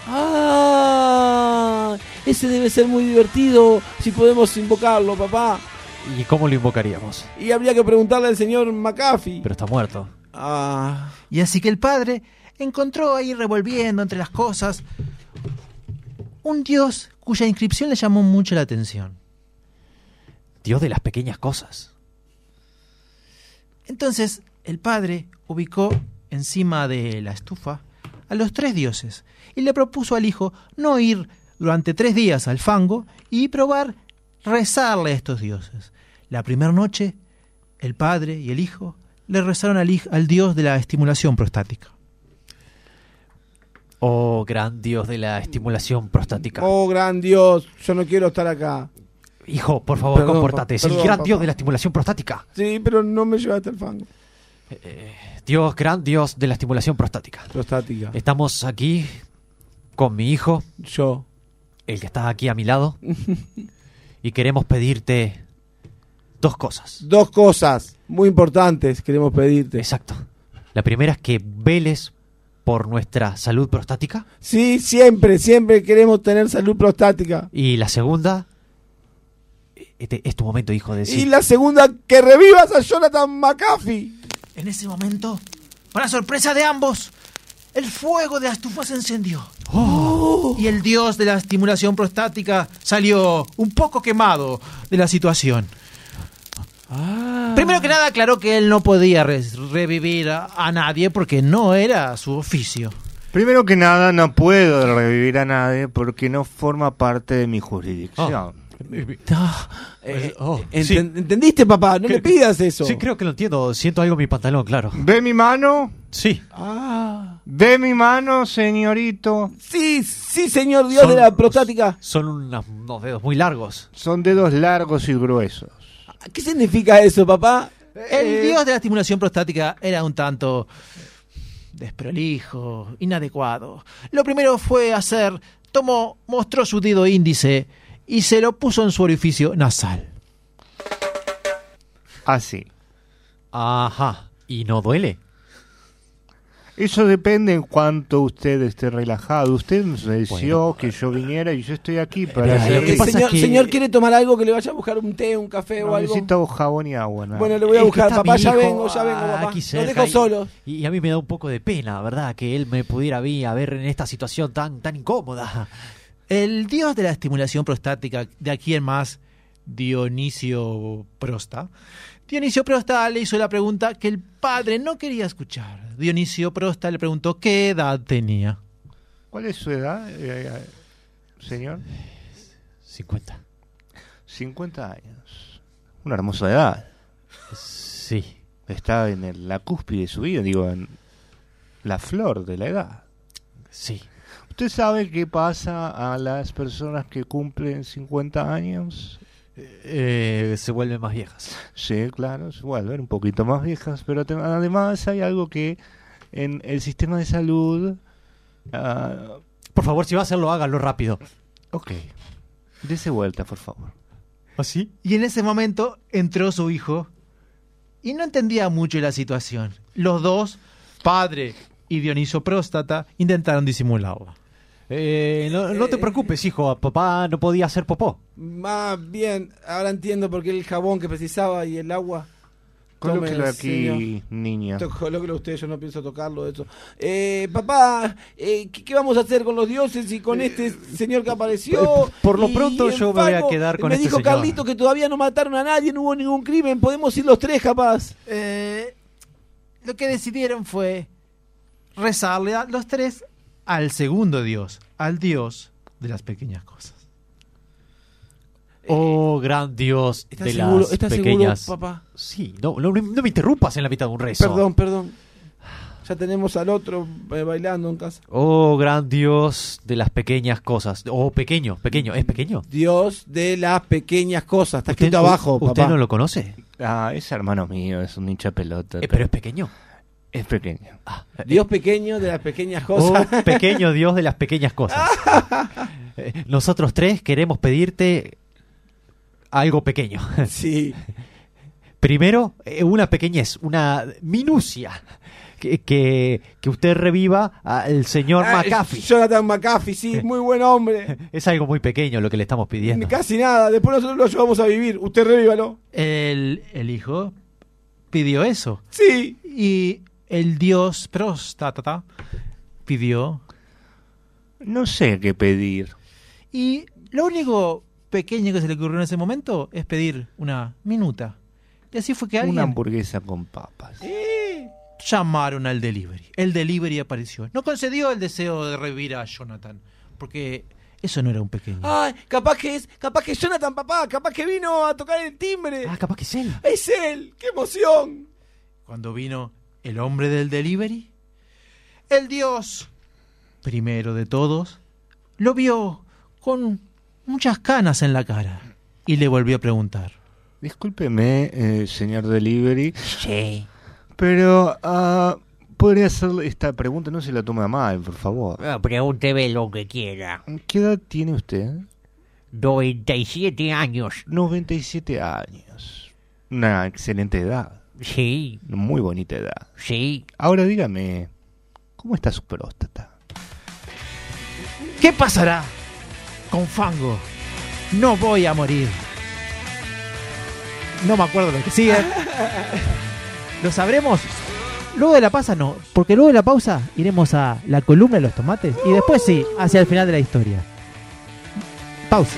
S5: Ah, ese debe ser muy divertido si podemos invocarlo, papá.
S6: ¿Y cómo lo invocaríamos?
S5: Y habría que preguntarle al señor McAfee.
S6: Pero está muerto.
S5: Ah,
S4: Y así que el padre encontró ahí revolviendo entre las cosas un dios cuya inscripción le llamó mucho la atención.
S6: Dios de las pequeñas cosas.
S4: Entonces el padre ubicó encima de la estufa a los tres dioses y le propuso al hijo no ir durante tres días al fango y probar rezarle a estos dioses. La primera noche, el padre y el hijo le rezaron al, dios de la estimulación prostática.
S6: Oh, gran dios de la estimulación prostática.
S5: Oh, gran Dios, yo no quiero estar acá.
S6: Hijo, por favor,
S5: Perdón,
S6: compórtate. Es el gran
S5: papá.
S6: dios de la estimulación prostática.
S5: Sí, pero no me llevaste al fango.
S6: Dios, gran dios de la estimulación prostática.
S5: Prostática.
S6: Estamos aquí con mi hijo.
S5: Yo.
S6: El que está aquí a mi lado. *laughs* y queremos pedirte dos cosas.
S5: Dos cosas muy importantes queremos pedirte.
S6: Exacto. La primera es que veles por nuestra salud prostática.
S5: Sí, siempre, siempre queremos tener salud prostática.
S6: Y la segunda. Este es tu momento, hijo, de
S5: Y la segunda, que revivas a Jonathan McAfee.
S4: En ese momento, para sorpresa de ambos, el fuego de la estufa se encendió. Y el dios de la estimulación prostática salió un poco quemado de la situación. Primero que nada aclaró que él no podía re- revivir a, a nadie porque no era su oficio.
S8: Primero que nada, no puedo revivir a nadie porque no forma parte de mi jurisdicción. *laughs*
S5: Eh,
S6: Oh,
S5: enten-
S6: sí.
S5: ¿Entendiste, papá? No le pidas eso.
S6: Sí, creo que lo entiendo. Siento algo en mi pantalón, claro.
S8: ¿Ve mi mano?
S6: Sí.
S5: Ah.
S8: ¿Ve mi mano, señorito?
S5: Sí, sí, señor dios
S6: Son-
S5: de la prostática.
S6: Son unos, unos dedos muy largos.
S8: Son dedos largos y gruesos.
S5: ¿Qué significa eso, papá?
S4: El dios de la estimulación prostática era un tanto desprolijo, inadecuado. Lo primero fue hacer, tomó, mostró su dedo índice y se lo puso en su orificio nasal.
S8: Así.
S6: Ajá. ¿Y no duele?
S8: Eso depende en cuanto usted esté relajado. Usted me deseó que yo viniera y yo estoy aquí para hacer...
S6: ¿qué pasa
S5: señor,
S6: que-
S5: señor, ¿quiere tomar algo que le vaya a buscar un té, un café o algo?
S8: Necesito jabón y agua. nada.
S5: Bueno, le voy a
S6: Es que
S5: buscar, papá. Ya vengo, ya vengo, papá.
S6: aquí
S5: Los dejo solos.
S6: Y, y a mí me da un poco de pena, ¿verdad? Que él me pudiera a mí a ver en esta situación tan, tan incómoda.
S4: El dios de la estimulación prostática, de aquí en más, Dionisio Prosta. Dionisio Prosta le hizo la pregunta que el padre no quería escuchar. Dionisio Prosta le preguntó qué edad tenía.
S8: ¿Cuál es su edad, eh, eh, señor?
S6: 50.
S8: 50 años. Una hermosa edad.
S6: Sí.
S8: Está en el- la cúspide de su vida, digo, en la flor de la edad.
S6: Sí.
S8: ¿Usted sabe qué pasa a las personas que cumplen 50 años?
S6: Eh, se vuelven más viejas.
S8: Sí, claro, se vuelven un poquito más viejas, pero te- además hay algo que en el sistema de salud... ah,
S6: Por favor, si va a hacerlo, hágalo rápido.
S8: ok, dese vuelta, por favor.
S6: ¿Así?
S4: Y en ese momento entró su hijo y no entendía mucho la situación. Los dos, padre y Dionisio Próstata, intentaron disimularla.
S6: Eh, no, no te preocupes, hijo. Papá no podía hacer popó.
S5: Más bien, ahora entiendo por qué el jabón que precisaba y el agua.
S8: Colóquelo aquí,
S5: señor.
S8: niña.
S5: Colóquelo usted, yo no pienso tocarlo eso. Eh, papá, eh, ¿qué, qué vamos a hacer con los dioses y con este señor que apareció?
S6: Eh, por lo pronto yo me voy a quedar con
S5: Me
S6: este
S5: dijo
S6: señor.
S5: Carlito que todavía no mataron a nadie, no hubo ningún crimen. Podemos ir los tres, capaz.
S4: Eh, lo que decidieron fue rezarle a los tres al segundo dios, al dios de las pequeñas cosas.
S6: Oh, gran Dios
S5: ¿Estás
S6: de
S5: seguro?
S6: las
S5: ¿Estás
S6: pequeñas.
S5: seguro, papá?
S6: Sí, no, no, no me interrumpas en la mitad de un rezo.
S5: Perdón, perdón. Ya tenemos al otro eh, bailando en casa.
S6: Oh, gran Dios de las pequeñas cosas. Oh, pequeño, pequeño, ¿es pequeño?
S5: Dios de las pequeñas cosas. Está escrito
S6: ¿Usted-
S5: abajo,
S6: ¿Usted
S5: papá.
S6: no lo conoce?
S8: Ah, es hermano mío, es un hincha pelota.
S6: Eh, pero es pequeño.
S8: Es pequeño.
S5: Dios pequeño de las pequeñas
S6: Oh,
S5: cosas. *laughs*
S6: pequeño Dios de las pequeñas cosas. *laughs* Eh, Nosotros tres queremos pedirte algo pequeño. *laughs*
S5: Sí.
S6: Primero, eh, una pequeñez, una minucia. Que, que, que usted reviva al señor
S5: Ah,
S6: McAfee.
S5: Jonathan McAfee, sí, muy buen hombre.
S6: Es algo muy pequeño lo que le estamos pidiendo.
S5: Casi nada. Después nosotros lo ayudamos a vivir. Usted revívalo.
S4: El, el hijo pidió eso.
S5: Sí.
S4: Y el dios Próstata pidió.
S8: No sé qué pedir.
S4: Y lo único pequeño que se le ocurrió en ese momento es pedir una minuta. Y así fue que alguien.
S8: Una hamburguesa con papas.
S4: Llamaron al delivery. El delivery apareció. No concedió el deseo de revivir a Jonathan, porque eso no era un pequeño.
S5: Ay, capaz que es, capaz que es Jonathan, papá, capaz que vino a tocar el timbre.
S6: Ah, capaz que es él.
S5: Es él, qué emoción.
S4: Cuando vino el hombre del delivery, el dios, primero de todos, lo vio con muchas canas en la cara y le volvió a preguntar.
S8: Discúlpeme, eh, señor Delivery.
S6: Sí.
S8: Pero ah, podría hacer esta pregunta, no se la tome a mal, por favor.
S19: Ah, pregúnteme lo que quiera.
S8: ¿Qué edad tiene usted?
S19: 97 años.
S8: 97 años. Una excelente edad.
S19: Sí.
S8: Muy bonita edad.
S19: Sí.
S8: Ahora dígame, ¿cómo está su próstata?
S4: ¿Qué pasará con Fango? No voy a morir. No me acuerdo lo que sigue. *laughs* Lo sabremos luego de la pausa, no, porque luego de la pausa iremos a la columna de los tomates y después sí, hacia el final de la historia. Pausa.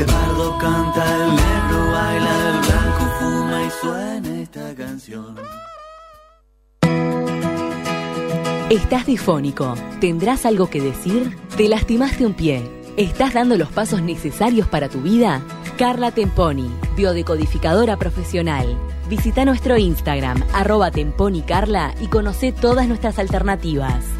S11: El pardo canta, el negro baila, el blanco fuma y suena esta canción.
S15: Estás difónico. ¿Tendrás algo que decir? ¿Te lastimaste un pie? ¿Estás dando los pasos necesarios para tu vida? Carla Temponi, biodecodificadora profesional. Visita nuestro Instagram, arroba temponicarla y conoce todas nuestras alternativas.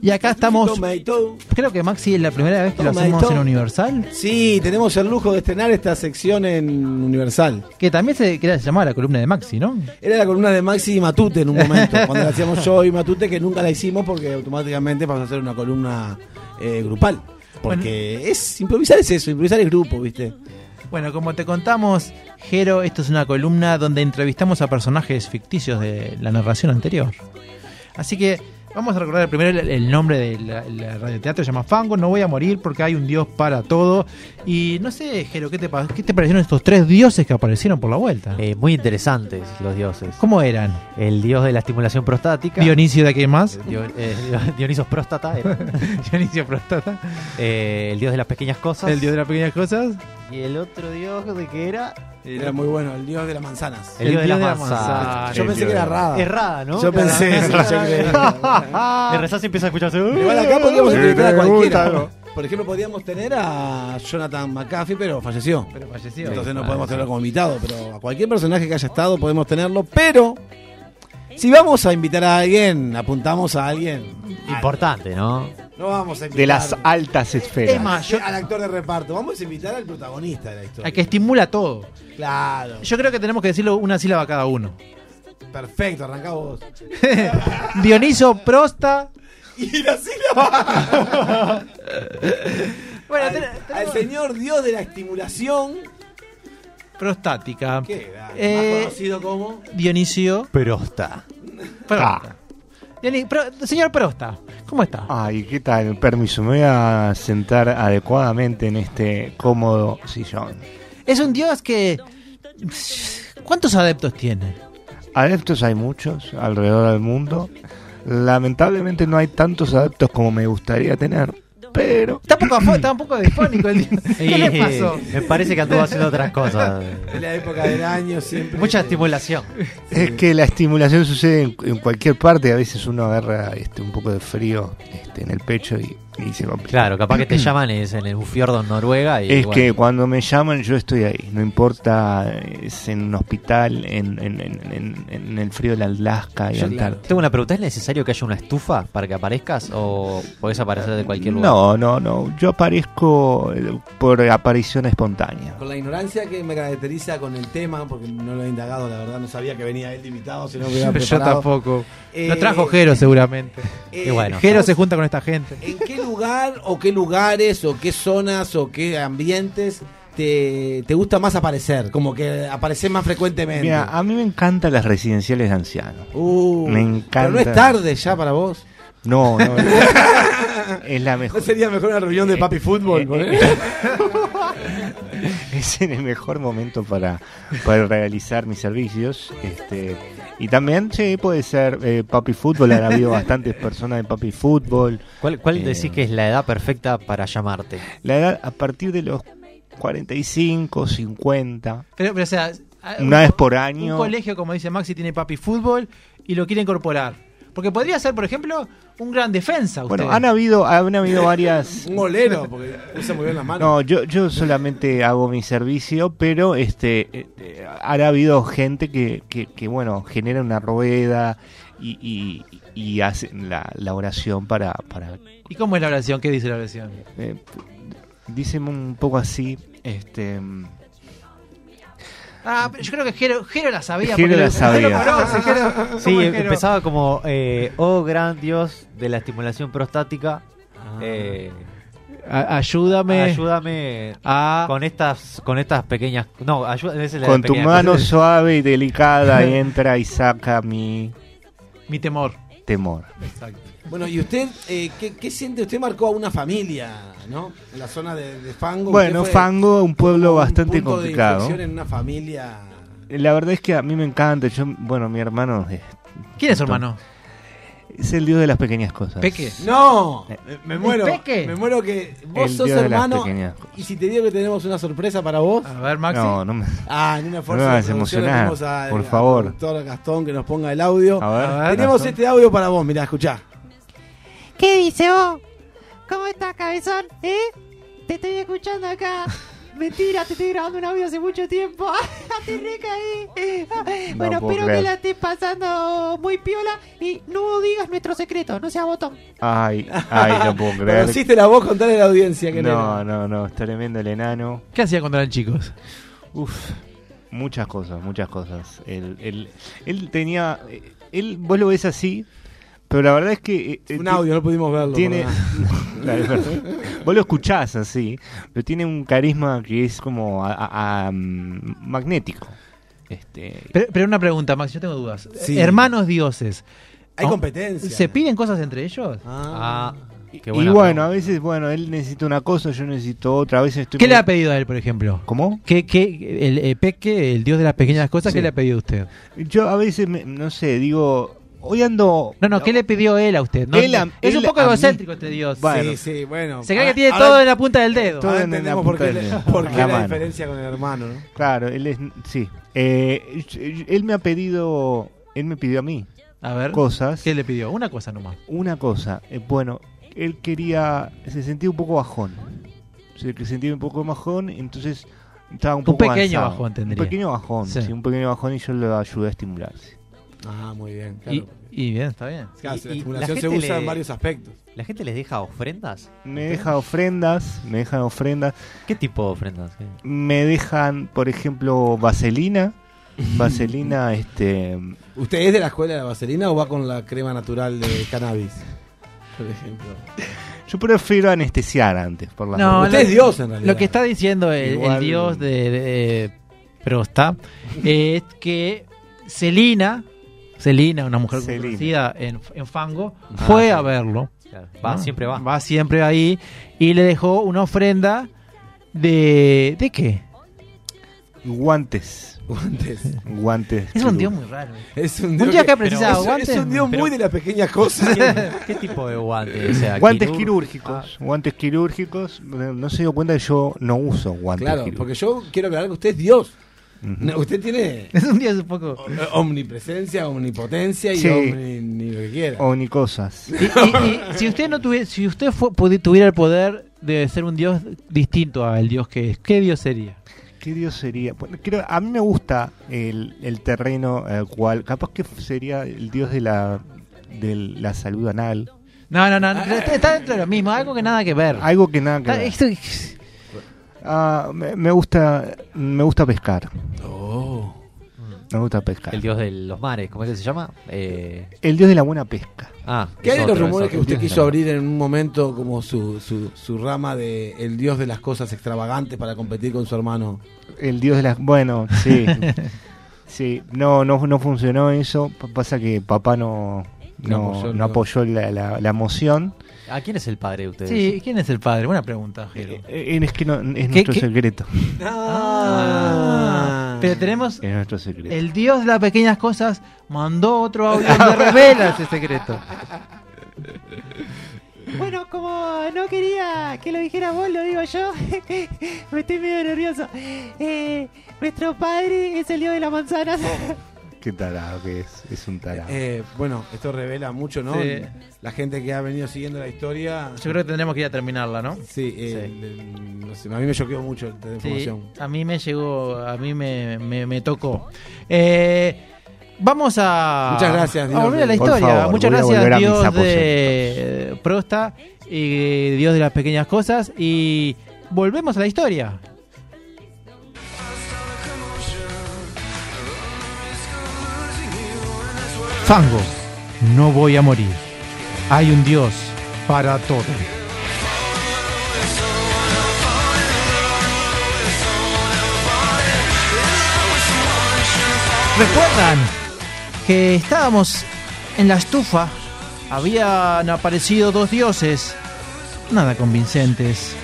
S4: Y acá estamos. Creo que Maxi es la primera vez que lo hacemos en Universal.
S5: Sí, tenemos el lujo de estrenar esta sección en Universal.
S4: Que también se, que se llamaba la columna de Maxi, ¿no?
S5: Era la columna de Maxi y Matute en un momento, cuando la hacíamos yo y Matute, que nunca la hicimos porque automáticamente pasó a hacer una columna eh, grupal. Porque es improvisar es eso, improvisar es grupo, ¿viste?
S4: Bueno, como te contamos, Jero, esto es una columna donde entrevistamos a personajes ficticios de la narración anterior. Así que vamos a recordar primero el, el nombre de la, la radioteatro, se llama Fango, no voy a morir porque hay un dios para todo. Y no sé, Jero, ¿qué te, qué te parecieron estos tres dioses que aparecieron por la vuelta?
S6: Eh, muy interesantes los dioses.
S4: ¿Cómo eran?
S6: El dios de la estimulación prostática.
S4: Dionisio de quién más?
S6: Dio- eh, Dionisos próstata. era. *laughs*
S4: Dionisio próstata.
S6: Eh, el dios de las pequeñas cosas.
S4: El dios de las pequeñas cosas.
S6: Y el otro dios de qué era. *laughs*
S5: Era muy bueno, el dios de las manzanas.
S6: El, dios de las manzanas.
S5: Yo pensé que era Rada.
S6: Es Rada, ¿no?
S5: Yo pensé,
S6: rezás *laughs* y empieza a escucharse.
S5: Igual acá podríamos
S6: Sí,
S5: entrevistar a cualquiera. Por ejemplo, podríamos tener a Jonathan McAfee, pero falleció.
S4: Pero falleció.
S5: Entonces no podemos tenerlo como invitado, pero a cualquier personaje que haya estado podemos tenerlo, pero si vamos a invitar a alguien, apuntamos a alguien
S6: Importante, ¿no?
S5: No vamos a invitar
S8: De las altas esferas.
S4: Es más, yo-
S5: al actor de reparto, vamos a invitar al protagonista de la historia.
S4: Al que estimula todo.
S5: Claro.
S4: Yo creo que tenemos que decirlo una sílaba cada uno.
S5: Perfecto, arrancá vos. *laughs*
S4: Dioniso Prosta.
S5: Y la sílaba. *laughs*
S4: Bueno,
S5: al,
S4: ten-
S5: al señor Dios de la estimulación,
S4: Prostática.
S5: ¿qué era?
S4: Eh,
S5: más conocido como
S4: Dionisio
S8: Prosta.
S4: Prosta. Pro- señor Prosta, ¿cómo está?
S8: Ay, ¿qué tal? Permiso, me voy a sentar adecuadamente en este cómodo sillón.
S4: Es un dios que. ¿Cuántos adeptos tiene?
S8: Adeptos hay muchos alrededor del mundo. Lamentablemente no hay tantos adeptos como me gustaría tener. Pero.
S4: Está un poco, afo- está un poco difónico el *laughs* día. ¿Qué le pasó?
S6: Me parece que anduvo haciendo otras cosas.
S5: En la época del año siempre.
S6: Mucha estimulación.
S8: Es que la estimulación sucede en, en cualquier parte. A veces uno agarra este, un poco de frío este, en el pecho y, y se complica.
S6: Claro, capaz que te *clears throat* llaman es en el fiordo en Noruega. Y,
S8: Es
S6: bueno.
S8: que cuando me llaman yo estoy ahí, no importa es en un hospital, en, en, en, en- en el frío de la Alaska y
S6: Yo tengo una pregunta: ¿es necesario que haya una estufa para que aparezcas o podés aparecer de cualquier lugar?
S8: No, no, no, yo aparezco eh, por aparición espontánea.
S5: Con la ignorancia que me caracteriza con el tema, porque no lo he indagado, la verdad no sabía que venía él invitado, si no me hubiera *laughs*
S4: Yo tampoco.
S5: Eh,
S4: Lo trajo Jero seguramente.
S5: eh,
S4: y bueno, Jero se junta con esta gente.
S5: ¿En qué lugar o qué lugares o qué zonas o qué ambientes te, te gusta más aparecer? Como que aparecer más frecuentemente.
S8: Mira, a mí me encantan las residenciales de ancianos.
S5: Uh,
S8: me encanta.
S5: Pero no es tarde ya para vos.
S8: No, no. *laughs* es la mejor.
S5: ¿No sería mejor una reunión de papi fútbol? con él? *laughs*
S8: es en el mejor momento para, para realizar mis servicios. Este, y también, sí, puede ser eh, Papi Fútbol. Han habido bastantes personas de Papi Fútbol.
S6: ¿Cuál, cuál
S8: Eh,
S6: decís que es la edad perfecta para llamarte?
S8: La edad a partir de los 45, 50.
S4: Pero, pero, o sea,
S8: Una
S4: un-
S8: vez por año.
S4: Un colegio, como dice Maxi, tiene papi fútbol y lo quiere incorporar. Porque podría ser, por ejemplo, un gran defensa. Usted.
S8: Bueno, han habido, han habido varias. *laughs*
S5: Un golero, porque usa muy bien las manos.
S8: No, yo, yo solamente hago mi servicio, pero este eh, eh, ha habido gente que, que, que, bueno, genera una rueda y, y, y hace la, la oración para... para
S4: ¿Y cómo es la oración? ¿Qué dice la oración?
S8: eh, dicen un poco así, este...
S4: Ah, pero yo creo que Jero, Jero la sabía.
S8: Jero
S4: porque
S8: la *laughs*
S4: lo-
S8: sabía.
S4: lo conoce, Jero. *laughs* ¿Cómo
S6: Sí,
S4: Jero?
S6: empezaba como, eh, oh gran Dios de la estimulación prostática, eh,
S4: A- ayúdame.
S6: ayúdame
S4: a...
S6: con estas con estas pequeñas... No, ayúdame
S8: Con tu mano
S6: cosa.
S8: suave y delicada *laughs* entra y saca mi
S4: Mi temor.
S8: Temor.
S4: Exacto.
S5: Bueno, ¿y usted eh, ¿qué, qué siente? Usted marcó a una familia, ¿no? En la zona de, de Fango.
S8: Bueno, Fango, un pueblo
S5: un
S8: bastante
S5: punto
S8: complicado.
S5: en una familia.
S8: La verdad es que a mí me encanta. Yo, bueno, mi hermano
S4: ¿Quién es su hermano?
S8: Es el dios de las pequeñas cosas.
S4: Peque.
S5: No,
S8: Eh,
S5: me, muero.
S4: Peque?
S5: Me muero que vos
S8: El
S5: sos
S8: dios de las
S5: hermano. Y si te digo que tenemos una sorpresa para vos.
S4: A ver, Maxi.
S8: No, no me.
S5: Ah, en un
S8: No
S5: esfuerzo
S8: me
S5: le
S8: emocionar,
S5: a-
S8: por
S5: al
S8: favor.
S5: productor Gastón que nos ponga el audio.
S8: A ver,
S4: A ver,
S5: Tenemos
S8: Gastón.
S5: este audio para vos, mirá, escuchá.
S19: ¿Qué dice vos? ¿Cómo estás, cabezón? ¿Eh? Te estoy escuchando acá. Mentira, te estoy grabando un audio hace mucho tiempo. *laughs* te recaí.
S8: No
S19: bueno, espero
S8: creer.
S19: que la estés pasando muy piola y no digas nuestro secreto, no seas botón.
S8: Ay, ay, no puedo *laughs* creer.
S5: Conociste la voz, contale a la audiencia que
S8: No, no, no, está tremendo el enano.
S4: ¿Qué hacía cuando eran chicos?
S8: Uf, muchas cosas, muchas cosas. Él, él, él tenía, eh, él, vos lo ves así, pero la verdad es que eh, eh,
S5: Un
S8: ti-
S5: audio, no pudimos verlo.
S8: tiene. *laughs* Claro, vos lo escuchás así, pero tiene un carisma que es como a- a- a, mm, magnético. Este,
S4: Pero, pero una pregunta, Maxi, yo tengo dudas.
S5: Sí.
S4: Hermanos dioses.
S5: Hay
S4: ¿no?
S5: competencia.
S4: ¿Se piden cosas entre ellos?
S5: Ah.
S6: Qué
S8: y bueno,
S6: pregunta.
S8: a veces, bueno, él necesita una cosa, yo necesito otra. A veces estoy
S4: ¿Qué
S8: muy-
S4: le ha pedido a él, por ejemplo?
S8: ¿Cómo?
S4: ¿Qué, qué, el, eh, Peque, el dios de las pequeñas cosas,
S8: Sí.
S4: qué le ha pedido a usted?
S8: Yo a veces, me- no sé, digo, hoy ando...
S4: No, no, ¿qué le pidió él a usted? No,
S8: Él a-
S4: es un poco egocéntrico este dios.
S8: Bueno.
S5: Sí, sí, bueno.
S4: Se cree que tiene
S5: ahora-
S4: todo en la punta del dedo.
S8: Todo
S5: Ahora
S8: en la
S5: entendemos por
S8: punta *laughs*
S5: qué,
S8: La
S5: la, diferencia con el hermano, ¿no?
S8: Claro, él es, sí. Eh, él me ha pedido, él me pidió a mí
S4: A ver,
S8: cosas.
S4: ¿qué le pidió? Una cosa nomás.
S8: Una cosa, eh, bueno, él quería, se sentía un poco bajón. Se que sentía un poco bajón, entonces estaba un
S4: Un
S8: poco
S4: pequeño
S8: avanzado.
S4: bajón tendría.
S8: Un pequeño bajón,
S4: Sí.
S8: sí. un pequeño bajón y yo le ayudé a estimularse.
S5: Ah, muy bien.
S4: Y,
S5: Claro.
S4: y bien, está bien.
S5: Claro,
S6: Y-
S5: la estimulación
S6: la
S5: se
S6: gente
S5: usa
S6: le-
S5: en varios aspectos.
S6: ¿La gente les deja ofrendas?
S8: Me deja ofrendas, me dejan ofrendas,
S6: ¿Qué tipo de ofrendas?
S8: Me dejan, por ejemplo, vaselina, *laughs* vaselina, este,
S5: ¿Usted es de la escuela de la vaselina o va con la crema natural de cannabis? Por ejemplo.
S8: yo prefiero anestesiar antes, por la
S4: No,
S5: Usted
S4: lo-
S5: es Dios en realidad.
S4: Lo que está diciendo el, dios de, de Prosta *laughs* es que Celina, Celina, una mujer conocida en, en Fango,
S6: Ah,
S4: fue
S6: sí.
S4: a verlo.
S6: Claro, Va,
S4: ¿no?
S6: siempre va.
S4: Va siempre ahí y le dejó una ofrenda de... ¿De qué?
S8: Guantes.
S5: Guantes.
S8: Guantes.
S4: Es un dios muy raro.
S5: Es un,
S4: Un
S5: dios
S4: día que
S5: es,
S4: guantes,
S5: es un dios
S4: pero-
S5: muy de las pequeñas cosas.
S6: ¿Qué, *laughs* qué tipo de guante? O sea,
S8: guantes
S6: quirúrgico.
S8: quirúrgicos. Guantes quirúrgicos. No se dio cuenta que yo no uso guantes
S5: claro,
S8: quirúrgicos.
S5: porque yo quiero aclarar que usted es Dios. No, usted tiene *laughs*
S4: Es un dios un poco.
S5: omnipresencia, omnipotencia y
S8: Sí.
S5: omni, ni lo que quiera.
S8: Omnicosas. *laughs*
S4: Y, y- y si usted no tuviera, si usted fue- tuviera el poder de ser un dios distinto al dios que es, ¿qué dios sería?
S8: ¿Qué dios sería? Bueno, creo, a mí me gusta el, el terreno al cual, capaz que sería el dios de la, de la salud anal.
S4: No, no, no, está, dentro de lo mismo, algo que nada que ver.
S8: Algo que nada que ver.
S4: esto-
S8: Ah, me, me gusta me gusta pescar.
S5: Oh.
S8: Me gusta pescar.
S6: El dios de los mares, ¿cómo es que se llama? Eh,
S8: El dios de la buena pesca.
S6: ah,
S5: ¿Qué hay de los rumores que usted quiso abrir en un momento como su, su, su rama de el dios de las cosas extravagantes para competir con su hermano?
S8: El dios de las... Bueno, sí. *laughs* sí, no, no, no funcionó eso. Pasa que papá no,
S5: No
S8: no,
S5: apoyó,
S8: no
S5: no.
S8: apoyó la, la, la moción.
S6: ¿A quién es el padre de ustedes?
S4: Sí, ¿quién es el padre? Buena pregunta, Jero.
S8: Eh, Es que no, es
S4: ¿Qué-
S8: nuestro
S4: qué?
S8: secreto.
S4: Ah, pero tenemos
S8: Es nuestro secreto.
S4: el dios de las pequeñas cosas mandó otro audio donde revela ese secreto.
S19: Bueno, como no quería que lo dijera vos, lo digo yo. *laughs* Me estoy medio nervioso. Eh, nuestro padre es el dios de las manzanas.
S8: Qué tarado que es. Es un tarado.
S5: Eh, bueno, esto revela mucho, ¿no?
S4: Sí.
S5: La gente que ha venido siguiendo la historia.
S4: Yo creo que tendremos que ir a terminarla, ¿no?
S5: Sí, eh, el- no sé, a mí me choqueó mucho esta
S4: Sí,
S5: información.
S4: a mí me llegó, a mí me, me, me tocó. Eh, vamos a,
S5: Muchas gracias,
S4: a
S5: Dios
S4: volver a la historia.
S8: favor,
S4: Muchas
S8: a
S4: gracias,
S8: a
S4: Dios de Prosta y Dios de las pequeñas cosas. Y volvemos a la historia. Fango, no voy a morir. Hay un Dios para todo. ¿Recuerdan que estábamos en la estufa? Habían aparecido dos dioses, nada convincentes.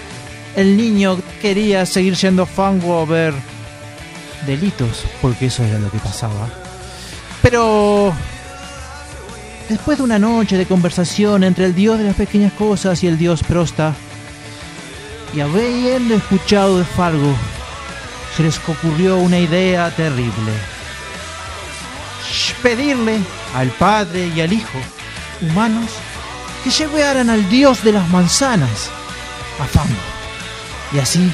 S4: El niño quería seguir siendo fango a ver delitos, porque eso era lo que pasaba. Pero después de una noche de conversación entre el dios de las pequeñas cosas y el dios Prosta, y habiendo escuchado de Fargo, se les ocurrió una idea terrible. Pedirle al padre y al hijo, humanos, que llevaran al dios de las manzanas, a Fango, y así,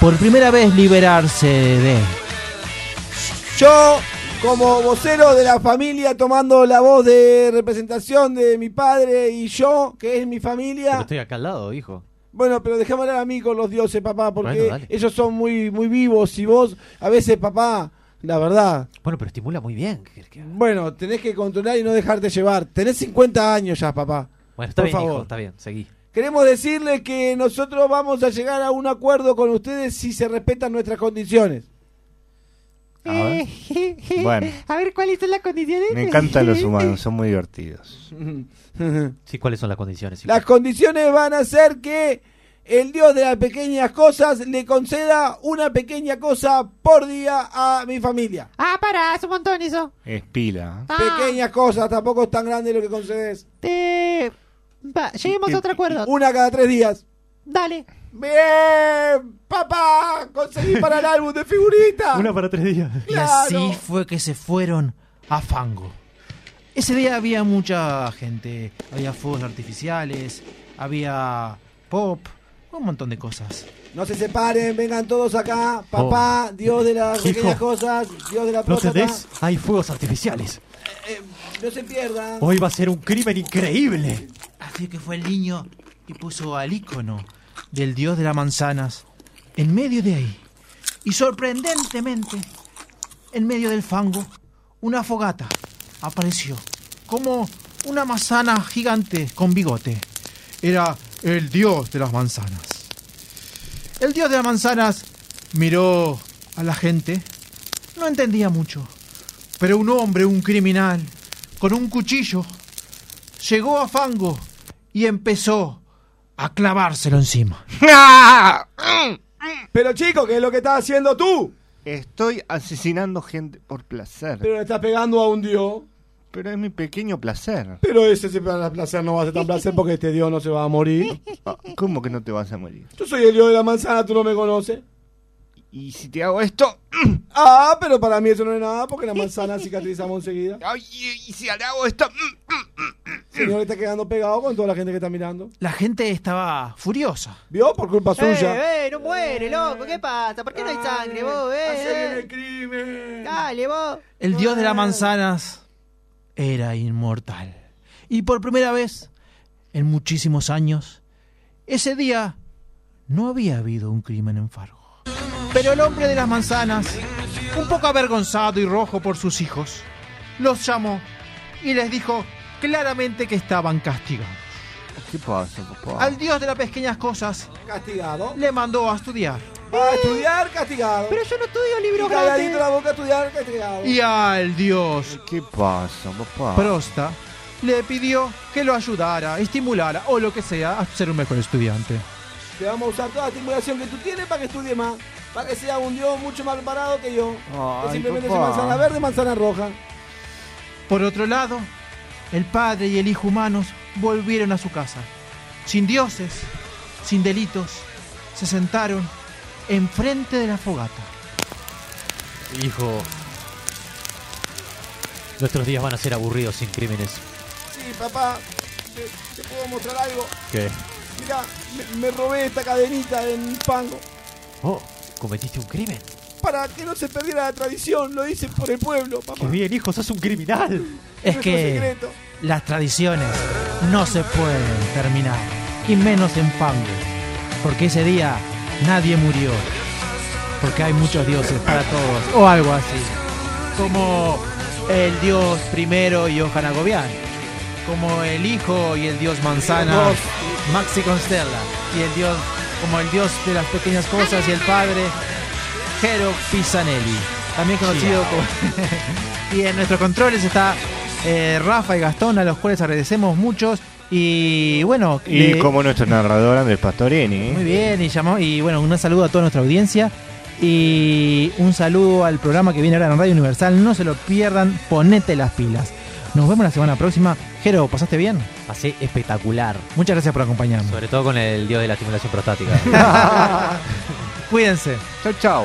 S4: por primera vez, liberarse de él.
S5: Yo, como vocero de la familia, tomando la voz de representación de mi padre y yo, que es mi
S6: Pero
S5: familia.
S6: estoy acá al lado, hijo.
S5: Bueno, pero déjame hablar a mí con los dioses, papá, porque
S6: Bueno,
S5: ellos son muy, muy vivos y vos, a veces, papá, la verdad.
S6: Bueno, pero estimula muy bien.
S5: Bueno, tenés que controlar y no dejarte llevar. Tenés 50 años ya, papá.
S6: Bueno, está
S5: Por
S6: bien,
S5: favor.
S6: hijo, está bien, seguí.
S5: Queremos decirles que nosotros vamos a llegar a un acuerdo con ustedes si se respetan nuestras condiciones.
S8: A ver.
S19: Eh,
S8: Bueno.
S19: A ver, ¿cuáles son las condiciones?
S8: Me encantan los *laughs* humanos, son muy divertidos. *laughs*
S6: Sí, ¿cuáles son las condiciones?
S5: Las condiciones van a ser que el Dios de las pequeñas cosas le conceda una pequeña cosa por día a mi familia.
S19: Ah, para, es un montón eso.
S8: Es pila.
S19: Ah,
S5: Pequeñas cosas, tampoco es tan grande lo que concedes.
S19: eh, va, lleguemos a otro acuerdo.
S5: Una cada tres días.
S19: Dale.
S5: Bien, papá, conseguí para el álbum de figuritas.
S4: para tres días. Y así fue que se fueron a Fango. Ese día había mucha gente. Había fuegos artificiales, había pop, un montón de cosas.
S5: No se separen, vengan todos acá. Papá, Dios de las
S4: Hijo.
S5: pequeñas cosas, Dios de la
S6: ¿No
S5: próstata.
S6: entendés? Hay fuegos artificiales.
S5: Eh, no se pierdan.
S6: Hoy va a ser un crimen increíble.
S4: Así que fue el niño y puso al ícono del dios de las manzanas en medio de ahí. Y sorprendentemente, en medio del fango, una fogata apareció como una manzana gigante con bigote. Era el dios de las manzanas. El dios de las manzanas miró a la gente. No entendía mucho. Pero un hombre, un criminal, con un cuchillo, llegó a Fango y empezó a clavárselo encima. *laughs*
S5: Pero chico, ¿qué es lo que estás haciendo tú?
S8: Estoy asesinando gente por placer.
S5: Pero le estás pegando a un dios.
S8: Pero es mi pequeño placer.
S5: Pero ese ese placer no va a ser tan placer porque este dios no se va a morir.
S8: Ah, ¿Cómo que no te vas a morir?
S5: Yo soy el dios de la manzana, tú no me conoces.
S8: ¿Y si te hago esto?
S5: Ah, pero para mí eso no es nada porque la *laughs* manzana cicatrizamos enseguida.
S8: Ay, y si le hago esto?
S5: Señor, está quedando pegado con toda la gente que está mirando.
S4: La gente estaba furiosa.
S5: ¿Vio? Por culpa suya.
S19: Eh, eh, no muere, loco. ¿Qué pasa? ¿Por qué no hay sangre, vos, eh?
S5: el crimen.
S19: Dale, vos.
S4: El dios de las manzanas era inmortal. Y por primera vez en muchísimos años, ese día no había habido un crimen en Fargo. Pero el hombre de las manzanas, un poco avergonzado y rojo por sus hijos, los llamó y les dijo claramente que estaban castigados.
S8: ¿Qué pasa, papá?
S4: Al dios de las pequeñas cosas
S5: Castigado.
S4: le mandó a estudiar.
S5: Va a estudiar castigado.
S19: Pero yo no estudio libros grandes.
S5: la boca a estudiar castigado.
S4: Y al dios
S8: ¿Qué pasa, papá?
S4: Prosta le pidió que lo ayudara, estimulara o lo que sea a ser un mejor estudiante.
S5: Te vamos a usar toda la estimulación que tú tienes para que estudie más. Para que sea un dios mucho más preparado que yo. que simplemente
S8: papá.
S5: es manzana verde, manzana roja.
S4: Por otro lado, el padre y el hijo humanos volvieron a su casa. Sin dioses, sin delitos, se sentaron enfrente de la fogata.
S6: Hijo, nuestros días van a ser aburridos sin crímenes.
S5: Sí, papá. ¿Te, te puedo mostrar algo?
S6: ¿Qué?
S5: Mira, me, me robé esta cadenita en Pango.
S6: Oh, cometiste un crimen.
S5: Para que no se perdiera la tradición. Lo hice por el pueblo, papá.
S6: Qué bien, hijo, sos un criminal.
S4: Es que
S5: secreto.
S4: las tradiciones no se pueden terminar, y menos en Fango, porque ese día nadie murió, porque hay muchos dioses para todos, o algo así, como el dios primero y Gobián, como el hijo y el dios manzana. Maxi Constella, y el dios, como el dios de las pequeñas cosas y el padre, Jero Pisanelli, también conocido como... *laughs* y en nuestros controles está eh, Rafa y Gastón, a los cuales agradecemos muchos. Y bueno,
S8: Y
S4: le-
S8: como nuestro narrador Andrés Pastorini.
S4: muy bien, y llamó, y bueno, un saludo a toda nuestra audiencia. Y un saludo al programa que viene ahora en Radio Universal. No se lo pierdan, ponete las pilas. Nos vemos la semana próxima. Jero, ¿pasaste bien?
S6: Pasé espectacular.
S4: Muchas gracias por acompañarnos.
S6: Sobre todo con el dios de la estimulación prostática. *laughs* *laughs*
S4: Cuídense.
S8: Chau, chau.